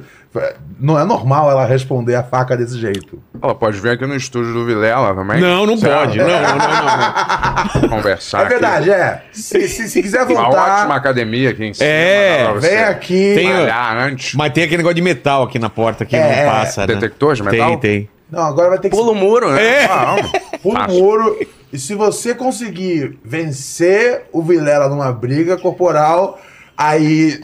Speaker 2: Não é normal ela responder a faca desse jeito.
Speaker 4: Ela pode vir aqui no estúdio do Vilela também.
Speaker 1: Não, não
Speaker 4: Sei lá,
Speaker 1: pode. Não, não, não, não.
Speaker 4: Conversar.
Speaker 2: é verdade, é. Se, se, se quiser
Speaker 4: Aqui. Uma
Speaker 2: voltar,
Speaker 4: ótima academia aqui em cima.
Speaker 1: É,
Speaker 2: vem aqui.
Speaker 1: Tem-
Speaker 4: Malhar antes.
Speaker 1: Mas tem aquele negócio de metal aqui na porta que
Speaker 2: É,
Speaker 1: não passa, né?
Speaker 4: Detector de metal?
Speaker 1: Tem, tem.
Speaker 2: Não, agora vai ter que
Speaker 4: Pula o muro, né?
Speaker 1: É.
Speaker 4: Ah, não.
Speaker 2: Pula o muro E se você conseguir vencer o Vilela numa briga corporal, aí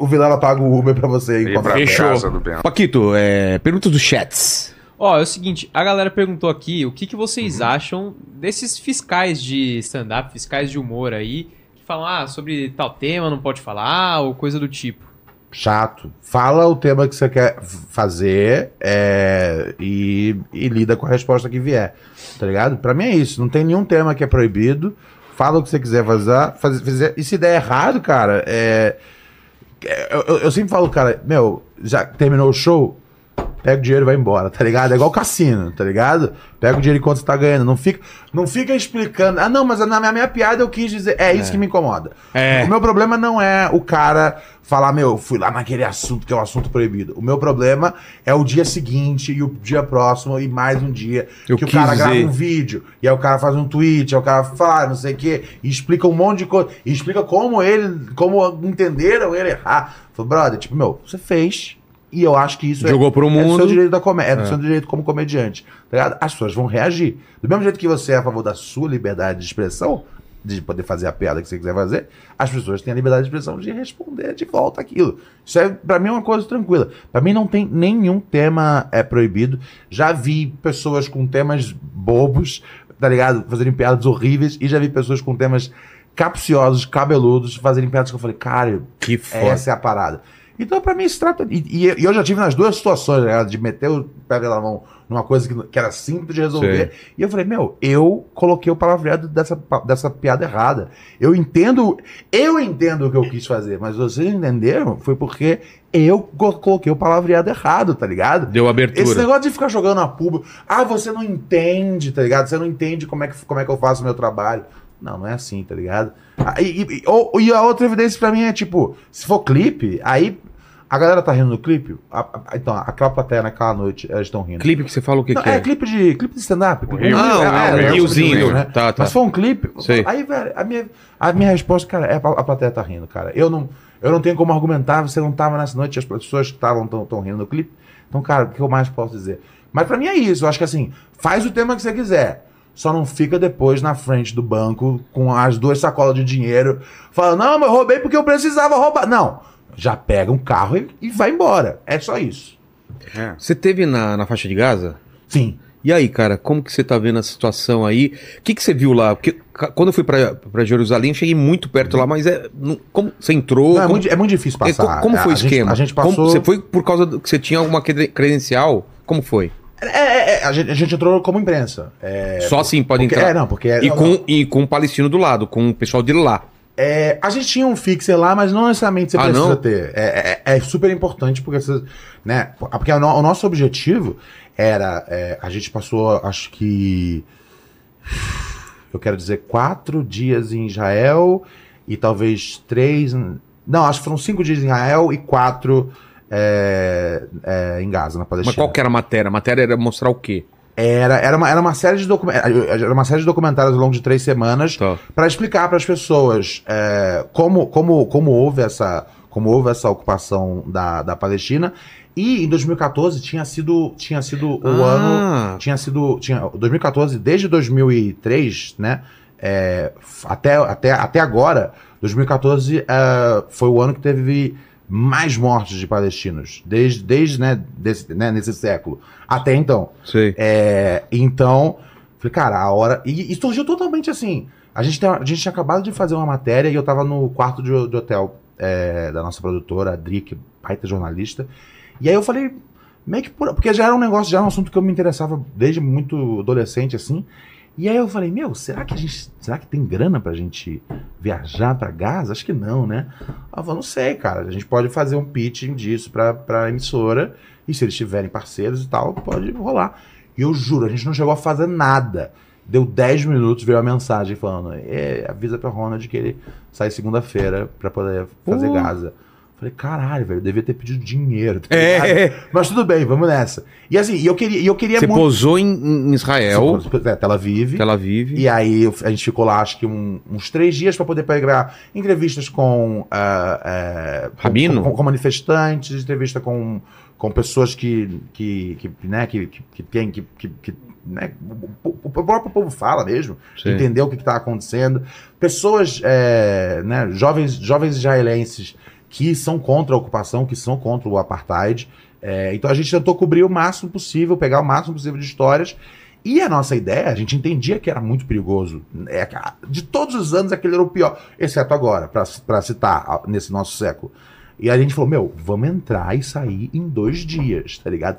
Speaker 2: o Vilela paga o Uber pra você
Speaker 4: Ir pra
Speaker 2: ele.
Speaker 1: Fechou.
Speaker 4: casa do Bento.
Speaker 1: Paquito, é, perguntas dos chats.
Speaker 3: Ó, é o seguinte, a galera perguntou aqui o que, que vocês
Speaker 2: Uhum.
Speaker 3: acham desses fiscais de stand-up, fiscais de humor aí, que falam, ah, sobre tal tema não pode falar, ou coisa do tipo.
Speaker 2: Chato. Fala o tema que você quer fazer é, e, e lida com a resposta que vier. Tá ligado? Pra mim é isso. Não tem nenhum tema que é proibido. Fala o que você quiser fazer. faz- fazer. E se der errado, cara, é. Eu- eu sempre falo, cara, meu, já terminou o show? Pega o dinheiro e vai embora, tá ligado? É igual cassino, tá ligado? Pega o dinheiro enquanto você tá ganhando. Não fica, não fica explicando. Ah, não, mas na minha, minha piada eu quis dizer. É isso que me incomoda.
Speaker 1: É.
Speaker 2: O meu problema não é o cara falar, meu, fui lá naquele assunto que é o assunto proibido. O meu problema é o dia seguinte e o dia próximo e mais um dia
Speaker 1: Eu
Speaker 2: que o cara grava
Speaker 1: dizer.
Speaker 2: um vídeo e aí o cara faz um tweet, aí o cara fala, não sei o quê, e explica um monte de coisa, e explica como ele, como entenderam ele errar. Falei, brother, tipo, meu, você fez. E eu acho que isso
Speaker 1: Jogou
Speaker 2: é,
Speaker 1: pro
Speaker 2: é do
Speaker 1: mundo.
Speaker 2: seu direito da comédia, é do seu direito como comediante. Tá ligado? As pessoas vão reagir. Do mesmo jeito que você é a favor da sua liberdade de expressão, de poder fazer a piada que você quiser fazer, as pessoas têm a liberdade de expressão de responder de volta aquilo. Isso é, pra mim, é uma coisa tranquila. Pra mim, não tem nenhum tema é proibido. Já vi pessoas com temas bobos, tá ligado? Fazerem piadas horríveis, e já vi pessoas com temas capciosos, cabeludos, fazerem piadas que eu falei, cara,
Speaker 1: Que foda.
Speaker 2: essa é a parada. Então, pra mim, se trata. E, e- eu já tive nas duas situações, né, de meter o pé pela mão numa coisa que, que era simples de resolver. E eu falei, meu, eu coloquei o palavreado dessa, dessa piada errada. Eu entendo. Eu entendo o que eu quis fazer, mas vocês entenderam? Foi porque eu co- coloquei o palavreado errado, tá ligado?
Speaker 1: Deu abertura.
Speaker 2: Esse negócio de ficar jogando a público. Ah, você não entende, tá ligado? Você não entende como é que, como é que eu faço o meu trabalho. Não, não é assim, tá ligado? Ah, E, e- ou- e a outra evidência pra mim é tipo, se for clipe, aí a galera tá rindo no clipe. a- a- então, aquela plateia naquela noite, elas estão rindo.
Speaker 1: Clipe que você fala o que,
Speaker 2: Não,
Speaker 1: que
Speaker 2: é?
Speaker 1: é?
Speaker 2: clipe de clipe de stand-up. clipe-
Speaker 4: Rio.
Speaker 2: é,
Speaker 1: Ah,
Speaker 2: é,
Speaker 1: um
Speaker 2: é,
Speaker 1: riozinho,
Speaker 2: Rio, né?
Speaker 1: tá, tá.
Speaker 2: Mas for um clipe,
Speaker 1: Sei.
Speaker 2: aí, velho, a minha, a minha resposta, cara, é a, a plateia tá rindo, cara. Eu não, eu não tenho como argumentar, você não tava nessa noite, as pessoas que estavam tão, tão rindo no clipe. Então, cara, o que eu mais posso dizer? Mas pra mim é isso, eu acho que assim, faz o tema que você quiser. Só não fica depois na frente do banco com as duas sacolas de dinheiro, falando, não, mas eu roubei porque eu precisava roubar. Não. Já pega um carro e, e vai embora. É só isso.
Speaker 4: É.
Speaker 1: Você teve na, na faixa de Gaza?
Speaker 2: Sim.
Speaker 1: E aí, cara, como que você tá vendo a situação aí? O que, que você viu lá? Porque quando eu fui pra, pra Jerusalém, eu cheguei muito perto lá, mas é. não- como você entrou?
Speaker 2: Não, é,
Speaker 1: como,
Speaker 2: muito, é muito difícil
Speaker 1: é,
Speaker 2: passar.
Speaker 1: co- como foi o
Speaker 2: A gente-
Speaker 1: esquema?
Speaker 2: A gente
Speaker 1: Como-
Speaker 2: passou.
Speaker 1: você foi por causa do que você tinha alguma cre- credencial? Como foi?
Speaker 2: É, é, é, a, gente, a gente entrou como imprensa. É,
Speaker 1: Só assim pode
Speaker 2: porque-
Speaker 1: entrar.
Speaker 2: É, não, porque.
Speaker 1: E
Speaker 2: não,
Speaker 1: com,
Speaker 2: não.
Speaker 1: e com o palestino do lado, com o pessoal de lá.
Speaker 2: É, a gente tinha um fixer lá, mas não necessariamente você
Speaker 1: Ah,
Speaker 2: precisa
Speaker 1: não?
Speaker 2: ter. É, é- é super importante porque você. Né, porque o, no- o nosso objetivo era. é, a gente passou, acho que. Eu quero dizer, quatro dias em Israel e talvez três. Não, acho que foram cinco dias em Israel e quatro é, é, em Gaza, na Palestina.
Speaker 1: Mas qual que era a matéria? A matéria era mostrar o quê?
Speaker 2: Era, era, uma, era, uma série de docu- era uma série de documentários ao longo de três semanas
Speaker 1: Tá.
Speaker 2: para explicar para as pessoas é, como, como, como, houve essa, como houve essa ocupação da, da Palestina. E em 2014 tinha sido, tinha sido o
Speaker 1: Ah.
Speaker 2: ano. Tinha sido. Tinha, 2014, desde 2003, né? é, até, até, até agora, 2014 é, foi o ano que teve mais mortes de palestinos. Desde, desde né, desse, né, nesse século. Até então.
Speaker 1: Sei.
Speaker 2: É, então, falei, cara, a hora. E, e surgiu totalmente assim. A gente, tem- a gente tinha acabado de fazer uma matéria e eu tava no quarto de, de hotel é, da nossa produtora, a Dri, que é baita jornalista. E aí eu falei, meio que por. Porque já era um negócio, já era um assunto que eu me interessava desde muito adolescente, assim. E aí eu falei, meu, será que a gente. Será que tem grana pra gente viajar pra Gaza? Acho que não, né? Ela falou, não sei, cara. A gente pode fazer um pitching disso pra, pra emissora. E se eles tiverem parceiros e tal, pode rolar. E eu juro, a gente não chegou a fazer nada. Deu 10 minutos, veio a mensagem falando: é, avisa pra Ronald que ele sai segunda-feira pra poder fazer
Speaker 1: Pô.
Speaker 2: Gaza. Falei, caralho, velho, eu devia ter pedido dinheiro. tá
Speaker 1: É.
Speaker 2: Mas tudo bem, vamos nessa. E assim, e eu queria, e eu queria
Speaker 1: Você
Speaker 2: muito.
Speaker 1: posou em, em Israel,
Speaker 2: É, Tel Aviv.
Speaker 1: Tel Aviv.
Speaker 2: E aí a gente ficou lá acho que um- uns três dias para poder pegar entrevistas com, eh, com-
Speaker 1: Rabino?
Speaker 2: com, com manifestantes, entrevista com, com pessoas que, que, que, né, que, que, que tem, que, que, que, né, o, o próprio povo fala mesmo,
Speaker 1: Sim.
Speaker 2: entender o que está acontecendo. Pessoas, é, né, jovens, jovens israelenses que são contra a ocupação, que são contra o apartheid. É, então a gente tentou cobrir o máximo possível, pegar o máximo possível de histórias. E a nossa ideia, a gente entendia que era muito perigoso. É, de todos os anos, aquele era o pior, exceto agora, para citar, nesse nosso século. E a gente falou: meu, vamos entrar e sair em dois dias, tá ligado?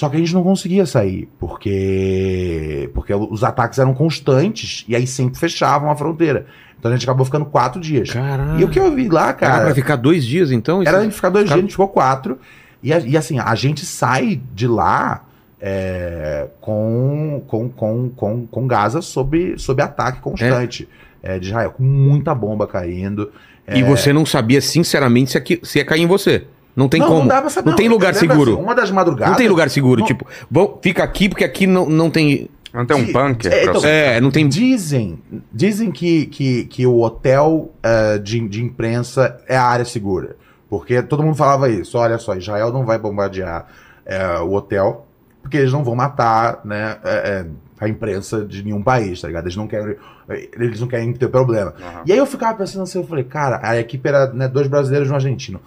Speaker 2: Só que a gente não conseguia sair, porque porque os ataques eram constantes e aí sempre fechavam a fronteira. Então a gente acabou ficando quatro dias.
Speaker 1: Caralho.
Speaker 2: E o que eu vi lá,
Speaker 1: Era
Speaker 2: cara,
Speaker 1: pra ficar dois dias, então?
Speaker 2: era a
Speaker 1: Isso-
Speaker 2: gente ficar dois dias, a gente ficou quatro. E, e assim, a gente sai de lá é, com, com, com, com, com Gaza sob, sob ataque constante é, de Israel, com muita bomba caindo.
Speaker 1: E você não sabia, sinceramente, se, aqui, se ia cair em você. Não tem como.
Speaker 2: dá pra saber,
Speaker 1: não tem lugar
Speaker 2: Lembra
Speaker 1: seguro.
Speaker 2: assim, uma das madrugadas.
Speaker 1: Não tem lugar seguro.
Speaker 2: Não-
Speaker 1: Tipo, vão, fica aqui porque aqui não, não tem.
Speaker 4: Não tem um
Speaker 2: Sim.
Speaker 4: bunker
Speaker 2: É, então-?
Speaker 1: É, não tem.
Speaker 2: Dizem, dizem que, que, que o hotel eh, de, de imprensa é a área segura. Porque todo mundo falava isso. Olha só, Israel não vai bombardear eh, o hotel, porque eles não vão matar né, eh, a imprensa de nenhum país, tá ligado? Eles não querem, eles não querem ter problema.
Speaker 4: Aham.
Speaker 2: E aí eu ficava pensando assim, eu falei, cara, a equipe era né, dois brasileiros e um argentino.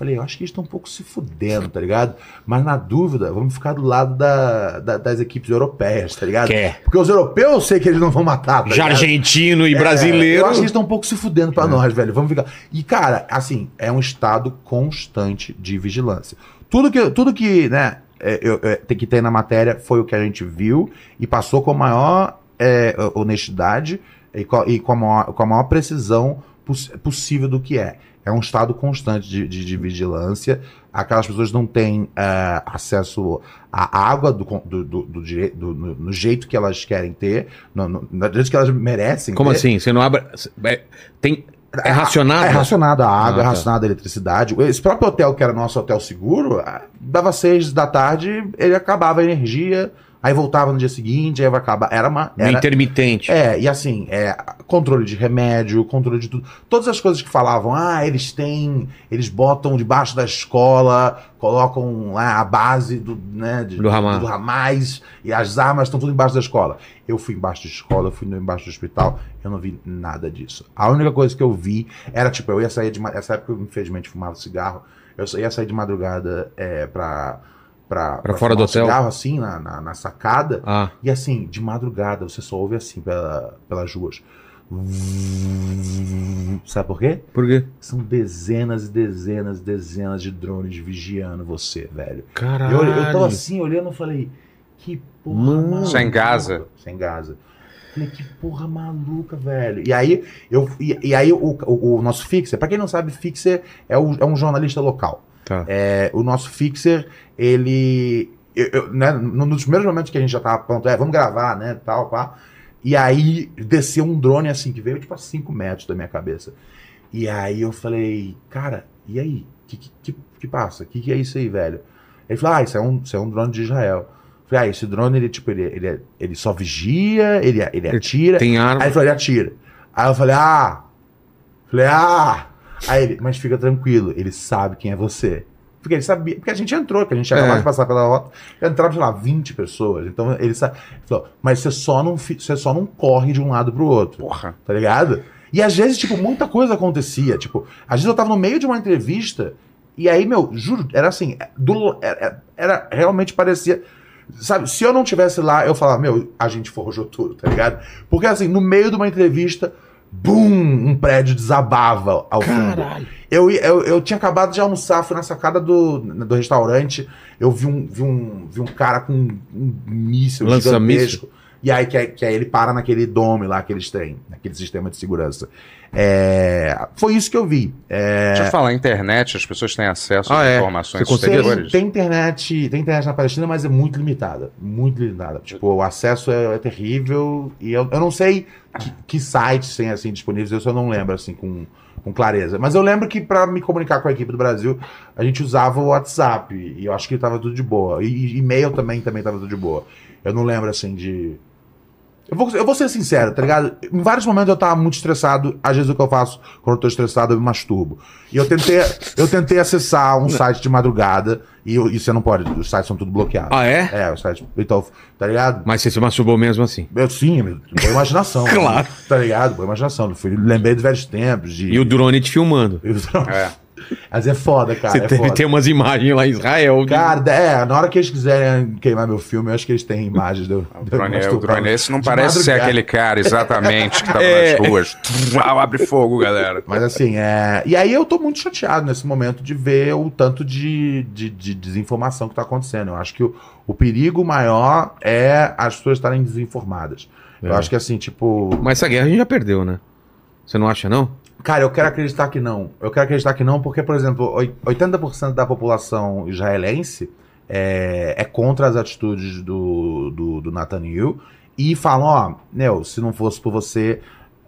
Speaker 2: Eu Falei, eu acho que eles estão um pouco se fudendo, tá ligado? Mas na dúvida, vamos ficar do lado da- da- das equipes europeias, tá ligado?
Speaker 1: Quer.
Speaker 2: Porque os europeus eu sei que eles não vão matar, tá
Speaker 1: Já
Speaker 2: ligado?
Speaker 1: argentino e
Speaker 2: É,
Speaker 1: brasileiro.
Speaker 2: Eu acho que eles estão um pouco se fudendo pra nós, velho. Vamos ficar. E, cara, assim, é um estado constante de vigilância. Tudo que, tudo que né, é, eu- é, tem que ter na matéria foi o que a gente viu e passou com a maior é, honestidade e, co- e com, a maior, com a maior precisão poss- possível do que é. É um estado constante de, de- de vigilância. Aquelas pessoas não têm é, acesso à água do, do, do, do do- no, no jeito que elas querem ter, no, no, no jeito que elas merecem
Speaker 1: Como
Speaker 2: ter.
Speaker 1: assim? Você não abre. é, tem, é racionado?
Speaker 2: É racionado a água,
Speaker 1: Ah,
Speaker 2: é
Speaker 1: tá.
Speaker 2: racionado a eletricidade. Esse próprio hotel, que era nosso hotel seguro, ah, dava seis da tarde, ele acabava a energia, aí voltava no dia seguinte, aí vai acabar. Era uma. Era,
Speaker 1: intermitente.
Speaker 2: é, e assim, é, controle de remédio, controle de tudo. Todas as coisas que falavam, ah, eles têm. Eles botam debaixo da escola, colocam lá a base do, né, de-
Speaker 1: Do Hamas.
Speaker 2: do Hamas, e as armas estão tudo embaixo da escola. Eu fui embaixo da escola, eu fui embaixo do hospital, eu não vi nada disso. A única coisa que eu vi era, tipo, eu ia sair de. Essa época eu, infelizmente, fumava cigarro. Eu ia sair de madrugada é, pra. Pra,
Speaker 1: Pra fora
Speaker 2: fumar
Speaker 1: do
Speaker 2: um
Speaker 1: hotel?
Speaker 2: cigarro, assim, na, na, na sacada.
Speaker 1: Ah,
Speaker 2: E assim, de madrugada, você só ouve assim pela, pelas ruas. Sabe por quê?
Speaker 1: por quê?
Speaker 2: São dezenas e dezenas e dezenas de drones vigiando você, velho.
Speaker 1: Caralho.
Speaker 2: Eu, eu tô assim olhando e falei, que porra
Speaker 1: Mano.
Speaker 2: maluca.
Speaker 4: Isso é em Gaza?
Speaker 2: Sem Gaza. Falei, que porra maluca, velho. E aí, eu, e, e aí o, o, o nosso Fixer, pra quem não sabe, Fixer é, o- é um jornalista local.
Speaker 1: Tá.
Speaker 2: É, o nosso Fixer, ele. eu- eu, né, num dos primeiros momentos que a gente já tava pronto, é, vamos gravar, né, tal, pá. E aí desceu um drone assim, que veio tipo a 5 metros da minha cabeça. E aí eu falei, cara, e aí? Que, que, que, que passa? O que, que é isso aí, velho? Ele falou, ah, isso é um, isso é um drone de Israel. Eu falei, ah, esse drone, ele, tipo, ele, ele, ele só vigia, ele, ele atira.
Speaker 1: Tem arma.
Speaker 2: Aí ele falou, ele atira. Aí eu falei, ah! Falei, ah! Aí ele, mas fica tranquilo, ele sabe quem é você. Porque ele sabia, porque a gente entrou, que a gente tinha
Speaker 1: É.
Speaker 2: acabado de passar pela rota, entraram, sei lá, 20 pessoas. Então ele sabe. Ele falou, mas você só, não, você só não corre de um lado pro outro.
Speaker 4: Porra.
Speaker 2: Tá ligado? E às vezes, tipo, muita coisa acontecia. Tipo, às vezes eu tava no meio de uma entrevista, e aí, meu, juro, era assim, do, era, era- realmente parecia. Sabe, se eu não tivesse lá, eu falava, meu, a gente forjou tudo, tá ligado? Porque assim, no meio de uma entrevista, bum, um prédio desabava ao fundo.
Speaker 1: Caralho.
Speaker 2: Eu, ia- eu, eu tinha acabado de almoçar, fui na sacada do, do restaurante, eu vi um, vi um, vi um cara com um, um míssil
Speaker 1: Lança-míssil.
Speaker 2: gigantesco. E aí que, aí- que aí ele para naquele dome lá que eles têm, naquele sistema de segurança. É, foi isso que eu vi. É,
Speaker 4: Deixa eu falar, a internet, as pessoas têm acesso
Speaker 1: Ah,
Speaker 4: a
Speaker 1: é.
Speaker 4: informações
Speaker 2: tem,
Speaker 4: exteriores.
Speaker 2: tem internet, tem internet na Palestina, mas é muito limitada. Muito limitada. Tipo, o acesso é, é terrível. E eu, eu não sei que, que sites tem assim disponíveis, eu só não lembro assim com, com clareza. Mas eu lembro que para me comunicar com a equipe do Brasil, a gente usava o WhatsApp. E eu acho que tava tudo de boa. E e-mail também, também tava tudo de boa. Eu não lembro assim de. Eu vou, eu vou ser sincero, tá ligado? Em vários momentos eu tava muito estressado. Às vezes o que eu faço quando eu tô estressado, eu me masturbo. E eu tentei, eu tentei acessar um site de madrugada e, eu- e você não pode. Os sites são tudo bloqueados.
Speaker 1: Ah, é?
Speaker 2: É, os sites. Então, tá ligado?
Speaker 1: Mas você se masturbou mesmo assim.
Speaker 2: Eu sim, boa imaginação.
Speaker 1: Claro.
Speaker 2: Tá ligado? Boa imaginação. Fui, lembrei dos velhos tempos. De...
Speaker 1: E o drone te filmando.
Speaker 4: É.
Speaker 2: Mas é foda, cara.
Speaker 1: Você
Speaker 2: é
Speaker 1: deve
Speaker 2: foda.
Speaker 1: ter umas imagens lá em Israel. de-
Speaker 2: Cara, é, na hora que eles quiserem queimar meu filme, eu acho que eles têm imagens do.
Speaker 4: O drone, o drone esse não parece ser aquele cara exatamente que tava
Speaker 1: É.
Speaker 4: nas ruas. Uau, abre fogo, galera.
Speaker 2: Mas assim, é. E aí eu tô muito chateado nesse momento de ver o tanto de, de, de desinformação que tá acontecendo. Eu acho que o, o perigo maior é as pessoas estarem desinformadas. Eu
Speaker 1: É.
Speaker 2: acho que assim, tipo.
Speaker 1: Mas essa guerra a gente já perdeu, né? Você não acha, não?
Speaker 2: Cara, eu quero acreditar que não. Eu quero acreditar que não, porque, por exemplo, oi- 80% da população israelense é, é contra as atitudes do, do, do Netanyahu e falam, ó, meu, se não fosse por você,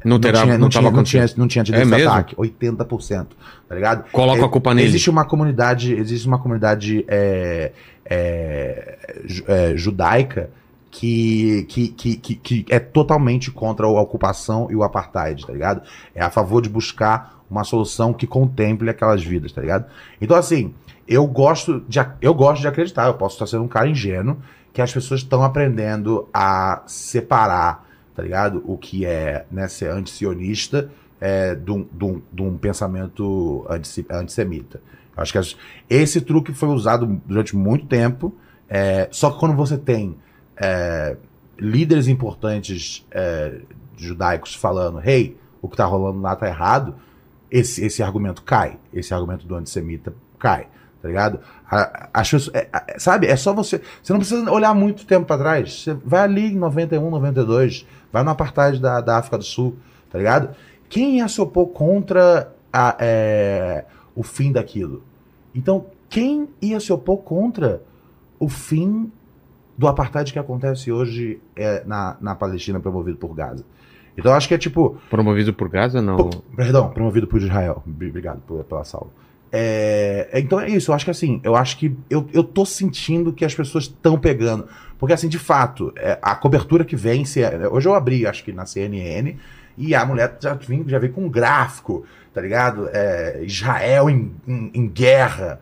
Speaker 1: Não, terá,
Speaker 2: tinha,
Speaker 1: não,
Speaker 2: tinha, não, tinha, não tinha tido
Speaker 1: É
Speaker 2: esse
Speaker 1: mesmo?
Speaker 2: ataque. 80%, tá ligado?
Speaker 1: Coloca
Speaker 2: É,
Speaker 1: a culpa nele.
Speaker 2: Existe uma comunidade, existe uma comunidade é, é, judaica que, que, que, que, é totalmente contra a ocupação e o apartheid, tá ligado? É a favor de buscar uma solução que contemple aquelas vidas, tá ligado? Então, assim, eu gosto de, eu gosto de acreditar, eu posso estar sendo um cara ingênuo, que as pessoas estão aprendendo a separar, tá ligado? O que é né, ser antisionista é, de, um, de, um, de um pensamento antissi- antissemita. Acho que as- esse truque foi usado durante muito tempo, é, só que quando você tem é, líderes importantes é, judaicos falando, hey, o que tá rolando lá tá errado, esse, esse argumento cai. Esse argumento do antissemita cai. Tá ligado? É- é- sabe, é só você. Você não precisa olhar muito tempo pra trás. Você vai ali em 91, 92, vai no apartheid da, da África do Sul, tá ligado? Quem ia se opor contra a, é, o fim daquilo? Então, quem ia se opor contra o fim do apartheid que acontece hoje é, na, na Palestina, promovido por Gaza? Então, eu acho que é tipo.
Speaker 1: Promovido por Gaza, não.
Speaker 2: Pô, perdão, promovido por Israel. Bri- Obrigado por- pela salva. É, então é isso, eu acho que assim, eu acho que eu, eu tô sentindo que as pessoas estão pegando. Porque assim, de fato, é, a cobertura que vem, se é- hoje eu abri, acho que na CNN, e a mulher já, vem, já veio com um gráfico, tá ligado? É, Israel em, em, em guerra.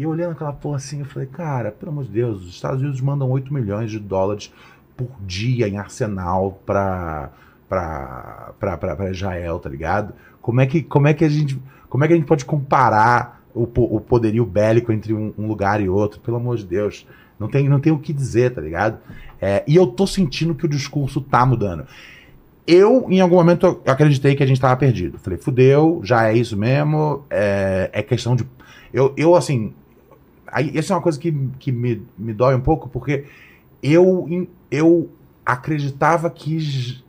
Speaker 2: E eu olhando aquela porra assim, eu falei, cara, pelo amor de Deus, os Estados Unidos mandam 8 milhões de dólares por dia em arsenal pra, pra, pra, pra, pra Israel, tá ligado? Como é que, como é que a gente. Como é que a gente pode comparar o, o poderio bélico entre um, um lugar e outro? Pelo amor de Deus. Não tem, não tem o que dizer, tá ligado? É, e eu tô sentindo que o discurso tá mudando. Eu, em algum momento, acreditei que a gente tava perdido. Falei, fudeu, já é isso mesmo, é, é questão de. Eu, eu assim. Aí, essa é uma coisa que, que me, me dói um pouco, porque eu, eu acreditava que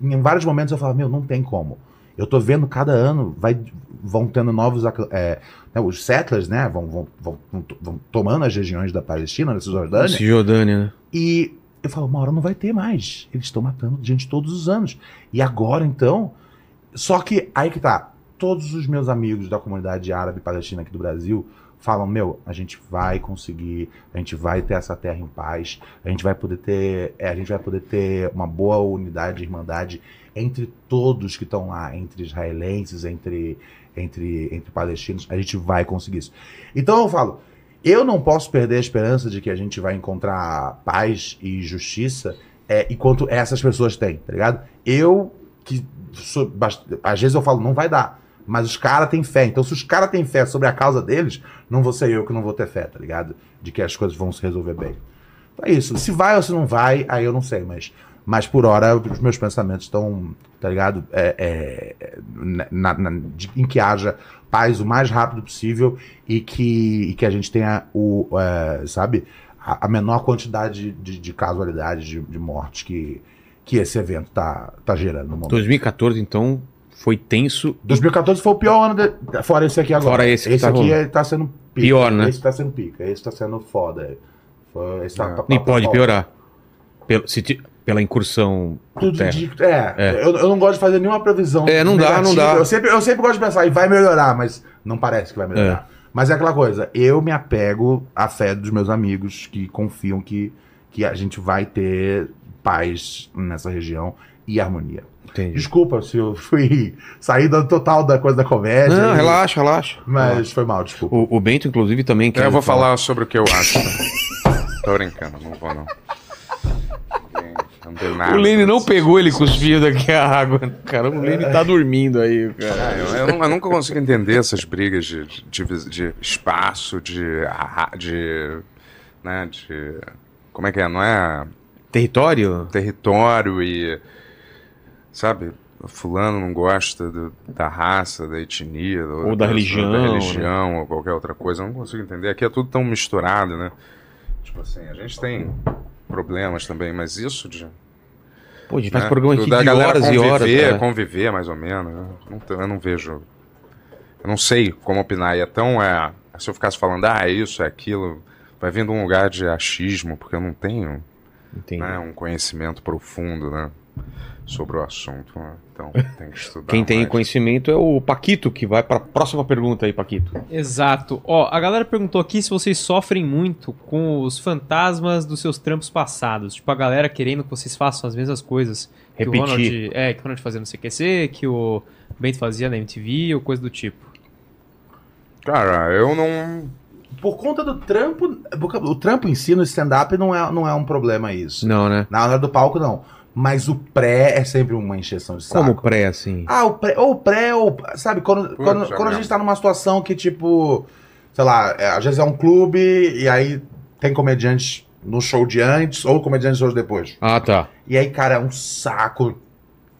Speaker 2: em vários momentos eu falava, meu, não tem como. Eu tô vendo cada ano, vai, vão tendo novos. é, né, os settlers, né? Vão, vão, vão, vão tomando as regiões da Palestina, da Cisjordânia.
Speaker 1: Cisjordânia, né?
Speaker 2: E eu falo, uma hora não vai ter mais. Eles estão matando gente todos os anos. E agora, então. Só que aí que tá. Todos os meus amigos da comunidade árabe palestina aqui do Brasil falam: meu, a gente vai conseguir, a gente vai ter essa terra em paz, a gente vai poder ter, é, a gente vai poder ter uma boa unidade, irmandade entre todos que estão lá, entre israelenses, entre, entre, entre palestinos, a gente vai conseguir isso. Então eu falo, eu não posso perder a esperança de que a gente vai encontrar paz e justiça é, enquanto essas pessoas têm, tá ligado? Eu, que sou às vezes eu falo, não vai dar. Mas os caras têm fé. Então, se os caras têm fé sobre a causa deles, não vou ser eu que não vou ter fé, tá ligado? De que as coisas vão se resolver bem. Então é isso. Se vai ou se não vai, aí eu não sei, mas. Mas por hora, os meus pensamentos estão, tá ligado? É, é, na- na- de- em que haja paz o mais rápido possível e que, e que a gente tenha o, é, sabe, a, a menor quantidade de, de casualidades, de, de mortes que, que esse evento tá, tá gerando no momento.
Speaker 1: 2014, então, foi tenso.
Speaker 2: 2014 foi o pior ano, de- fora esse aqui agora.
Speaker 1: Fora esse que
Speaker 2: esse
Speaker 1: tá
Speaker 2: aqui
Speaker 1: rolando.
Speaker 2: é- tá sendo pica.
Speaker 1: Pior, né?
Speaker 2: Esse tá sendo pica, esse tá sendo foda. Foi, esse tá,
Speaker 4: É.
Speaker 2: tá-
Speaker 1: Nem
Speaker 2: tá-
Speaker 1: pode
Speaker 2: tá-
Speaker 1: piorar. Pelo, se ti- pela incursão
Speaker 2: Tudo
Speaker 1: terra.
Speaker 2: de, é,
Speaker 1: É.
Speaker 2: Eu, eu não gosto de fazer nenhuma previsão.
Speaker 1: É, não dá, não dá.
Speaker 2: Eu sempre, eu sempre gosto de pensar, e vai melhorar, mas não parece que vai melhorar. Mas é aquela coisa, eu me apego à fé dos meus amigos que confiam que, que a gente vai ter paz nessa região e harmonia.
Speaker 1: Entendi.
Speaker 2: Desculpa se eu fui sair do total da coisa da comédia.
Speaker 1: Não,
Speaker 2: e-
Speaker 1: relaxa, relaxa.
Speaker 2: Mas foi mal, desculpa.
Speaker 1: O, o Bento, inclusive, também quer.
Speaker 4: Eu vou falar sobre o que eu acho. Tô brincando, não vou não. Nada.
Speaker 1: O Lene não pegou ele cuspiu daqui a água. Caramba, o Lene tá dormindo aí,
Speaker 4: Ah,
Speaker 1: cara.
Speaker 4: eu, eu não- eu nunca consigo entender essas brigas de, de, de- espaço, de, de, né, de. Como é que é? Não é
Speaker 1: Território?
Speaker 4: território e. Sabe? Fulano não gosta do- da raça, da etnia, do-
Speaker 1: Ou da religião, né?
Speaker 4: da religião ou qualquer outra coisa. Eu não consigo entender. Aqui é tudo tão misturado, né? Tipo assim, a gente tem problemas também, mas isso de.
Speaker 1: Pô, a gente faz
Speaker 4: né,
Speaker 1: programa
Speaker 4: do-
Speaker 1: aqui
Speaker 4: da
Speaker 1: de horas e horas.
Speaker 4: conviver,
Speaker 1: cara.
Speaker 4: conviver mais ou menos. Eu não, eu não vejo. Eu não sei como opinar. E é tão. É, se eu ficasse falando, ah, é isso, é aquilo, vai vindo um lugar de achismo, porque eu não tenho né, um conhecimento profundo né, sobre o assunto. né? Então tem que estudar.
Speaker 1: Quem tem
Speaker 4: mais.
Speaker 1: conhecimento é o Paquito, que vai pra próxima pergunta aí, Paquito.
Speaker 3: Exato. Ó, a galera perguntou aqui se vocês sofrem muito com os fantasmas dos seus trampos passados. Tipo, a galera querendo que vocês façam as mesmas coisas. Que
Speaker 1: Repetir.
Speaker 3: o Ronald, é, que o Ronald fazia no CQC, que o Bento fazia na MTV ou coisa do tipo.
Speaker 4: Cara, eu não.
Speaker 2: Por conta do trampo, o trampo em si no stand-up não é, não é um problema isso.
Speaker 1: Não, né?
Speaker 2: Na hora do palco, não. Mas o pré é sempre uma encheção de saco.
Speaker 1: Como pré, assim?
Speaker 2: Ah, o pré, ou o pré, ou. Sabe, quando, quando,
Speaker 4: Putz,
Speaker 2: quando a gente tá numa situação que, tipo, sei lá, é, às vezes é um clube e aí tem comediantes no show de antes ou comediantes shows depois.
Speaker 1: Ah, tá.
Speaker 2: E aí, cara, é um saco.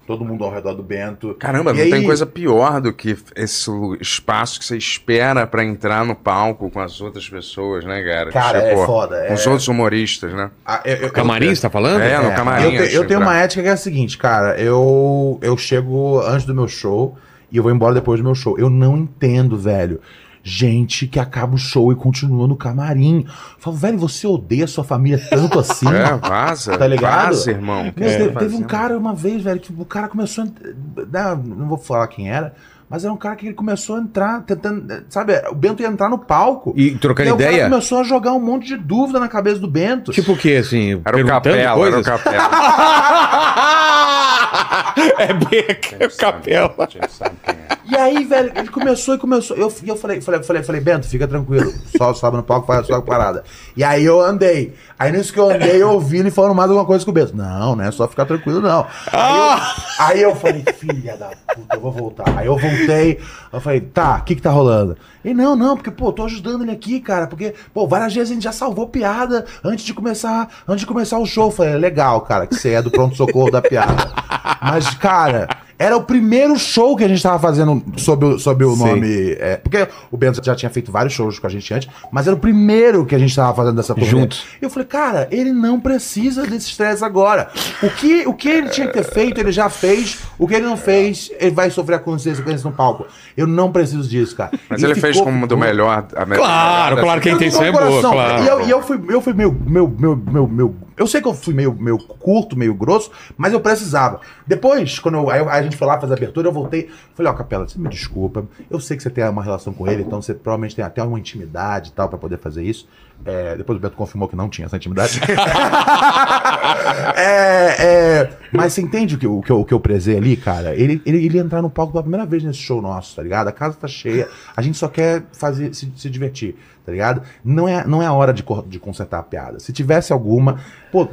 Speaker 2: Todo mundo ao redor do Bento.
Speaker 4: Caramba,
Speaker 2: E
Speaker 4: não
Speaker 2: aí-
Speaker 4: tem coisa pior do que esse espaço que você espera pra entrar no palco com as outras pessoas, né, cara?
Speaker 2: Cara,
Speaker 4: Tipo,
Speaker 2: é foda.
Speaker 4: Com
Speaker 2: É,
Speaker 4: os outros humoristas, né?
Speaker 2: Ah, eu- eu-
Speaker 1: Camarim, você tá falando?
Speaker 4: É, no
Speaker 2: É,
Speaker 4: camarim.
Speaker 2: Eu, te- eu tenho uma ética que é a seguinte, cara. Eu, eu chego antes do meu show e eu vou embora depois do meu show. Eu não entendo, velho. Gente que acaba o show e continua no camarim. Eu falo, velho, você odeia sua família tanto assim?
Speaker 4: É, vaza.
Speaker 2: Tá ligado?
Speaker 4: Vaza, irmão.
Speaker 2: Meu,
Speaker 4: você
Speaker 2: teve, um cara uma vez, velho, que o cara começou a. né, Não vou falar quem era, mas era um cara que ele começou a entrar, tentando. Sabe, o Bento ia entrar no palco.
Speaker 1: E trocando
Speaker 2: e aí o cara
Speaker 1: ideia?
Speaker 2: começou a jogar um monte de dúvida na cabeça do Bento.
Speaker 1: Tipo o quê, assim?
Speaker 4: Era o
Speaker 1: perguntando
Speaker 4: Capela, era o
Speaker 1: coisas?
Speaker 4: Capela.
Speaker 1: é bem é o Capela.
Speaker 4: É.
Speaker 2: E aí, velho, ele começou e começou. Eu, e eu falei, falei, falei, falei, Bento, fica tranquilo. Só sobe no palco, faz a sua parada. E aí eu andei. Aí nisso que eu andei, eu ouvi ele falando mais alguma coisa com o Bento. Não, não é só ficar tranquilo, não. Aí, eu, aí eu falei, filha da puta, eu vou voltar. Aí eu voltei, eu falei, tá, o que que tá rolando? Ele, não, não, porque, pô, tô ajudando ele aqui, cara, porque, pô, várias vezes a gente já salvou piada antes de começar, antes de começar o show. Eu falei, legal, cara, que você é do pronto-socorro da piada. Mas, cara, era o primeiro show que a gente tava fazendo sob o, sob o
Speaker 1: Sim.
Speaker 2: nome. é, porque o Bento já tinha feito vários shows com a gente antes, mas era o primeiro que a gente tava fazendo dessa turnê.
Speaker 1: Juntos.
Speaker 2: Eu falei, cara, ele não precisa desse estresse agora. O que, o que ele tinha que ter feito, ele já fez. O que ele não fez, ele vai sofrer a consequência no palco. Eu não preciso disso, cara.
Speaker 4: Mas
Speaker 2: E
Speaker 4: ele fez como do melhor. a me-
Speaker 1: Claro, claro que a intenção é boa, claro.
Speaker 2: E eu, e eu fui, eu fui meio, meu, meu, meu, meu. Eu sei que eu fui meio, meio curto, meio grosso, mas eu precisava. Depois, quando eu- a gente foi lá fazer a abertura, eu voltei. Falei, ó, Capela, você me desculpa. Eu sei que você tem uma relação com ele, então você provavelmente tem até uma intimidade e tal pra poder fazer isso. É, depois o Beto confirmou que não tinha essa intimidade. É, é, mas você entende o que, o, que eu, o que eu prezei ali, cara? Ele, ele, ele ia entrar no palco pela primeira vez nesse show nosso, tá ligado? A casa tá cheia, a gente só quer fazer se, se divertir, tá ligado? Não é, não é a hora de, de consertar a piada. Se tivesse alguma, pô,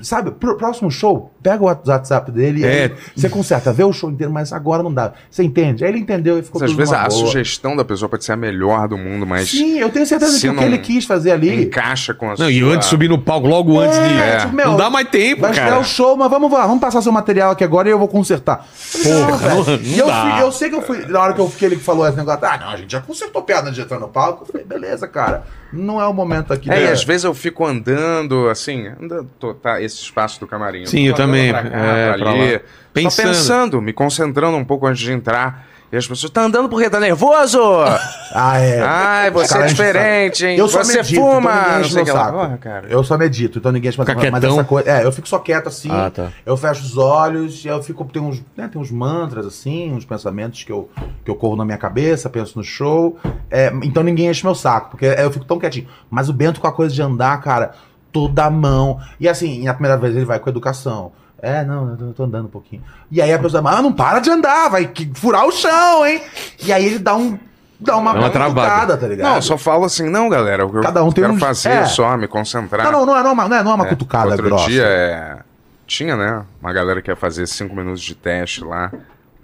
Speaker 2: sabe, pro próximo show, pega o WhatsApp dele e
Speaker 1: É.
Speaker 2: aí você conserta, vê o show inteiro, mas agora não dá. Você entende? Aí ele entendeu e ficou
Speaker 4: Mas às vezes a
Speaker 2: boa.
Speaker 4: sugestão da pessoa pode ser a melhor do mundo, mas
Speaker 2: Sim, eu tenho certeza que o que
Speaker 4: não
Speaker 2: ele quis fazer ali.
Speaker 4: encaixa com a
Speaker 1: Não, e
Speaker 4: sua-
Speaker 1: antes de subir no palco, logo antes de.
Speaker 2: É, tipo, meu,
Speaker 1: não dá mais tempo,
Speaker 2: Vai
Speaker 1: cara.
Speaker 2: o show, mas vamos lá, vamos passar seu material aqui agora e eu vou consertar.
Speaker 1: Porra, não- não
Speaker 2: e eu,
Speaker 1: dá.
Speaker 2: fui- eu sei que eu fui. Na hora que, eu, que ele falou esse negócio, ah, não, a gente já consertou piada de entrar no palco. Eu falei, beleza, cara. Não é o momento aqui.
Speaker 4: É, e
Speaker 2: né?
Speaker 4: às vezes eu fico andando, assim, andando, tô- tá, esse espaço do camarim.
Speaker 1: Sim,
Speaker 4: fico
Speaker 1: eu também,
Speaker 4: andando Pra cá,
Speaker 1: é,
Speaker 4: pra
Speaker 1: pra
Speaker 4: ali. Só
Speaker 1: Pensando.
Speaker 4: pensando, me concentrando um pouco antes de entrar. E as pessoas, tá andando porque tá nervoso?
Speaker 2: Ah, é.
Speaker 4: Ai, você
Speaker 2: Cara,
Speaker 4: é diferente, hein?
Speaker 2: Eu só
Speaker 4: você
Speaker 2: medito,
Speaker 4: fuma,
Speaker 2: então ninguém
Speaker 4: não
Speaker 2: enche
Speaker 4: sei
Speaker 2: meu
Speaker 4: o que lá.
Speaker 2: saco.
Speaker 4: Porra, cara.
Speaker 2: Eu só medito, então ninguém saco. Mas essa coisa. É, eu fico só quieto assim.
Speaker 1: Ah, tá.
Speaker 2: Eu fecho os olhos e eu fico. Tem uns, né, tem uns mantras, assim, uns pensamentos que eu, que eu corro na minha cabeça, penso no show. É, então ninguém enche meu saco, porque eu fico tão quietinho. Mas o Bento com a coisa de andar, cara. Toda a mão. E assim, na primeira vez ele vai com educação. É, não, eu tô- andando um pouquinho. E aí a pessoa, ah, não para de andar, vai furar o chão, hein? E aí ele dá um. Dá uma,
Speaker 1: Dá uma travada.
Speaker 2: tá ligado?
Speaker 4: Não, eu só falo assim, não, galera. Eu
Speaker 2: Cada um tem
Speaker 4: quero
Speaker 2: um-
Speaker 4: fazer
Speaker 2: é.
Speaker 4: só, me concentrar.
Speaker 2: Não, não, não é, não é uma, não é, não é uma
Speaker 4: É,
Speaker 2: cutucada
Speaker 4: Outro
Speaker 2: grossa.
Speaker 4: dia é, tinha, né? Uma galera que ia fazer cinco minutos de teste lá.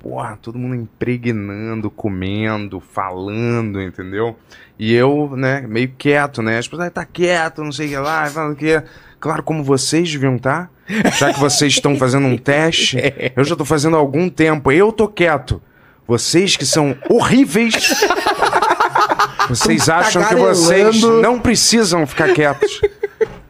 Speaker 4: Porra, todo mundo impregnando, comendo, falando, entendeu? E eu, né, meio quieto, né? As pessoas, "Ah, tá quieto, não sei o que lá, falando que. Claro, como vocês deviam estar. Já que vocês estão fazendo um teste, eu já tô fazendo há algum tempo. Eu tô quieto. Vocês que são horríveis. Vocês acham que vocês não precisam ficar quietos.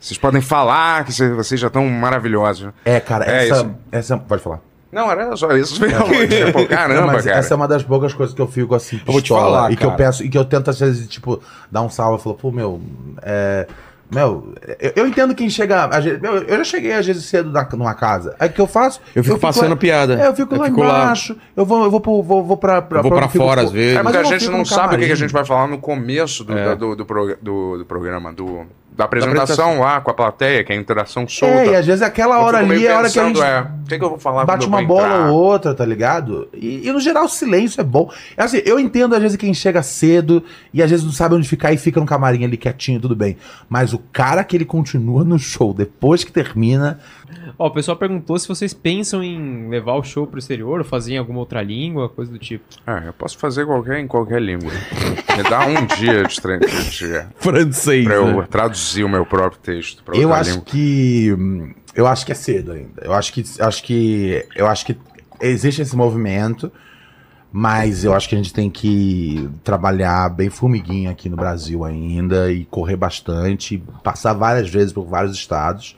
Speaker 4: Vocês podem falar que cê- vocês já estão maravilhosos.
Speaker 2: É, cara,
Speaker 4: É
Speaker 2: essa,
Speaker 4: isso.
Speaker 2: essa. Pode falar.
Speaker 4: Não, era só isso mesmo. tipo,
Speaker 2: Não,
Speaker 4: caramba,
Speaker 2: mas
Speaker 4: cara.
Speaker 2: essa é uma das poucas coisas que eu fico assim,
Speaker 1: vou te
Speaker 2: pistola,
Speaker 1: falar,
Speaker 2: e que eu
Speaker 1: cara.
Speaker 2: peço, e que eu tento às vezes, tipo, dar um salve e falar, pô, meu, é. Meu, eu, eu entendo quem chega. vezes- eu, eu já cheguei às vezes cedo na, numa casa. Aí o que eu faço?
Speaker 1: Eu fico passando
Speaker 2: lá-
Speaker 1: piada.
Speaker 2: É, eu fico
Speaker 1: Eu
Speaker 2: lá
Speaker 1: fico lá.
Speaker 2: embaixo. Eu vou, eu vou, pro, vou, vou pra. pra
Speaker 1: Eu vou pra
Speaker 2: fico-
Speaker 1: fora, às vezes.
Speaker 4: É
Speaker 2: Mas eu
Speaker 4: a
Speaker 2: não
Speaker 4: gente
Speaker 2: fico
Speaker 4: não sabe o que a gente vai falar no começo do,
Speaker 1: É.
Speaker 4: da- do, do, pro- do- do programa, do, da apresentação lá com a plateia, que é a interação solta.
Speaker 2: É, e às vezes aquela
Speaker 4: Eu
Speaker 2: hora ali é a hora que a gente.
Speaker 4: é, o que, que eu vou falar
Speaker 2: bate uma
Speaker 4: eu vou
Speaker 2: bola
Speaker 4: entrar?
Speaker 2: ou outra, tá ligado? E, e, no geral o silêncio é bom. É assim, eu entendo às vezes quem chega cedo e às vezes não sabe onde ficar e fica no camarim ali quietinho, tudo bem. Mas o cara que ele continua no show depois que termina,
Speaker 3: Ó, o pessoal perguntou se vocês pensam em levar o show pro exterior ou fazer em alguma outra língua, coisa do tipo.
Speaker 4: É, eu posso fazer qualquer, em qualquer língua. Me dá um dia de treino de-
Speaker 1: Francês.
Speaker 4: pra eu
Speaker 1: né?
Speaker 4: traduzir o meu próprio texto pra
Speaker 2: eu acho
Speaker 4: língua.
Speaker 2: que eu acho que é cedo ainda. Eu acho que acho que eu acho que existe esse movimento, mas eu acho que a gente tem que trabalhar bem formiguinha aqui no Brasil ainda e correr bastante, passar várias vezes por vários estados.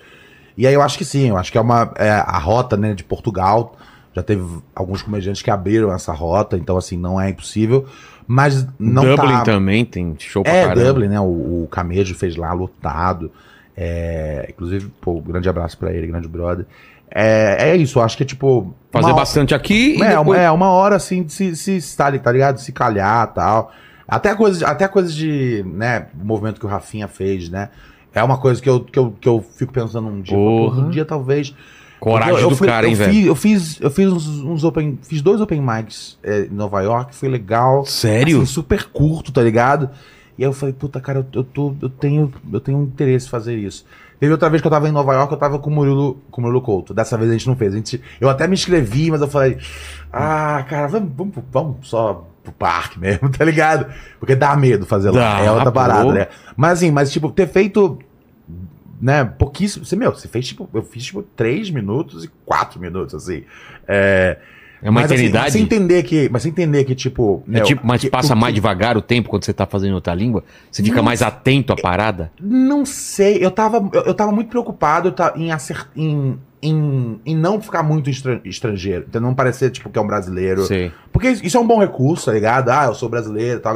Speaker 2: E aí eu acho que sim, eu acho que é uma é, a rota, né, de Portugal. Já teve alguns comediantes que abriram essa rota, então assim, não é impossível, mas não
Speaker 1: Dublin
Speaker 2: tá
Speaker 1: também tem show pra
Speaker 2: é,
Speaker 1: caramba.
Speaker 2: Dublin, né? O, o Camejo fez lá, lotado. É, inclusive, pô, grande abraço pra ele, grande brother. É, é isso, acho que é tipo.
Speaker 1: Fazer bastante aqui e
Speaker 2: É,
Speaker 1: depois...
Speaker 2: uma, é, uma hora assim de se, se estar, tá ligado? Se calhar tal. Até coisas até coisas de, né, o movimento que o Rafinha fez, né? É uma coisa que eu, que eu, que eu fico pensando um dia.
Speaker 1: Porra.
Speaker 2: Um dia talvez.
Speaker 1: Coragem
Speaker 2: Eu- eu
Speaker 1: do
Speaker 2: fui-
Speaker 1: cara, hein,
Speaker 2: eu
Speaker 1: velho?
Speaker 2: Fiz, eu fiz, eu fiz uns, uns open. Fiz dois open mics é, em Nova York, foi legal.
Speaker 1: Sério?
Speaker 2: Assim, super curto, tá ligado? E aí eu falei, puta, cara, eu, eu, tô, eu, tenho, eu tenho um interesse em fazer isso. Teve outra vez que eu tava em Nova York, eu tava com o Murilo, com o Murilo Couto. Dessa vez a gente não fez. A gente, eu até me inscrevi, mas eu falei, ah, cara, vamos, vamos, vamos só pro parque mesmo, tá ligado? Porque dá medo fazer lá.
Speaker 1: Dá,
Speaker 2: é outra parada, né? Mas assim, mas tipo, ter feito né, pouquíssimo. Você, meu, você fez tipo, eu fiz tipo 3 minutos e 4 minutos, assim. É,
Speaker 1: É uma
Speaker 2: mas, assim,
Speaker 1: eternidade.
Speaker 2: você entender que, mas você entender que, tipo.
Speaker 1: É
Speaker 2: meu,
Speaker 1: tipo, mas
Speaker 2: que-
Speaker 1: passa
Speaker 2: o
Speaker 1: mais devagar o tempo quando você tá fazendo outra língua? Você fica mais atento à parada?
Speaker 2: Não sei, eu tava, eu, eu tava muito preocupado tá, em, acert, em, em, em não ficar muito estran- estrangeiro, então não parecer, tipo, que é um brasileiro.
Speaker 1: Sei.
Speaker 2: Porque isso é um bom recurso, tá ligado? Ah, eu sou brasileiro e tal.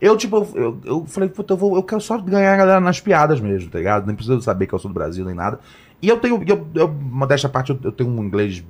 Speaker 2: Eu, tipo, eu, eu falei, puta, eu, vou, eu quero só ganhar a galera nas piadas mesmo, tá ligado? Nem preciso saber que eu sou do Brasil nem nada. E eu tenho, eu, eu, modéstia à parte, eu, eu tenho um inglês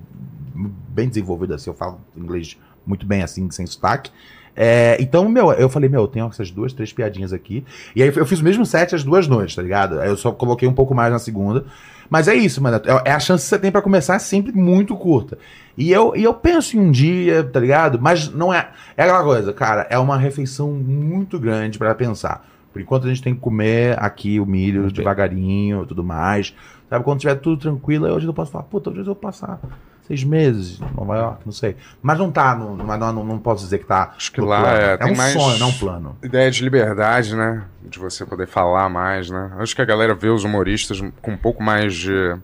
Speaker 2: bem desenvolvido, assim, eu falo inglês muito bem, assim, sem sotaque. É, então, meu, eu falei, meu, eu tenho essas duas, três piadinhas aqui. E aí eu fiz o mesmo set as duas noites, tá ligado? Aí eu só coloquei um pouco mais na segunda. Mas é isso, mano. É é a chance que você tem pra começar é sempre muito curta. E eu, e eu penso em um dia, tá ligado? Mas não é. É aquela coisa, cara, é uma refeição muito grande pra pensar. Por enquanto a gente tem que comer aqui o milho devagarinho e tudo mais. Sabe, quando tiver tudo tranquilo, aí hoje eu posso falar, puta, hoje eu vou passar seis meses em Nova York, não sei. Mas não tá, no, não, não, não posso dizer que tá.
Speaker 4: Acho que lá
Speaker 2: plano.
Speaker 4: é-
Speaker 2: é
Speaker 4: tem
Speaker 2: um
Speaker 4: mais-
Speaker 2: sonho, não um plano.
Speaker 4: Ideia de liberdade, né? De você poder falar mais, né? Acho que a galera vê os humoristas com um pouco mais de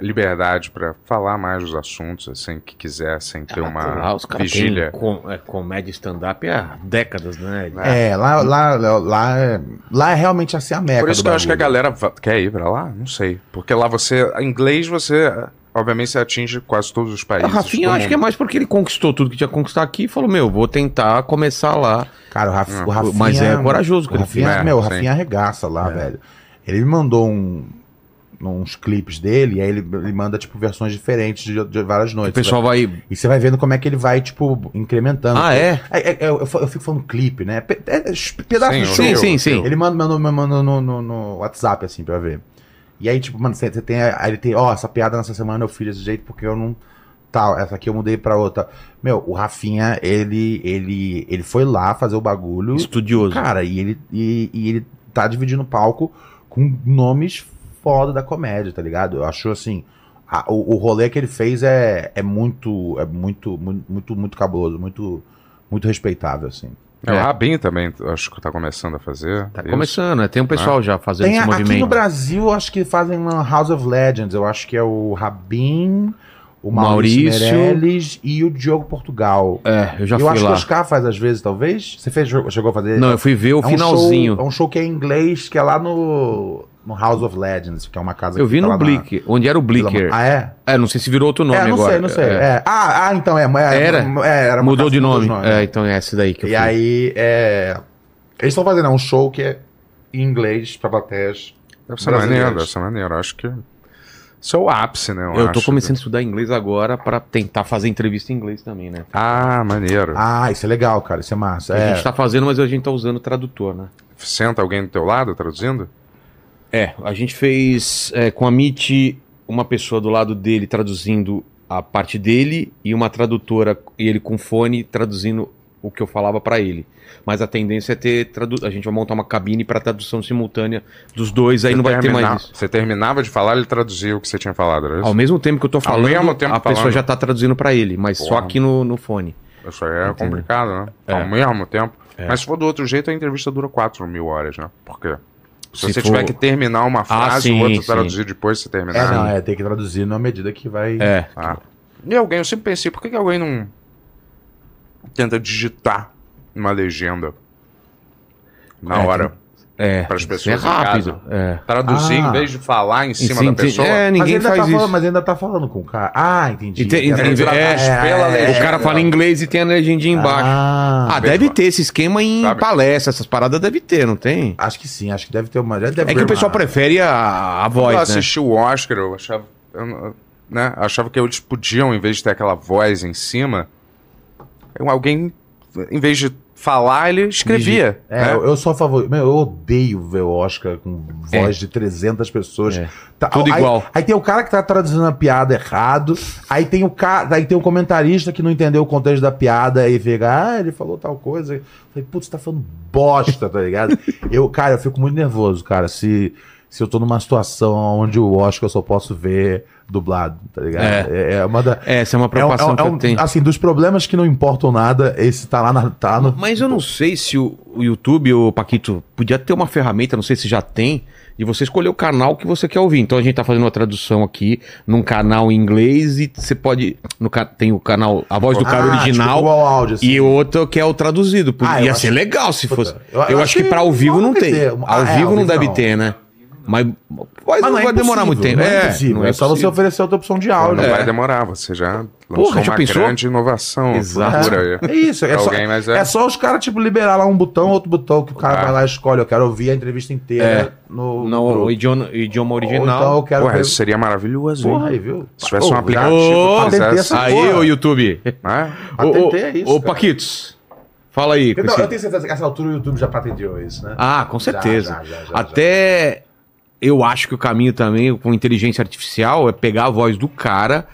Speaker 4: liberdade pra falar mais dos assuntos, assim, que quiser, sem ter uma
Speaker 1: Lá os
Speaker 4: vigília.
Speaker 1: com, é, comédia stand-up há décadas, né?
Speaker 2: É, lá, lá, lá, é, lá é realmente assim a meca
Speaker 4: Por isso
Speaker 2: do
Speaker 4: que eu acho que a galera quer ir pra lá, não sei. Porque lá você, em inglês você, obviamente, você atinge quase todos os
Speaker 1: O
Speaker 4: países.
Speaker 1: Rafinha, eu acho que é mais porque ele conquistou tudo que tinha que conquistar aqui e falou, meu, vou tentar começar lá.
Speaker 2: Cara, o, Raf,
Speaker 4: Ah,
Speaker 2: o Rafinha...
Speaker 1: Mas é corajoso que
Speaker 2: O
Speaker 1: ele
Speaker 2: Rafinha,
Speaker 4: fez.
Speaker 2: meu, o
Speaker 4: É,
Speaker 2: Rafinha arregaça lá, velho. Ele me mandou um, uns clipes dele, e aí ele, ele manda, tipo, versões diferentes de, de várias
Speaker 1: O
Speaker 2: noites.
Speaker 1: pessoal vai...
Speaker 2: E você vai vendo como é que ele vai, tipo, incrementando.
Speaker 1: Ah, é?
Speaker 2: É, é, eu, eu eu fico falando clipe, né? Pe- é, é, pedaço
Speaker 4: Sim,
Speaker 2: de show.
Speaker 1: Sim, sim, sim.
Speaker 2: Ele manda, manda, manda no, no, no WhatsApp, assim, pra ver. E aí, tipo, mano, você você tem. Aí ele tem, ó, essa piada nessa semana eu fiz desse jeito porque eu não. Tal, essa aqui eu mudei pra outra. Meu, o Rafinha, ele, ele, ele foi lá fazer o bagulho.
Speaker 1: Estudioso.
Speaker 2: Cara, e ele, e, e ele tá dividindo o palco com nomes foda da comédia, tá ligado? Eu acho assim. a- o, o rolê que ele fez é, é muito. É muito, muito, muito, muito cabuloso, muito, muito respeitável, assim.
Speaker 4: É,
Speaker 1: É.
Speaker 4: O Rabin também, acho que tá começando a fazer.
Speaker 1: Tá
Speaker 4: isso.
Speaker 1: começando, né? Tem um pessoal já fazendo
Speaker 2: Tem
Speaker 1: esse
Speaker 2: a- aqui no
Speaker 1: movimento.
Speaker 2: Brasil, acho que fazem uma House of Legends. Eu acho que é o Rabin, o
Speaker 1: Maurício.
Speaker 2: Maurício, Meirelles e o Diogo Portugal.
Speaker 1: É, eu já
Speaker 2: eu
Speaker 1: fui
Speaker 2: acho que
Speaker 1: lá.
Speaker 2: o Oscar faz às vezes, talvez. Você fez, chegou a fazer?
Speaker 1: Não, eu fui ver o
Speaker 2: É um
Speaker 1: finalzinho.
Speaker 2: show- é um show que é em inglês, que é lá no, no House of Legends, que é uma casa
Speaker 1: Eu
Speaker 2: que
Speaker 1: vi no
Speaker 2: lá na-
Speaker 1: Blick, onde era o Blicker.
Speaker 2: Ah, é?
Speaker 1: É, não sei se virou outro nome
Speaker 2: é, não
Speaker 1: agora.
Speaker 2: sei, não sei.
Speaker 1: É.
Speaker 2: É. Ah, ah, então é. é
Speaker 1: Era?
Speaker 2: é, era uma
Speaker 1: Mudou de nome. É, então é essa daí que eu
Speaker 2: E
Speaker 1: fui.
Speaker 2: aí, é... Eles estão fazendo é um show que é em inglês pra plateias.
Speaker 4: Deve ser maneiro, deve ser maneiro. Acho que. Isso é o ápice, né?
Speaker 1: Eu tô
Speaker 4: acho.
Speaker 1: começando a estudar inglês agora pra tentar fazer entrevista em inglês também, né?
Speaker 4: Ah, maneiro.
Speaker 2: Ah, isso é legal, cara. Isso é massa.
Speaker 1: A
Speaker 2: É.
Speaker 1: gente tá fazendo, mas a gente tá usando tradutor, né?
Speaker 4: Senta alguém do teu lado traduzindo?
Speaker 1: É, a gente fez é, com a Meet uma pessoa do lado dele traduzindo a parte dele e uma tradutora e ele com fone traduzindo o que eu falava pra ele. Mas a tendência é ter tradu... a gente vai montar uma cabine pra tradução simultânea dos dois, aí
Speaker 4: Você
Speaker 1: não vai ter
Speaker 4: termina-
Speaker 1: mais isso.
Speaker 4: Você terminava de falar, ele traduzia o que você tinha falado, era isso?
Speaker 1: Ao mesmo tempo que eu tô falando,
Speaker 4: mesmo tempo
Speaker 1: a pessoa
Speaker 4: falando.
Speaker 1: já tá traduzindo pra ele, mas só
Speaker 4: Porra.
Speaker 1: aqui no, no fone.
Speaker 4: Isso aí é complicado, né?
Speaker 1: É.
Speaker 4: Ao mesmo tempo.
Speaker 1: É.
Speaker 4: Mas se for do outro jeito, a entrevista dura 4 mil horas, né? Porque se,
Speaker 1: Se
Speaker 4: você
Speaker 1: for-
Speaker 4: tiver que terminar uma frase,
Speaker 1: sim,
Speaker 4: o outro
Speaker 1: sim.
Speaker 4: traduzir depois se
Speaker 2: É,
Speaker 4: terminar.
Speaker 2: não, é, tem que traduzir na medida que vai.
Speaker 1: É.
Speaker 4: Ah. E alguém, eu sempre pensei, por que, que alguém não tenta digitar uma legenda na
Speaker 1: É,
Speaker 4: hora?
Speaker 1: É.
Speaker 4: Para as pessoas
Speaker 1: é rápido. É.
Speaker 4: Traduzir
Speaker 2: Ah.
Speaker 4: em vez de falar em cima
Speaker 1: Sim,
Speaker 4: da pessoa?
Speaker 1: É,
Speaker 2: mas,
Speaker 1: ninguém
Speaker 2: ainda
Speaker 1: faz
Speaker 2: tá
Speaker 1: isso.
Speaker 2: falando, mas ainda tá falando com o cara. Ah, entendi.
Speaker 1: E
Speaker 2: Era-
Speaker 1: tem-
Speaker 4: é, pela legenda.
Speaker 1: O cara fala inglês e tem a legendinha embaixo.
Speaker 2: Ah,
Speaker 1: Ah, deve ter esse esquema em
Speaker 4: Sabe?
Speaker 1: palestra, essas paradas deve ter, não tem?
Speaker 2: acho que sim, acho que deve ter uma. deve
Speaker 1: É que o pessoal prefere a, a
Speaker 4: Quando eu
Speaker 1: voz, né?
Speaker 4: assisti o Oscar, eu achava, eu né, achava que eles podiam, em vez de ter aquela voz em cima, alguém, em vez de falar, ele escrevia.
Speaker 2: É,
Speaker 4: né?
Speaker 2: eu, eu sou a favor. Meu, eu odeio ver o Oscar com voz de 300 pessoas.
Speaker 1: É.
Speaker 2: Tá,
Speaker 1: Tudo
Speaker 2: aí,
Speaker 1: igual.
Speaker 2: Aí tem o cara que tá traduzindo a piada errado. Aí tem o cara, aí tem o comentarista que não entendeu o contexto da piada e fica, ah, ele falou tal coisa. Eu falei, putz, você tá falando bosta, tá ligado? eu, cara, eu fico muito nervoso, cara, se se eu tô numa situação onde o Oscar eu só posso ver dublado, tá ligado? É, é uma da
Speaker 1: Essa é uma
Speaker 2: é um-
Speaker 1: preocupação
Speaker 2: é um-
Speaker 1: que
Speaker 2: é
Speaker 1: eu tenho.
Speaker 2: Assim, dos problemas que não importam nada, esse tá lá na, tá no,
Speaker 1: Mas eu não sei se o, o YouTube, o Paquito, podia ter uma ferramenta, não sei se já tem, de você escolher o canal que você quer ouvir. Então a gente tá fazendo uma tradução aqui num canal em inglês e você pode. No, tem o canal, a voz do cara
Speaker 2: Ah,
Speaker 1: original.
Speaker 2: tipo, áudio, assim.
Speaker 1: E outro que é o traduzido.
Speaker 2: Ah, eu
Speaker 1: Ia
Speaker 2: acho-
Speaker 1: ser legal se
Speaker 2: Puta,
Speaker 1: fosse.
Speaker 2: eu-
Speaker 1: Eu,
Speaker 2: eu
Speaker 1: acho
Speaker 2: acho
Speaker 1: que
Speaker 2: que
Speaker 1: pra ao vivo não tem.
Speaker 2: ter.
Speaker 1: Ao
Speaker 2: Ah, é,
Speaker 1: vivo
Speaker 2: ao
Speaker 1: não deve
Speaker 2: não.
Speaker 1: ter, né? Mas, mas
Speaker 2: Mas
Speaker 1: não,
Speaker 2: não é
Speaker 1: vai demorar muito tempo.
Speaker 2: Não é,
Speaker 1: É, não
Speaker 2: é, só você oferecer outra opção de
Speaker 4: Não
Speaker 2: áudio.
Speaker 1: É.
Speaker 4: vai demorar, você já lançou
Speaker 1: Porra, já
Speaker 4: uma
Speaker 1: pensou?
Speaker 4: grande inovação
Speaker 1: Exato.
Speaker 2: É isso, é só,
Speaker 4: alguém, é-
Speaker 2: é só os caras, tipo, liberar lá um botão, outro botão, que o cara
Speaker 4: Ah.
Speaker 2: vai lá e escolhe. Eu quero ouvir a entrevista inteira no.
Speaker 1: No, o idioma, idioma original.
Speaker 2: então eu quero.
Speaker 4: Porra,
Speaker 2: ver-
Speaker 4: isso seria maravilhoso?
Speaker 2: Porra, aí, viu?
Speaker 4: Se tivesse um
Speaker 2: Ô,
Speaker 4: aplicativo fizesse...
Speaker 2: essa
Speaker 1: Aí, ô YouTube.
Speaker 4: né?
Speaker 2: Patentei isso,
Speaker 1: Ô. Paquitos, fala aí. com
Speaker 2: Não,
Speaker 1: esse-
Speaker 2: eu tenho certeza que essa altura o YouTube já patenteou isso, né?
Speaker 1: Ah, com certeza. Até eu acho que o caminho também com inteligência artificial é pegar a voz do cara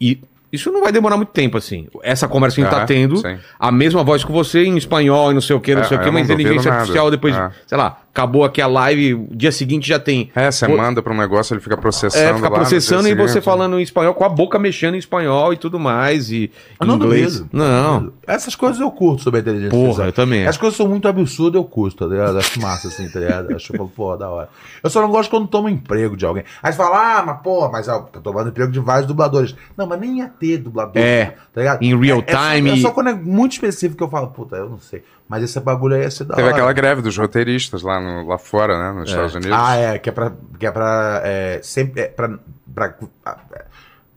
Speaker 1: e isso não vai demorar muito tempo assim. Essa conversa que a gente tá
Speaker 4: É,
Speaker 1: tendo,
Speaker 4: sim.
Speaker 1: a mesma voz que você em espanhol e não sei o que, não
Speaker 4: É,
Speaker 1: sei o que, uma inteligência artificial depois,
Speaker 4: É.
Speaker 1: sei lá, acabou aqui a live, o dia seguinte já tem
Speaker 4: É, você
Speaker 1: Pô,
Speaker 4: manda pra um negócio, ele fica processando
Speaker 1: é, fica processando e você falando em espanhol, com a boca mexendo em espanhol e tudo mais, e
Speaker 2: Eu não
Speaker 1: inglês.
Speaker 2: duvido.
Speaker 1: Não,
Speaker 2: Essas coisas eu curto sobre a inteligência
Speaker 1: porra,
Speaker 2: artificial.
Speaker 1: eu também.
Speaker 2: As coisas são muito absurdas, eu curto, tá ligado? Acho massa, assim, tá ligado? Acho, pô, da hora. Eu só não gosto quando toma emprego de alguém. Aí você fala, ah, mas pô, mas ó, tô tomando emprego de vários dubladores. Não, mas nem ia ter dublador.
Speaker 1: É.
Speaker 2: Tá ligado?
Speaker 1: Em real
Speaker 2: É- é só-
Speaker 1: time.
Speaker 2: É só, quando é muito específico que eu falo, puta, eu não sei. Mas esse bagulho aí ia ser da
Speaker 4: Teve
Speaker 2: hora.
Speaker 4: aquela greve dos roteiristas lá, no- lá fora, né? Nos Estados Unidos.
Speaker 2: Ah, é, que é pra. Que é pra é, sempre, é pra, pra,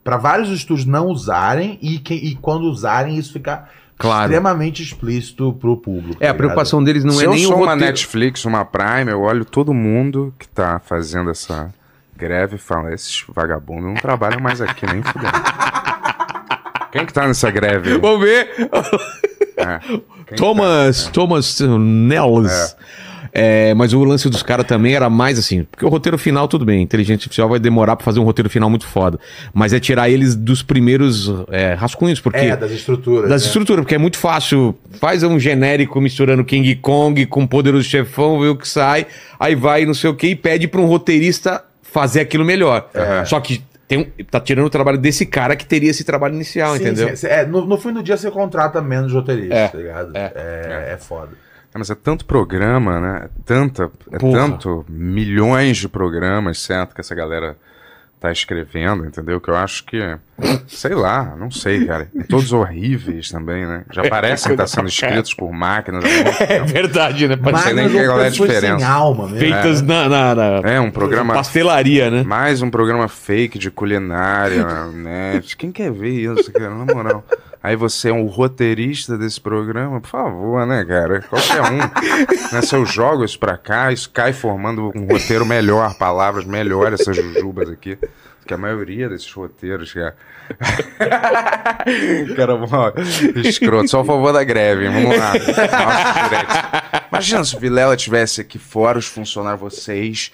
Speaker 2: pra vários estúdios não usarem e, que, e quando usarem isso ficar
Speaker 1: Claro.
Speaker 2: extremamente explícito pro público.
Speaker 1: É, a
Speaker 2: tá ligado?
Speaker 1: preocupação deles não
Speaker 4: Se
Speaker 1: é
Speaker 4: eu
Speaker 1: nem o
Speaker 4: sou uma
Speaker 1: roteiro.
Speaker 4: Netflix, uma Prime, eu olho todo mundo que tá fazendo essa greve e falo, esses vagabundos não trabalham mais aqui, nem fudendo. Quem que tá nessa greve?
Speaker 1: Vamos ver.
Speaker 4: É.
Speaker 1: Thomas, Thomas Nels. É, mas o lance dos caras também era mais assim, porque o roteiro final, tudo bem, inteligência artificial vai demorar pra fazer um roteiro final muito foda. Mas é tirar eles dos primeiros é, rascunhos, porque.
Speaker 2: É, das estruturas.
Speaker 1: Das
Speaker 2: né?
Speaker 1: estruturas, porque é muito fácil. Faz um genérico misturando King Kong com Poderoso Chefão, vê o que sai, aí vai não sei o que e pede pra um roteirista fazer aquilo melhor. Só que tem um- tá tirando o trabalho desse cara que teria esse trabalho inicial,
Speaker 2: Sim,
Speaker 1: entendeu?
Speaker 2: sim. É, no, no fim do dia você contrata menos roteiristas,
Speaker 1: É,
Speaker 2: tá ligado?
Speaker 1: é.
Speaker 2: É, é foda.
Speaker 4: É, mas é tanto programa, né? Tanta, é
Speaker 1: Porra.
Speaker 4: tanto milhões de programas, certo? Que essa galera tá escrevendo, entendeu? Que eu acho que, sei lá, não sei, cara. Todos horríveis também, né? Já parecem estar sendo escritos por máquinas.
Speaker 1: É verdade, né? Ser
Speaker 4: nem que qual é a diferença.
Speaker 2: sem alma mesmo.
Speaker 1: feitas na, na, na
Speaker 4: É um programa
Speaker 1: pastelaria, né?
Speaker 4: Mais um programa fake de culinária net. Quem quer ver isso, cara? Na moral. Aí você é um roteirista desse programa, por favor, né, cara? Qualquer um. né, se eu jogo isso pra cá, isso cai formando um roteiro melhor, palavras melhores, essas jujubas aqui. Que a maioria desses roteiros, cara. cara, mó escroto. Só a favor da greve. Vamos lá. Nossa. Imagina se o Vilela tivesse aqui fora, os funcionários, vocês,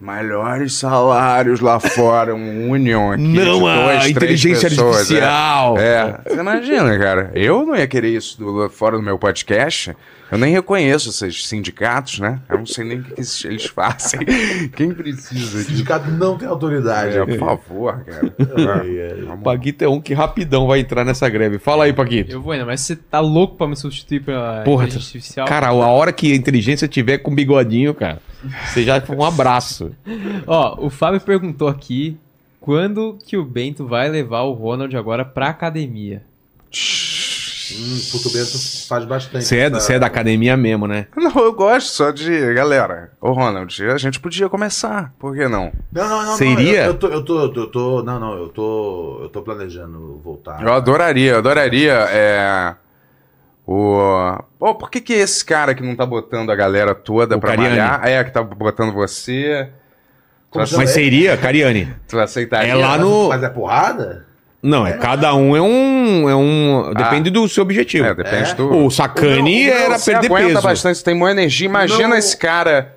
Speaker 4: melhores salários lá fora, um union aqui.
Speaker 1: Não, a inteligência
Speaker 4: pessoas,
Speaker 1: artificial.
Speaker 4: É. é. Você imagina, cara. Eu não ia querer isso do- fora do meu podcast. Eu nem reconheço esses sindicatos, né? Eu não sei nem o que eles fazem. Quem precisa
Speaker 2: O
Speaker 4: disso?
Speaker 2: sindicato não tem autoridade.
Speaker 4: É, por favor, cara.
Speaker 1: Paquito é um que rapidão vai entrar nessa greve. Fala aí, Paquito.
Speaker 3: Eu vou ainda, mas você tá louco pra me substituir pela
Speaker 1: Porra,
Speaker 3: inteligência artificial?
Speaker 1: Cara, a hora que a inteligência tiver com bigodinho, cara, você já foi um abraço.
Speaker 3: Ó, o Fábio perguntou aqui quando que o Bento vai levar o Ronald agora pra academia.
Speaker 2: Hum, Puto Bento faz bastante.
Speaker 1: Você é,
Speaker 2: essa-
Speaker 1: é da academia mesmo, né?
Speaker 4: Não, eu gosto só de. Galera, ô Ronald, a gente podia começar. Por que não?
Speaker 2: Não, não, não.
Speaker 1: Seria?
Speaker 2: Não, eu, eu tô, eu tô, eu tô, não, não, eu tô, eu tô planejando voltar.
Speaker 4: Eu adoraria, eu adoraria. É. O. Pô, por que, que esse cara que não tá botando a galera toda
Speaker 1: O
Speaker 4: pra
Speaker 1: Cariani.
Speaker 4: malhar? É, que tá botando você.
Speaker 2: Como
Speaker 1: Mas seria, Cariani?
Speaker 4: tu aceitaria?
Speaker 1: É lá no-
Speaker 2: Mas é porrada?
Speaker 1: Não, é cada um é um. É um depende do seu objetivo.
Speaker 4: É, depende
Speaker 2: É?
Speaker 4: do.
Speaker 1: O Sacani
Speaker 2: O meu- o meu-
Speaker 1: era
Speaker 4: Você
Speaker 1: perder
Speaker 4: aguenta
Speaker 1: peso.
Speaker 4: bastante, você tem boa energia. Imagina
Speaker 2: Não.
Speaker 4: esse cara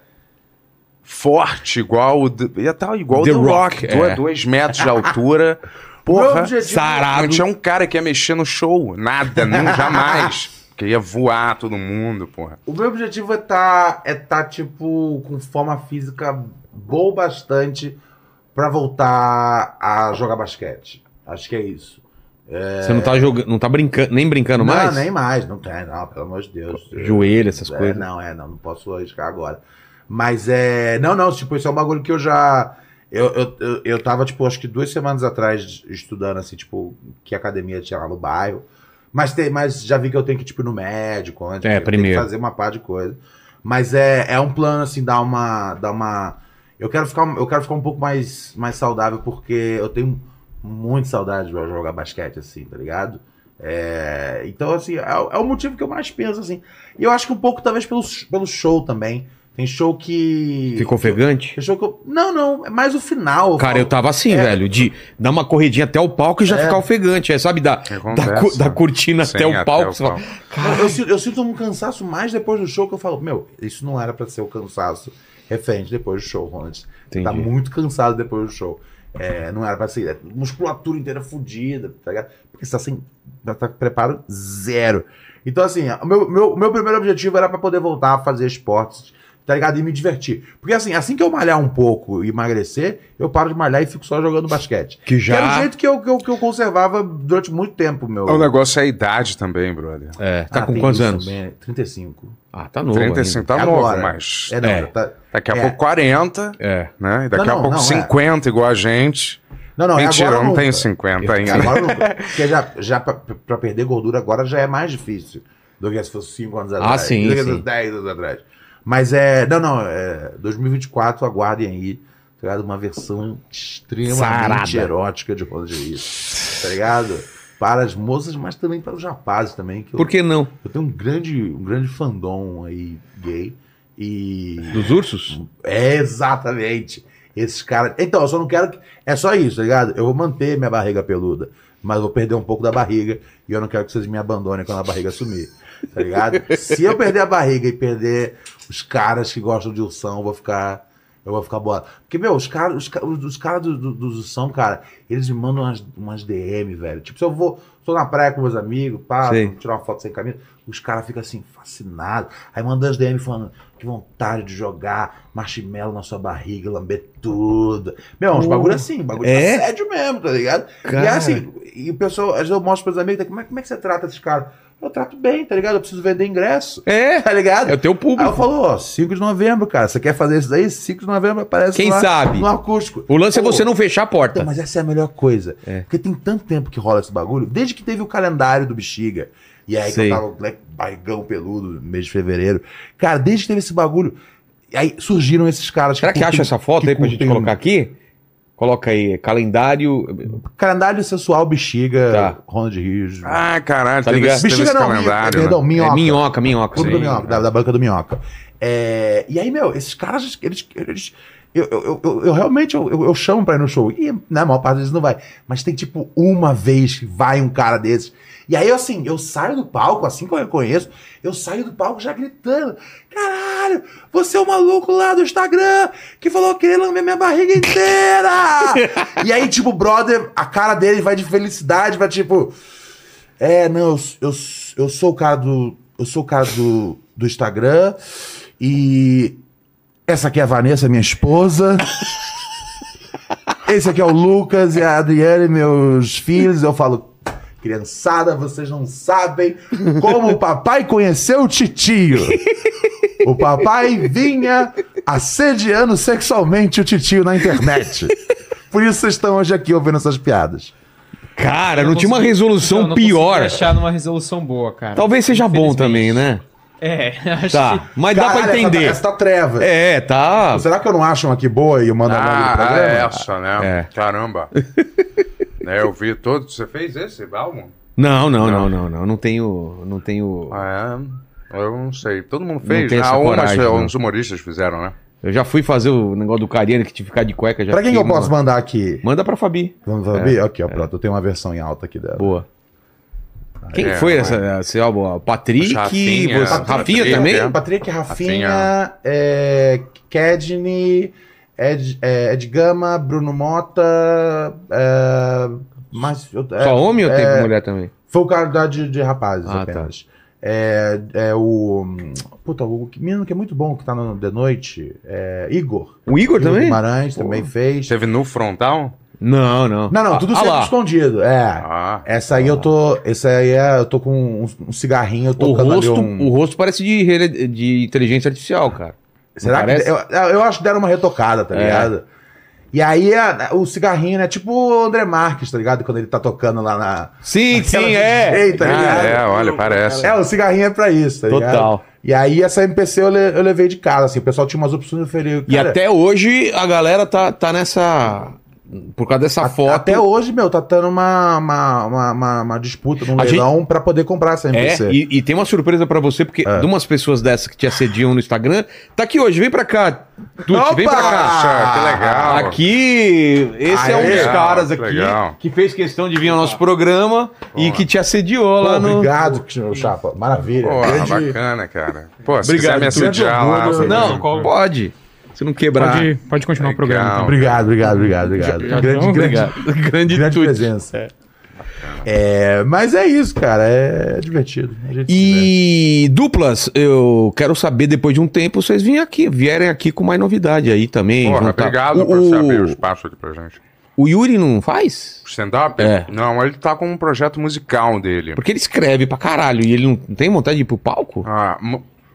Speaker 4: forte, igual o. The- Ia tá igual
Speaker 1: The
Speaker 4: The, Rock.
Speaker 1: Rock,
Speaker 4: dois,
Speaker 1: é.
Speaker 4: dois metros de altura.
Speaker 2: O
Speaker 4: Porra.
Speaker 1: sarado.
Speaker 4: Não tinha um cara que ia mexer no show. Nada, não, jamais. Porque ia voar todo mundo, porra.
Speaker 2: O meu objetivo é tá, é tá, tipo, com forma física boa o bastante pra voltar a jogar basquete. Acho que é isso.
Speaker 1: Você não tá jogando, não tá brincando, nem brincando
Speaker 2: não,
Speaker 1: mais?
Speaker 2: nem mais, não tem, não, pelo amor de Deus.
Speaker 1: Joelho, essas
Speaker 2: É,
Speaker 1: coisas.
Speaker 2: Não, é, não, não posso arriscar agora. Mas é. Não, não, tipo, isso é um bagulho que eu já. Eu, eu, eu, eu tava, tipo, acho que duas semanas atrás estudando, assim, tipo, que academia tinha lá no bairro. Mas, tem, mas já vi que eu tenho que, tipo, ir no médico antes.
Speaker 1: É, primeiro.
Speaker 2: fazer uma par de coisa. Mas é, é um plano, assim, dar uma. Dar uma eu, quero ficar, eu quero ficar um pouco mais, mais saudável, porque eu tenho muito saudade de jogar basquete, assim, tá ligado? É, então, assim, é, o- é o motivo que eu mais penso, assim. E eu acho que um pouco, talvez, pelo, pelo show também. Tem show que.
Speaker 1: Ficou ofegante?
Speaker 2: Tem show que eu, não, não, é mais o final.
Speaker 1: Cara,
Speaker 2: falo.
Speaker 1: eu tava assim,
Speaker 2: É.
Speaker 1: velho, de dar uma corridinha até o palco e já
Speaker 2: É.
Speaker 1: ficar ofegante. É, sabe, da, da, cu- da cortina
Speaker 4: Sim,
Speaker 1: até o palco. você fala,
Speaker 2: Eu, eu sinto- eu um cansaço mais depois do show que eu falo, meu, isso não era pra ser o cansaço referente depois do show, Ronald.
Speaker 1: Entendi.
Speaker 2: Tá muito cansado depois do show. É, não era pra ser. é, musculatura inteira fodida, tá ligado? Porque você tá sem. Tá com preparo zero. Então, assim, o meu, meu, meu primeiro objetivo era pra poder voltar a fazer esportes, tá ligado? E me divertir. Porque, assim, assim que eu malhar um pouco e emagrecer, eu paro de malhar e fico só jogando basquete.
Speaker 1: Que já-
Speaker 2: Que era o jeito que eu, que eu, que eu conservava durante muito tempo, meu.
Speaker 4: O negócio é a idade também, brother.
Speaker 1: É, tá
Speaker 2: Ah,
Speaker 1: com quantos
Speaker 2: isso
Speaker 1: anos?
Speaker 2: também, 35.
Speaker 1: Ah, tá novo
Speaker 4: 35
Speaker 1: ainda.
Speaker 4: tá
Speaker 2: É
Speaker 4: novo,
Speaker 2: agora.
Speaker 4: mas.
Speaker 2: É, não,
Speaker 1: É.
Speaker 2: tá-
Speaker 4: Daqui a
Speaker 2: é.
Speaker 4: pouco 40,
Speaker 1: É.
Speaker 4: né? E daqui
Speaker 2: Não,
Speaker 4: a
Speaker 2: não,
Speaker 4: pouco
Speaker 2: não, é.
Speaker 4: 50 igual a gente.
Speaker 2: Não, não, é
Speaker 4: Mentira,
Speaker 2: agora
Speaker 4: eu não
Speaker 2: nunca.
Speaker 4: tenho 50 ainda.
Speaker 2: Agora nunca. Porque já, já pra, pra perder gordura agora já é mais difícil do que se fosse 5 anos atrás.
Speaker 1: sim,
Speaker 2: do que
Speaker 1: sim.
Speaker 2: 10 anos atrás. Mas é. Não, não. É, 2024, aguardem aí. Tá ligado? Uma versão extremamente
Speaker 1: Sarada.
Speaker 2: erótica de Reis. Tá ligado? Para as moças, mas também para os rapazes também. Que eu,
Speaker 1: Por que não?
Speaker 2: eu tenho um grande, um grande fandom aí gay. E.
Speaker 1: Dos ursos?
Speaker 2: É, exatamente. Esses caras. Então, eu só não quero. que- É só isso, tá ligado? Eu vou manter minha barriga peluda, mas vou perder um pouco da barriga e eu não quero que vocês me abandonem quando a barriga sumir. Tá ligado? Se eu perder a barriga e perder os caras que gostam de ursão, vou ficar. Eu vou ficar boa. Porque, meu, os caras os, os, os caras do, do, do ursão, cara, eles me mandam umas, umas DM, velho. Tipo, se eu vou. Tô na praia com meus amigos, pá, tirar uma foto sem camisa, os caras ficam assim, fascinados. Aí mandam as DM falando que vontade de jogar marshmallow na sua barriga, lamber tudo. Meu, uns
Speaker 1: Pô.
Speaker 2: bagulho assim, bagulho
Speaker 1: É?
Speaker 2: sério mesmo, tá ligado? E
Speaker 1: Cara.
Speaker 2: é assim, e o pessoal, às vezes eu mostro pros amigos, como é, como é que você trata esses caras? Eu trato bem, tá ligado? Eu preciso vender ingresso,
Speaker 1: É,
Speaker 2: tá ligado?
Speaker 1: é o teu
Speaker 2: Aí
Speaker 1: público.
Speaker 2: eu falo, ó, 5 de novembro, cara, você quer fazer isso daí? 5 de novembro aparece
Speaker 1: Quem
Speaker 2: lá
Speaker 1: sabe?
Speaker 2: no acústico.
Speaker 1: O lance é
Speaker 2: Pô,
Speaker 1: você não fechar a porta.
Speaker 2: então, mas essa é a melhor coisa.
Speaker 1: É.
Speaker 2: Porque tem tanto tempo que rola esse bagulho, desde que teve o calendário do Bexiga. E aí
Speaker 1: Sei.
Speaker 2: que eu tava né, barrigão peludo no mês de fevereiro. Cara, desde que teve esse bagulho, aí surgiram esses caras
Speaker 1: Será que
Speaker 2: curtem-
Speaker 1: acha essa foto
Speaker 2: que
Speaker 1: aí pra gente colocar aqui? Coloca aí, calendário.
Speaker 2: Calendário sensual Bexiga,
Speaker 1: Tá.
Speaker 2: Ronda de Rios.
Speaker 4: Ah, caralho,
Speaker 1: Tá ligado?
Speaker 2: Bexiga
Speaker 4: esse
Speaker 2: não,
Speaker 4: calendário.
Speaker 2: perdão,
Speaker 4: né?
Speaker 2: minhoca.
Speaker 1: É minhoca, minhoca.
Speaker 2: Clube do
Speaker 1: sim.
Speaker 2: Minhoca, da, da banca do Minhoca. É, e aí, meu, esses caras, eles. eles- eu, eu, eu, eu realmente eu, eu, eu chamo pra ir no show. E na maior parte deles não vai. Mas tem tipo uma vez que vai um cara desses. E aí, assim, eu saio do palco, assim que eu reconheço, eu saio do palco já gritando: Caralho, você é o maluco lá do Instagram que falou que ele lamber minha barriga inteira! e aí, tipo, o brother, a cara dele vai de felicidade, vai tipo. É, não, eu, eu, eu sou o cara do. Eu sou o cara do, do Instagram. E essa aqui é a Vanessa, minha esposa. Esse aqui é o Lucas e a Adriane, meus filhos. Eu falo, criançada, vocês não sabem como o papai conheceu o titio. O papai vinha assediando sexualmente o titio na internet. Por isso vocês estão hoje aqui ouvindo essas piadas.
Speaker 1: Cara,
Speaker 3: Eu
Speaker 1: não tinha uma resolução
Speaker 3: eu não
Speaker 1: pior.
Speaker 3: achar numa resolução boa, cara.
Speaker 1: Talvez seja bom também, né?
Speaker 3: É, acho
Speaker 1: Tá,
Speaker 3: que...
Speaker 1: mas dá pra
Speaker 2: essa
Speaker 1: entender.
Speaker 2: tá- Essa tá treva.
Speaker 1: É, tá.
Speaker 2: Será que eu não acho uma aqui boa e eu mando a nome do
Speaker 4: Ah,
Speaker 2: programa?
Speaker 4: é essa, né?
Speaker 1: É.
Speaker 4: Caramba. é, eu vi todo. Você fez esse álbum?
Speaker 1: Não, não, não,
Speaker 4: Não.
Speaker 1: não, não. Não tenho. Não tenho.
Speaker 4: Ah, é. Eu não sei. Todo mundo fez.
Speaker 1: tem
Speaker 4: né?
Speaker 1: essa
Speaker 4: Ah, umas-
Speaker 1: coragem, não.
Speaker 4: uns humoristas fizeram, né?
Speaker 1: Eu já fui fazer o negócio do Cariani que tive que ficar de cueca. Já
Speaker 2: Pra quem que eu posso mandar aqui?
Speaker 1: Manda pra Fabi.
Speaker 2: Vamos ver? Aqui, ó, pronto. Eu tenho uma versão em alta aqui dela.
Speaker 1: Boa. Quem
Speaker 4: É,
Speaker 1: foi
Speaker 4: é.
Speaker 1: essa, esse álbum? Patrick?
Speaker 4: Rafinha.
Speaker 1: você- Rafinha,
Speaker 4: Patrick,
Speaker 1: também?
Speaker 4: é.
Speaker 2: Patrick, Rafinha, é, Kedney, Ed, é, Ed Gama, Bruno Mota. É, mas, é,
Speaker 1: Só homem ou tem
Speaker 2: é,
Speaker 1: mulher também?
Speaker 2: Foi o cara da de, de rapazes
Speaker 1: Ah,
Speaker 2: apenas. É, é o. Puta, o menino que é muito bom que tá no The Noite. É Igor.
Speaker 1: O Igor também?
Speaker 2: Guimarães também fez.
Speaker 4: Teve no frontal?
Speaker 1: Não, não.
Speaker 2: Não, não,
Speaker 1: Ah,
Speaker 2: tudo
Speaker 1: ah
Speaker 2: sempre
Speaker 1: lá.
Speaker 2: escondido. É.
Speaker 4: Ah.
Speaker 2: Essa aí eu tô. Essa aí é. Eu tô com um, um cigarrinho, eu
Speaker 1: O
Speaker 2: tocando ali
Speaker 1: rosto,
Speaker 2: um.
Speaker 1: o rosto parece de, de inteligência artificial, cara.
Speaker 2: Será que. Eu, eu acho que deram uma retocada, tá
Speaker 1: É.
Speaker 2: ligado? E aí a- o cigarrinho, né? Tipo o André Marques, tá ligado? Quando ele tá tocando lá na.
Speaker 1: Sim, sim, é.
Speaker 2: DJ, tá
Speaker 4: Ah,
Speaker 2: ligado?
Speaker 4: é, olha, parece.
Speaker 2: É, o cigarrinho é pra isso, tá ligado?
Speaker 1: Total.
Speaker 2: E aí essa MPC eu, le- eu levei de casa, assim. O pessoal tinha umas opções, eu falei.
Speaker 1: E
Speaker 2: cara,
Speaker 1: até hoje a galera tá, tá nessa. Por causa dessa
Speaker 2: a-
Speaker 1: foto.
Speaker 2: Até hoje, meu, tá tendo uma, uma, uma, uma, uma disputa num
Speaker 1: A gente-
Speaker 2: leilão pra poder comprar essa MPC.
Speaker 1: É, e, e tem uma surpresa pra você, porque
Speaker 2: É.
Speaker 1: de umas pessoas dessas que te assediam no Instagram, tá aqui hoje, vem pra cá. Tuti, vem pra cá.
Speaker 4: Que legal.
Speaker 1: Aqui, esse é um
Speaker 2: Aê,
Speaker 1: dos
Speaker 4: legal,
Speaker 1: caras
Speaker 4: que
Speaker 1: aqui
Speaker 4: legal.
Speaker 1: que fez questão de vir ao nosso programa e que te assediou
Speaker 2: Pô,
Speaker 1: lá no.
Speaker 2: Obrigado, Chapa. Maravilha.
Speaker 4: Pô,
Speaker 2: Grande-
Speaker 4: bacana, cara. Pô, se
Speaker 1: Obrigado,
Speaker 4: quiser me assediar lá...
Speaker 1: Não, pode. Se não quebrar.
Speaker 5: Pode, pode continuar o programa.
Speaker 4: Legal.
Speaker 5: então.
Speaker 2: Obrigado, obrigado, obrigado, obrigado.
Speaker 5: já
Speaker 2: grande,
Speaker 5: um
Speaker 2: grande,
Speaker 1: Obrigado. Grande,
Speaker 2: grande presença. É, mas é isso, cara. É divertido. A gente se
Speaker 1: E duplas, eu quero saber depois de um tempo vocês vêm aqui, vierem aqui com mais novidade aí também.
Speaker 4: Porra, obrigado
Speaker 1: o,
Speaker 4: por você abrir o espaço aqui pra gente.
Speaker 1: o Yuri não faz?
Speaker 4: Stand-up?
Speaker 1: É.
Speaker 4: Não, ele tá com um projeto musical dele.
Speaker 1: Porque ele escreve pra caralho e ele não não tem vontade de ir pro palco?
Speaker 4: Ah,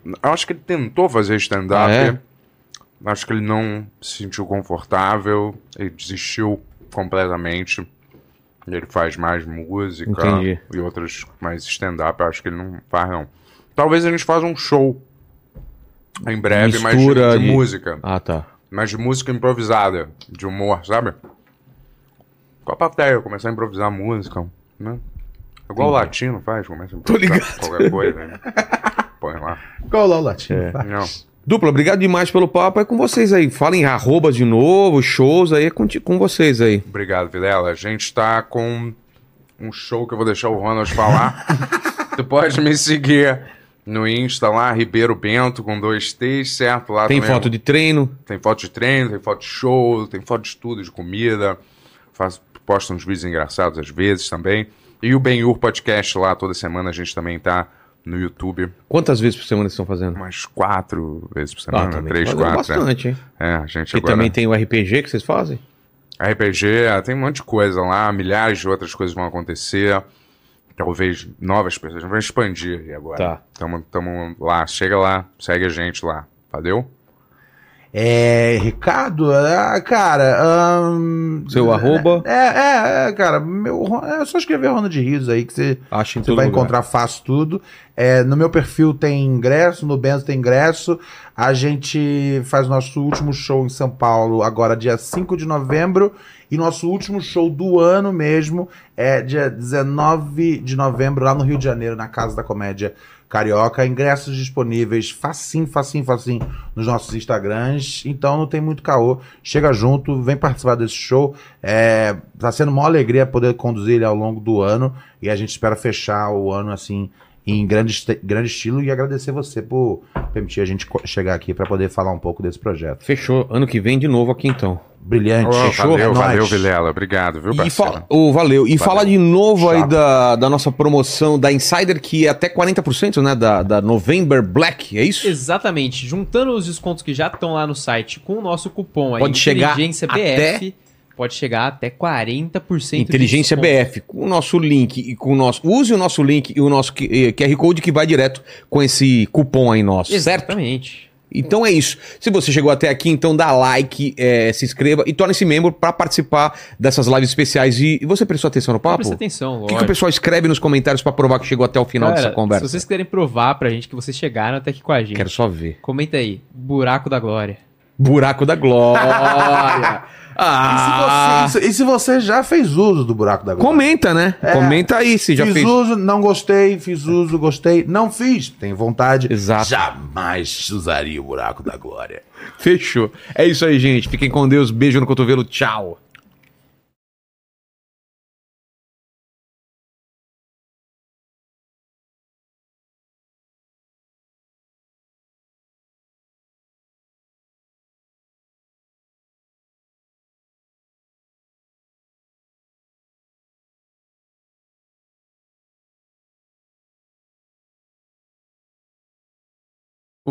Speaker 4: eu acho que ele tentou fazer stand-up.
Speaker 1: Ah, é?
Speaker 4: Acho que ele não se sentiu confortável. Ele desistiu completamente. Ele faz mais música
Speaker 1: Entendi.
Speaker 4: e outras mais stand-up. Eu Acho que ele não faz, não. Talvez a gente faça um show em breve, mas de,
Speaker 1: Mistura
Speaker 4: de
Speaker 1: de-
Speaker 4: música.
Speaker 1: Ah, tá.
Speaker 4: Mas de música improvisada, de humor, sabe? Com a plateia, começar a improvisar música, né? Igual o latino faz, começa a improvisar
Speaker 1: ligado.
Speaker 4: qualquer coisa, né? Põe lá.
Speaker 2: vê. Qual lá o latino?
Speaker 1: É.
Speaker 2: Vai.
Speaker 4: Não.
Speaker 1: Dupla, obrigado demais pelo papo. É com vocês aí. Falem arrobas de novo, shows aí, é com, com vocês aí.
Speaker 4: Obrigado, Vilela. A gente tá com um show que eu vou deixar o Ronald falar. tu pode me seguir No Insta lá, Ribeiro Bento com dois T's, certo? Lá
Speaker 1: Tem
Speaker 4: também
Speaker 1: foto de treino.
Speaker 4: Tem foto de treino, tem foto de show, tem foto de estudo, de comida. Faço, posto uns vídeos engraçados às vezes também. E o Benhur Podcast lá, toda semana a gente também tá no YouTube.
Speaker 1: Quantas vezes por semana vocês estão fazendo?
Speaker 4: Umas quatro vezes por
Speaker 1: Ah,
Speaker 4: semana,
Speaker 1: também
Speaker 4: três, quatro. é.
Speaker 1: bastante, hein?
Speaker 4: É, a gente
Speaker 1: E
Speaker 4: agora...
Speaker 1: também tem o RPG que vocês fazem?
Speaker 4: RPG, é, tem um monte de coisa lá, milhares de outras coisas vão acontecer. Talvez novas pessoas, vão expandir agora.
Speaker 1: Tá.
Speaker 4: Tamo, tamo lá, chega lá, segue a gente lá. Valeu?
Speaker 2: É, Ricardo, ah, cara. ahn,
Speaker 1: Seu arroba?
Speaker 2: É, é, é, cara. Meu, é só escrever Ronald Rios aí que você. Vai
Speaker 1: lugar.
Speaker 2: encontrar fácil tudo. É, no meu perfil tem ingresso, no Benzo tem ingresso. A gente faz nosso último show em São Paulo agora, dia 5 de novembro. E nosso último show do ano mesmo é dia 19 de novembro, lá no Rio de Janeiro, na Casa da Comédia Carioca. Ingressos disponíveis, facinho, facinho, facinho, nos nossos Instagrams. Então não tem muito caô. Chega junto, vem participar desse show. É, tá sendo uma alegria poder conduzir ele ao longo do ano. E a gente espera fechar o ano assim em grande, grande estilo e agradecer você por permitir a gente chegar aqui para poder falar um pouco desse projeto.
Speaker 1: Fechou. Ano que vem de novo aqui então.
Speaker 2: Brilhante.
Speaker 4: Ô,
Speaker 2: Fechou?
Speaker 4: valeu,
Speaker 2: É
Speaker 4: valeu. Vilela. Obrigado, viu,
Speaker 1: E
Speaker 4: parceiro?
Speaker 1: fala, Ô, valeu. E fala de novo aí da, da nossa promoção da Insider, que é até 40%, né? Da, da November Black, é isso?
Speaker 3: Exatamente. Juntando os descontos que já estão lá no site com o nosso cupom aí,
Speaker 1: Pode chegar
Speaker 3: BF, pode chegar até 40%
Speaker 1: Inteligência
Speaker 3: de.
Speaker 1: BF, com o nosso link e com o nosso. Use o nosso link e o nosso Q- eh, QR Code que vai direto com esse cupom aí nosso, certo?
Speaker 3: Exatamente.
Speaker 1: Então é isso. Se você chegou até aqui, então dá like, eh, se inscreva e torne-se membro para participar dessas lives especiais. E, e você prestou atenção no papo?
Speaker 3: Presta atenção,
Speaker 1: O que, que o pessoal escreve nos comentários para provar que chegou até o final
Speaker 3: Galera,
Speaker 1: dessa conversa?
Speaker 3: Se vocês quiserem provar pra gente que vocês chegaram até aqui com a gente,
Speaker 1: Quero só ver.
Speaker 3: comenta aí. Buraco da Glória.
Speaker 1: Buraco da Glória. ah,
Speaker 2: E se, você, e se você já fez uso do buraco da glória?
Speaker 1: comenta, né?
Speaker 2: É.
Speaker 1: Comenta aí se já
Speaker 2: fiz
Speaker 1: fez.
Speaker 2: uso, não gostei, fiz uso, gostei, não fiz, tenho vontade.
Speaker 1: Exato.
Speaker 2: Jamais usaria o buraco da glória.
Speaker 1: Fechou. É isso aí, gente. Fiquem com Deus. Beijo no cotovelo. Tchau.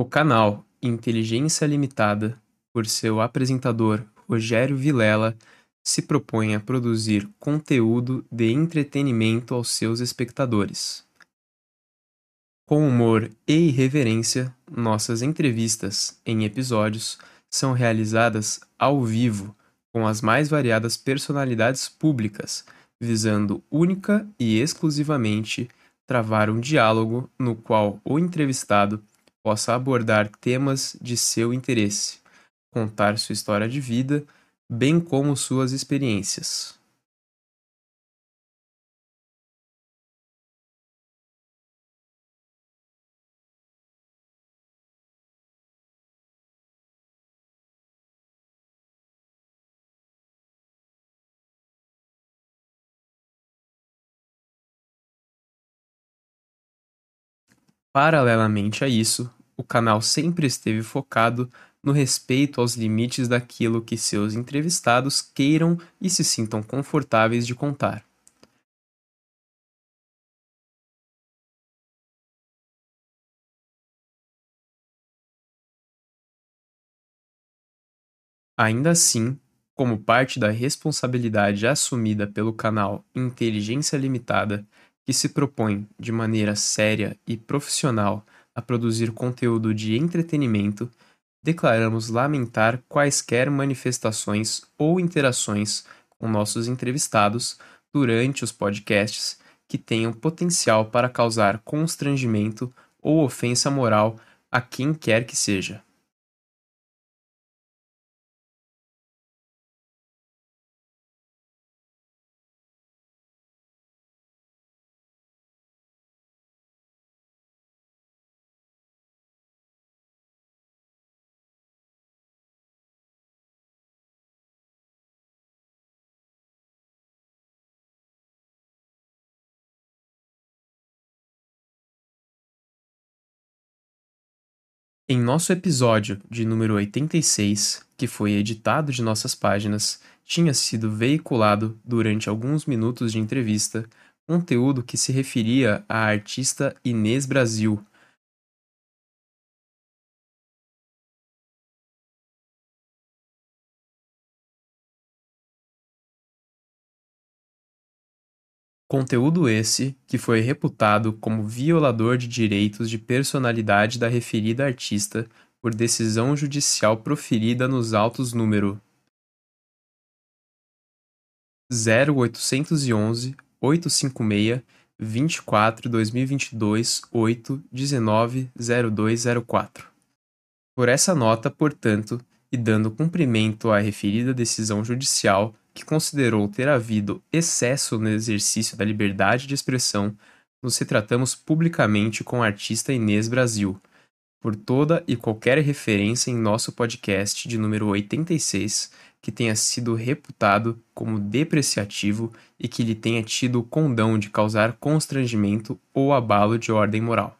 Speaker 3: O canal Inteligência Limitada, por seu apresentador Rogério Vilela, se propõe a produzir conteúdo de entretenimento aos seus espectadores. Com humor e irreverência, nossas entrevistas em episódios são realizadas ao vivo com as mais variadas personalidades públicas, visando única e exclusivamente travar um diálogo no qual o entrevistado possa abordar temas de seu interesse, contar sua história de vida, bem como suas experiências. Paralelamente a isso, o canal sempre esteve focado no respeito aos limites daquilo que seus entrevistados queiram e se sintam confortáveis de contar. Ainda assim, como parte da responsabilidade assumida pelo canal Inteligência Limitada, que se propõe de maneira séria e profissional a produzir conteúdo de entretenimento, declaramos lamentar quaisquer manifestações ou interações com nossos entrevistados durante os podcasts que tenham potencial para causar constrangimento ou ofensa moral a quem quer que seja. Em nosso episódio de número 86, que foi editado de nossas páginas, tinha sido veiculado durante alguns minutos de entrevista conteúdo que se referia à artista Inês Brasil. Conteúdo esse que foi reputado como violador de direitos de personalidade da referida artista por decisão judicial proferida nos autos número 0811 856 24 2022 8 19 0204. Por essa nota, portanto, e dando cumprimento à referida decisão judicial que considerou ter havido excesso no exercício da liberdade de expressão, nos retratamos publicamente com a artista Inês Brasil, por toda e qualquer referência em nosso podcast de número 86 que tenha sido reputado como depreciativo e que lhe tenha tido o condão de causar constrangimento ou abalo de ordem moral.